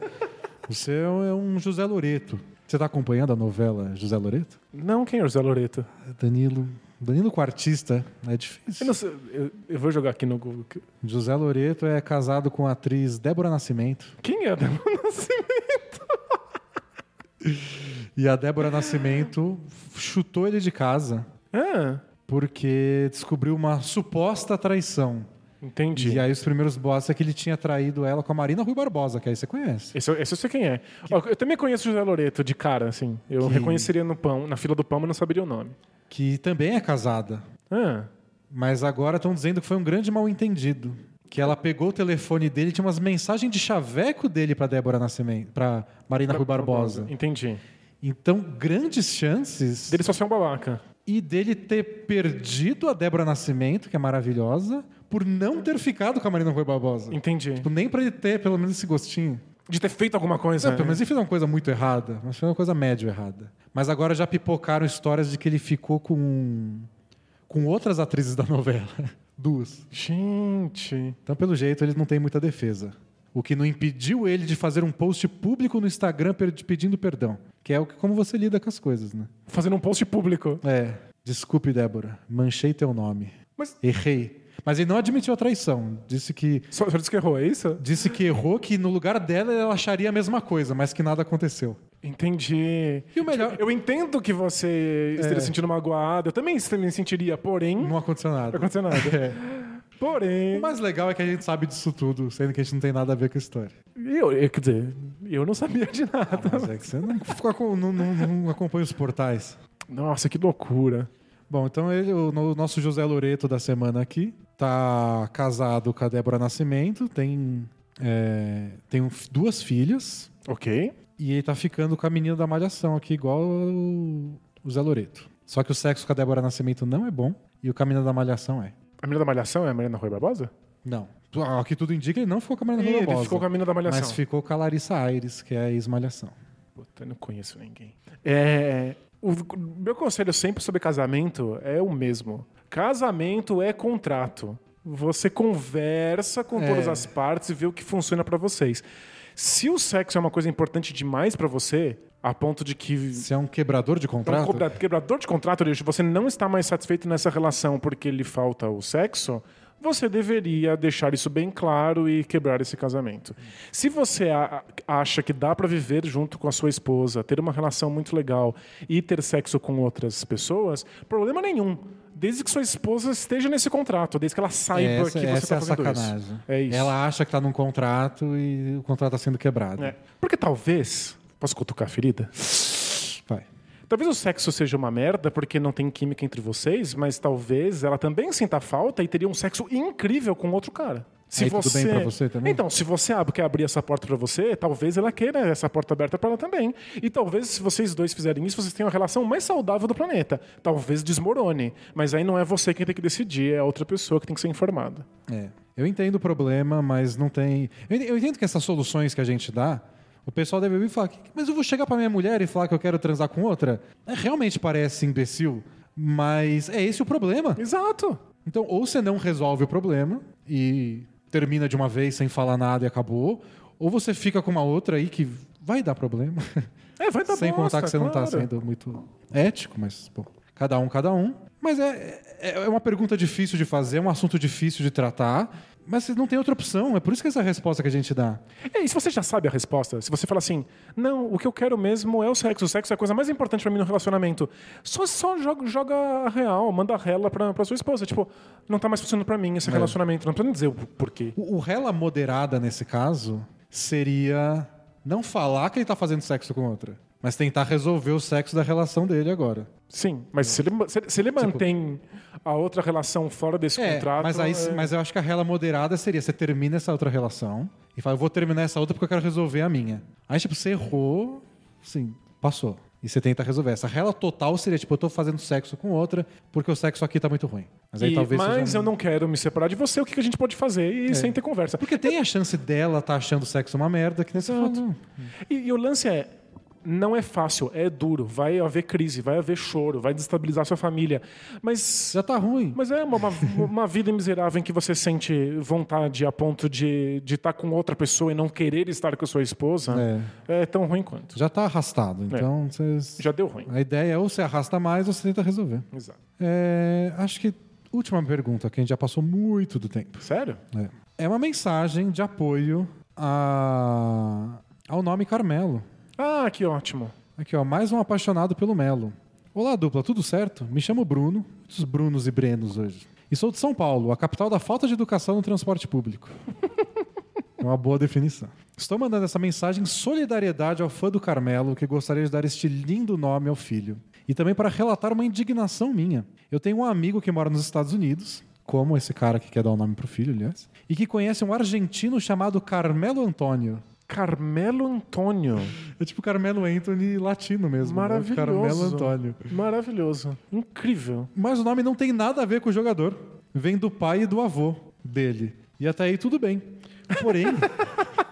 Você é um- é José Loreto. Você tá acompanhando a novela José Loreto? Não, quem é o José Loreto? Danilo. Danilo Quartista. É Eu, difícil. não sei, eu, eu vou jogar aqui no Google. José Loreto é casado com a atriz Débora Nascimento. Quem é Débora Nascimento? E a Débora Nascimento chutou ele de casa Ah, porque descobriu uma suposta traição. entendi. E aí os primeiros boatos é que ele tinha traído ela com a Marina Rui Barbosa, que aí você conhece. Esse, eu- esse eu sei quem é. Ó, eu também conheço o José Loreto de cara, assim. Eu Que- reconheceria no pão, na fila do pão, mas não saberia o nome. Que também é casada. Ah, Mas agora estão dizendo que foi um grande mal-entendido. Que ela pegou o telefone dele e tinha umas mensagens de chaveco dele para Débora Nascimento, para Marina Rui Barbosa. Entendi. Então, grandes chances Dele só ser um babaca. E dele ter perdido a Débora Nascimento, que é maravilhosa, por não ter ficado com a Marina Rui Barbosa. Entendi. Tipo, nem para ele ter pelo menos esse gostinho. De ter feito alguma coisa. Não, pelo menos ele fez uma coisa muito errada, mas foi uma coisa médio errada. Mas agora já pipocaram histórias de que ele ficou com com outras atrizes da novela, <laughs> duas. Gente. Então, pelo jeito, ele não tem muita defesa. O que não impediu ele de fazer um post público no Instagram pedindo perdão. Que é o que, como você lida com as coisas, né? Fazendo um post público. É. Desculpe, Débora. Manchei teu nome. Mas Errei. Mas ele não admitiu a traição. Disse que só, só disse que errou, é isso? disse que errou, que no lugar dela ela acharia a mesma coisa, mas que nada aconteceu. Entendi. E o melhor- Eu entendo que você esteja se sentindo magoado. Eu também me sentiria, porém. Não aconteceu nada. Não aconteceu nada. <laughs> É. Porém. O mais legal é que a gente sabe disso tudo, sendo que a gente não tem nada a ver com a história. Eu, eu- quer dizer, eu não sabia de nada. Mas é que você não, fica com- não- não- não acompanha os portais. Nossa, que loucura. Bom, então ele, o no- nosso José Loreto da semana aqui tá casado com a Débora Nascimento, tem, é, tem duas filhas Ok. e ele tá ficando com a menina da Malhação aqui, igual o, o Zé Loreto. Só que o sexo com a Débora Nascimento não é bom e o menina da Malhação é. A menina da Malhação é a Mariana Rui Barbosa? Não. Ao que tudo indica, ele não ficou com a Marina ele Barbosa. ficou com a menina da Malhação. Mas ficou com a Larissa Aires, que é a ex-malhação. Puta, eu não conheço ninguém. É, o meu conselho sempre sobre casamento é o mesmo. Casamento é contrato. Você conversa com É. todas as partes e vê o que funciona pra vocês. Se o sexo é uma coisa importante demais pra você, a ponto de que Se é um quebrador de é um contrato, quebrador de contrato, Lixo, você não está mais satisfeito nessa relação porque lhe falta o sexo, você deveria deixar isso bem claro e quebrar esse casamento. Se você acha que dá para viver junto com a sua esposa, ter uma relação muito legal e ter sexo com outras pessoas, problema nenhum. Desde que sua esposa esteja nesse contrato, desde que ela saiba essa, que você está é fazendo sacanagem. isso. É isso. Ela acha que tá num contrato e o contrato tá sendo quebrado. É. Porque talvez. Posso cutucar a ferida? Vai. Talvez o sexo seja uma merda porque não tem química entre vocês, mas talvez ela também sinta falta e teria um sexo incrível com outro cara. Se Aí tudo bem pra você também? Então, se você ab- quer abrir essa porta pra você, talvez ela queira essa porta aberta pra ela também. E talvez, se vocês dois fizerem isso, vocês tenham a relação mais saudável do planeta. Talvez desmorone. Mas aí não é você quem tem que decidir, é a outra pessoa que tem que ser informada. É. Eu entendo o problema, mas não tem. Eu entendo que essas soluções que a gente dá, o pessoal deve ouvir e falar: mas eu vou chegar pra minha mulher e falar que eu quero transar com outra? É, realmente parece imbecil, mas é esse o problema. Exato. Então, ou você não resolve o problema e termina de uma vez sem falar nada e acabou, ou você fica com uma outra aí que vai dar problema. É, vai dar <laughs> Sem bosta, contar que você não tá claro. sendo muito ético, mas, bom, cada um, cada um. Mas é, é, é uma pergunta difícil de fazer, é um assunto difícil de tratar, mas você não tem outra opção. É por isso que essa é a resposta que a gente dá. É, e se você já sabe a resposta, se você fala assim, não, o que eu quero mesmo é o sexo, o sexo é a coisa mais importante pra mim no relacionamento, só, só joga, joga a real, manda a rela pra, pra sua esposa. Tipo, não tá mais funcionando pra mim esse relacionamento, não precisa nem dizer o porquê. O, o rela moderada nesse caso seria não falar que ele tá fazendo sexo com outra, mas tentar resolver o sexo da relação dele agora. Sim, mas se ele, se, se ele mantém a outra relação fora desse Tipo É, contrato. mas, aí, é- mas eu acho que a rela moderada seria você termina essa outra relação e fala, eu vou terminar essa outra porque eu quero resolver a minha. Aí, tipo, você errou, sim, passou. E você tenta resolver. Essa rela total seria, tipo, eu tô fazendo sexo com outra porque o sexo aqui tá muito ruim. Mas aí E- talvez mas seja eu não quero me separar de você, o que a gente pode fazer? E sem ter conversa. Porque tem a chance dela tá achando o sexo uma merda, que nesse fato. E, e o lance é. Não é fácil, é duro. Vai haver crise, vai haver choro, vai desestabilizar sua família. Mas. Já tá ruim. Mas é uma, uma, uma vida miserável em que você sente vontade a ponto de estar com outra pessoa e não querer estar com a sua esposa. É, tão ruim quanto. Já tá arrastado. Então, vocês- Já deu ruim. a ideia é ou você arrasta mais ou você tenta resolver. Exato. É, acho que última pergunta, que a gente já passou muito do tempo. Sério? É, é uma mensagem de apoio a... ao nome Carmelo. Ah, que ótimo. Aqui, ó, mais um apaixonado pelo Melo. Olá, dupla, tudo certo? Me chamo Bruno, muitos Brunos e Brenos hoje. E sou de São Paulo, a capital da falta de educação no transporte público. É uma boa definição. Estou mandando essa mensagem em solidariedade ao fã do Carmelo, que gostaria de dar este lindo nome ao filho. E também para relatar uma indignação minha. Eu tenho um amigo que mora nos Estados Unidos, como esse cara que quer dar o nome pro filho, aliás, e que conhece um argentino chamado Carmelo Antônio. Carmelo Antônio. É tipo Carmelo Anthony latino mesmo. né? Maravilhoso. Carmelo Antônio. Maravilhoso. Incrível. Mas o nome não tem nada a ver com o jogador. Vem do pai e do avô dele. E até aí tudo bem. Porém,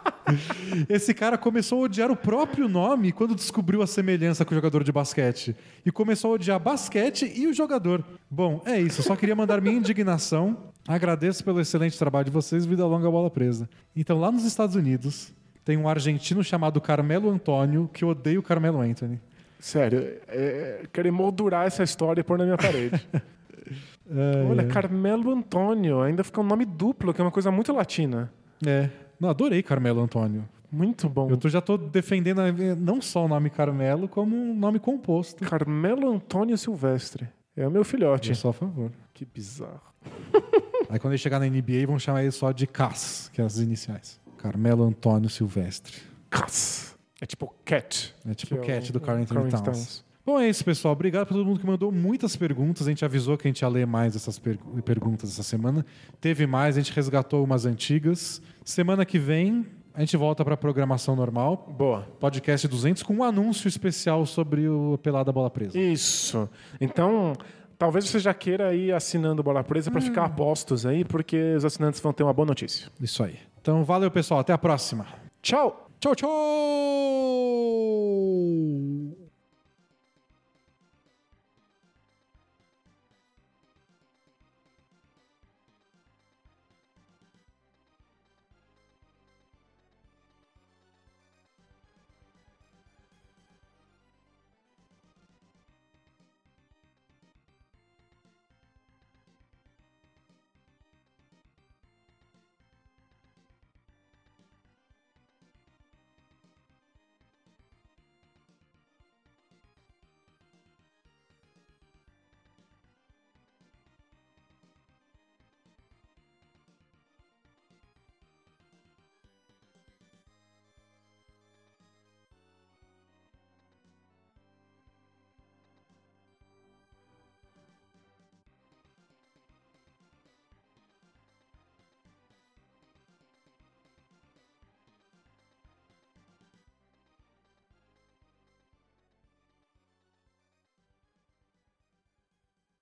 <laughs> esse cara começou a odiar o próprio nome quando descobriu a semelhança com o jogador de basquete. E começou a odiar basquete e o jogador. Bom, é isso. Só queria mandar minha indignação Agradeço pelo excelente trabalho de vocês, vida longa bola presa. Então, lá nos Estados Unidos, tem um argentino chamado Carmelo Antônio que odeia o Carmelo Anthony. Sério, é, quero emoldurar essa história e pôr na minha parede. <laughs> Olha, Carmelo Antônio, ainda fica um nome duplo, que é uma coisa muito latina. É. Não, adorei Carmelo Antônio. Muito bom. Eu tô- já tô defendendo não só o nome Carmelo, como um nome composto. Carmelo Antônio Silvestre. É o meu filhote. Eu sou a favor. Que bizarro. Aí quando ele chegar na NBA, vão chamar ele só de Cass, que é as iniciais. Carmelo Antônio Silvestre. É tipo Cat. É tipo que Cat o- do Carl Anthony Towns. Towns. Bom, é isso, pessoal. Obrigado por todo mundo que mandou muitas perguntas. A gente avisou que a gente ia ler mais essas per- perguntas essa semana. Teve mais, a gente resgatou umas antigas. Semana que vem, a gente volta para a programação normal. Boa. Podcast 200 com um anúncio especial sobre o Pelada Bola Presa. Isso. Então, talvez você já queira ir assinando Bola Presa para ficar a postos aí, porque os assinantes vão ter uma boa notícia. Isso aí. Então valeu, pessoal. Até a próxima. Tchau. Tchau, tchau.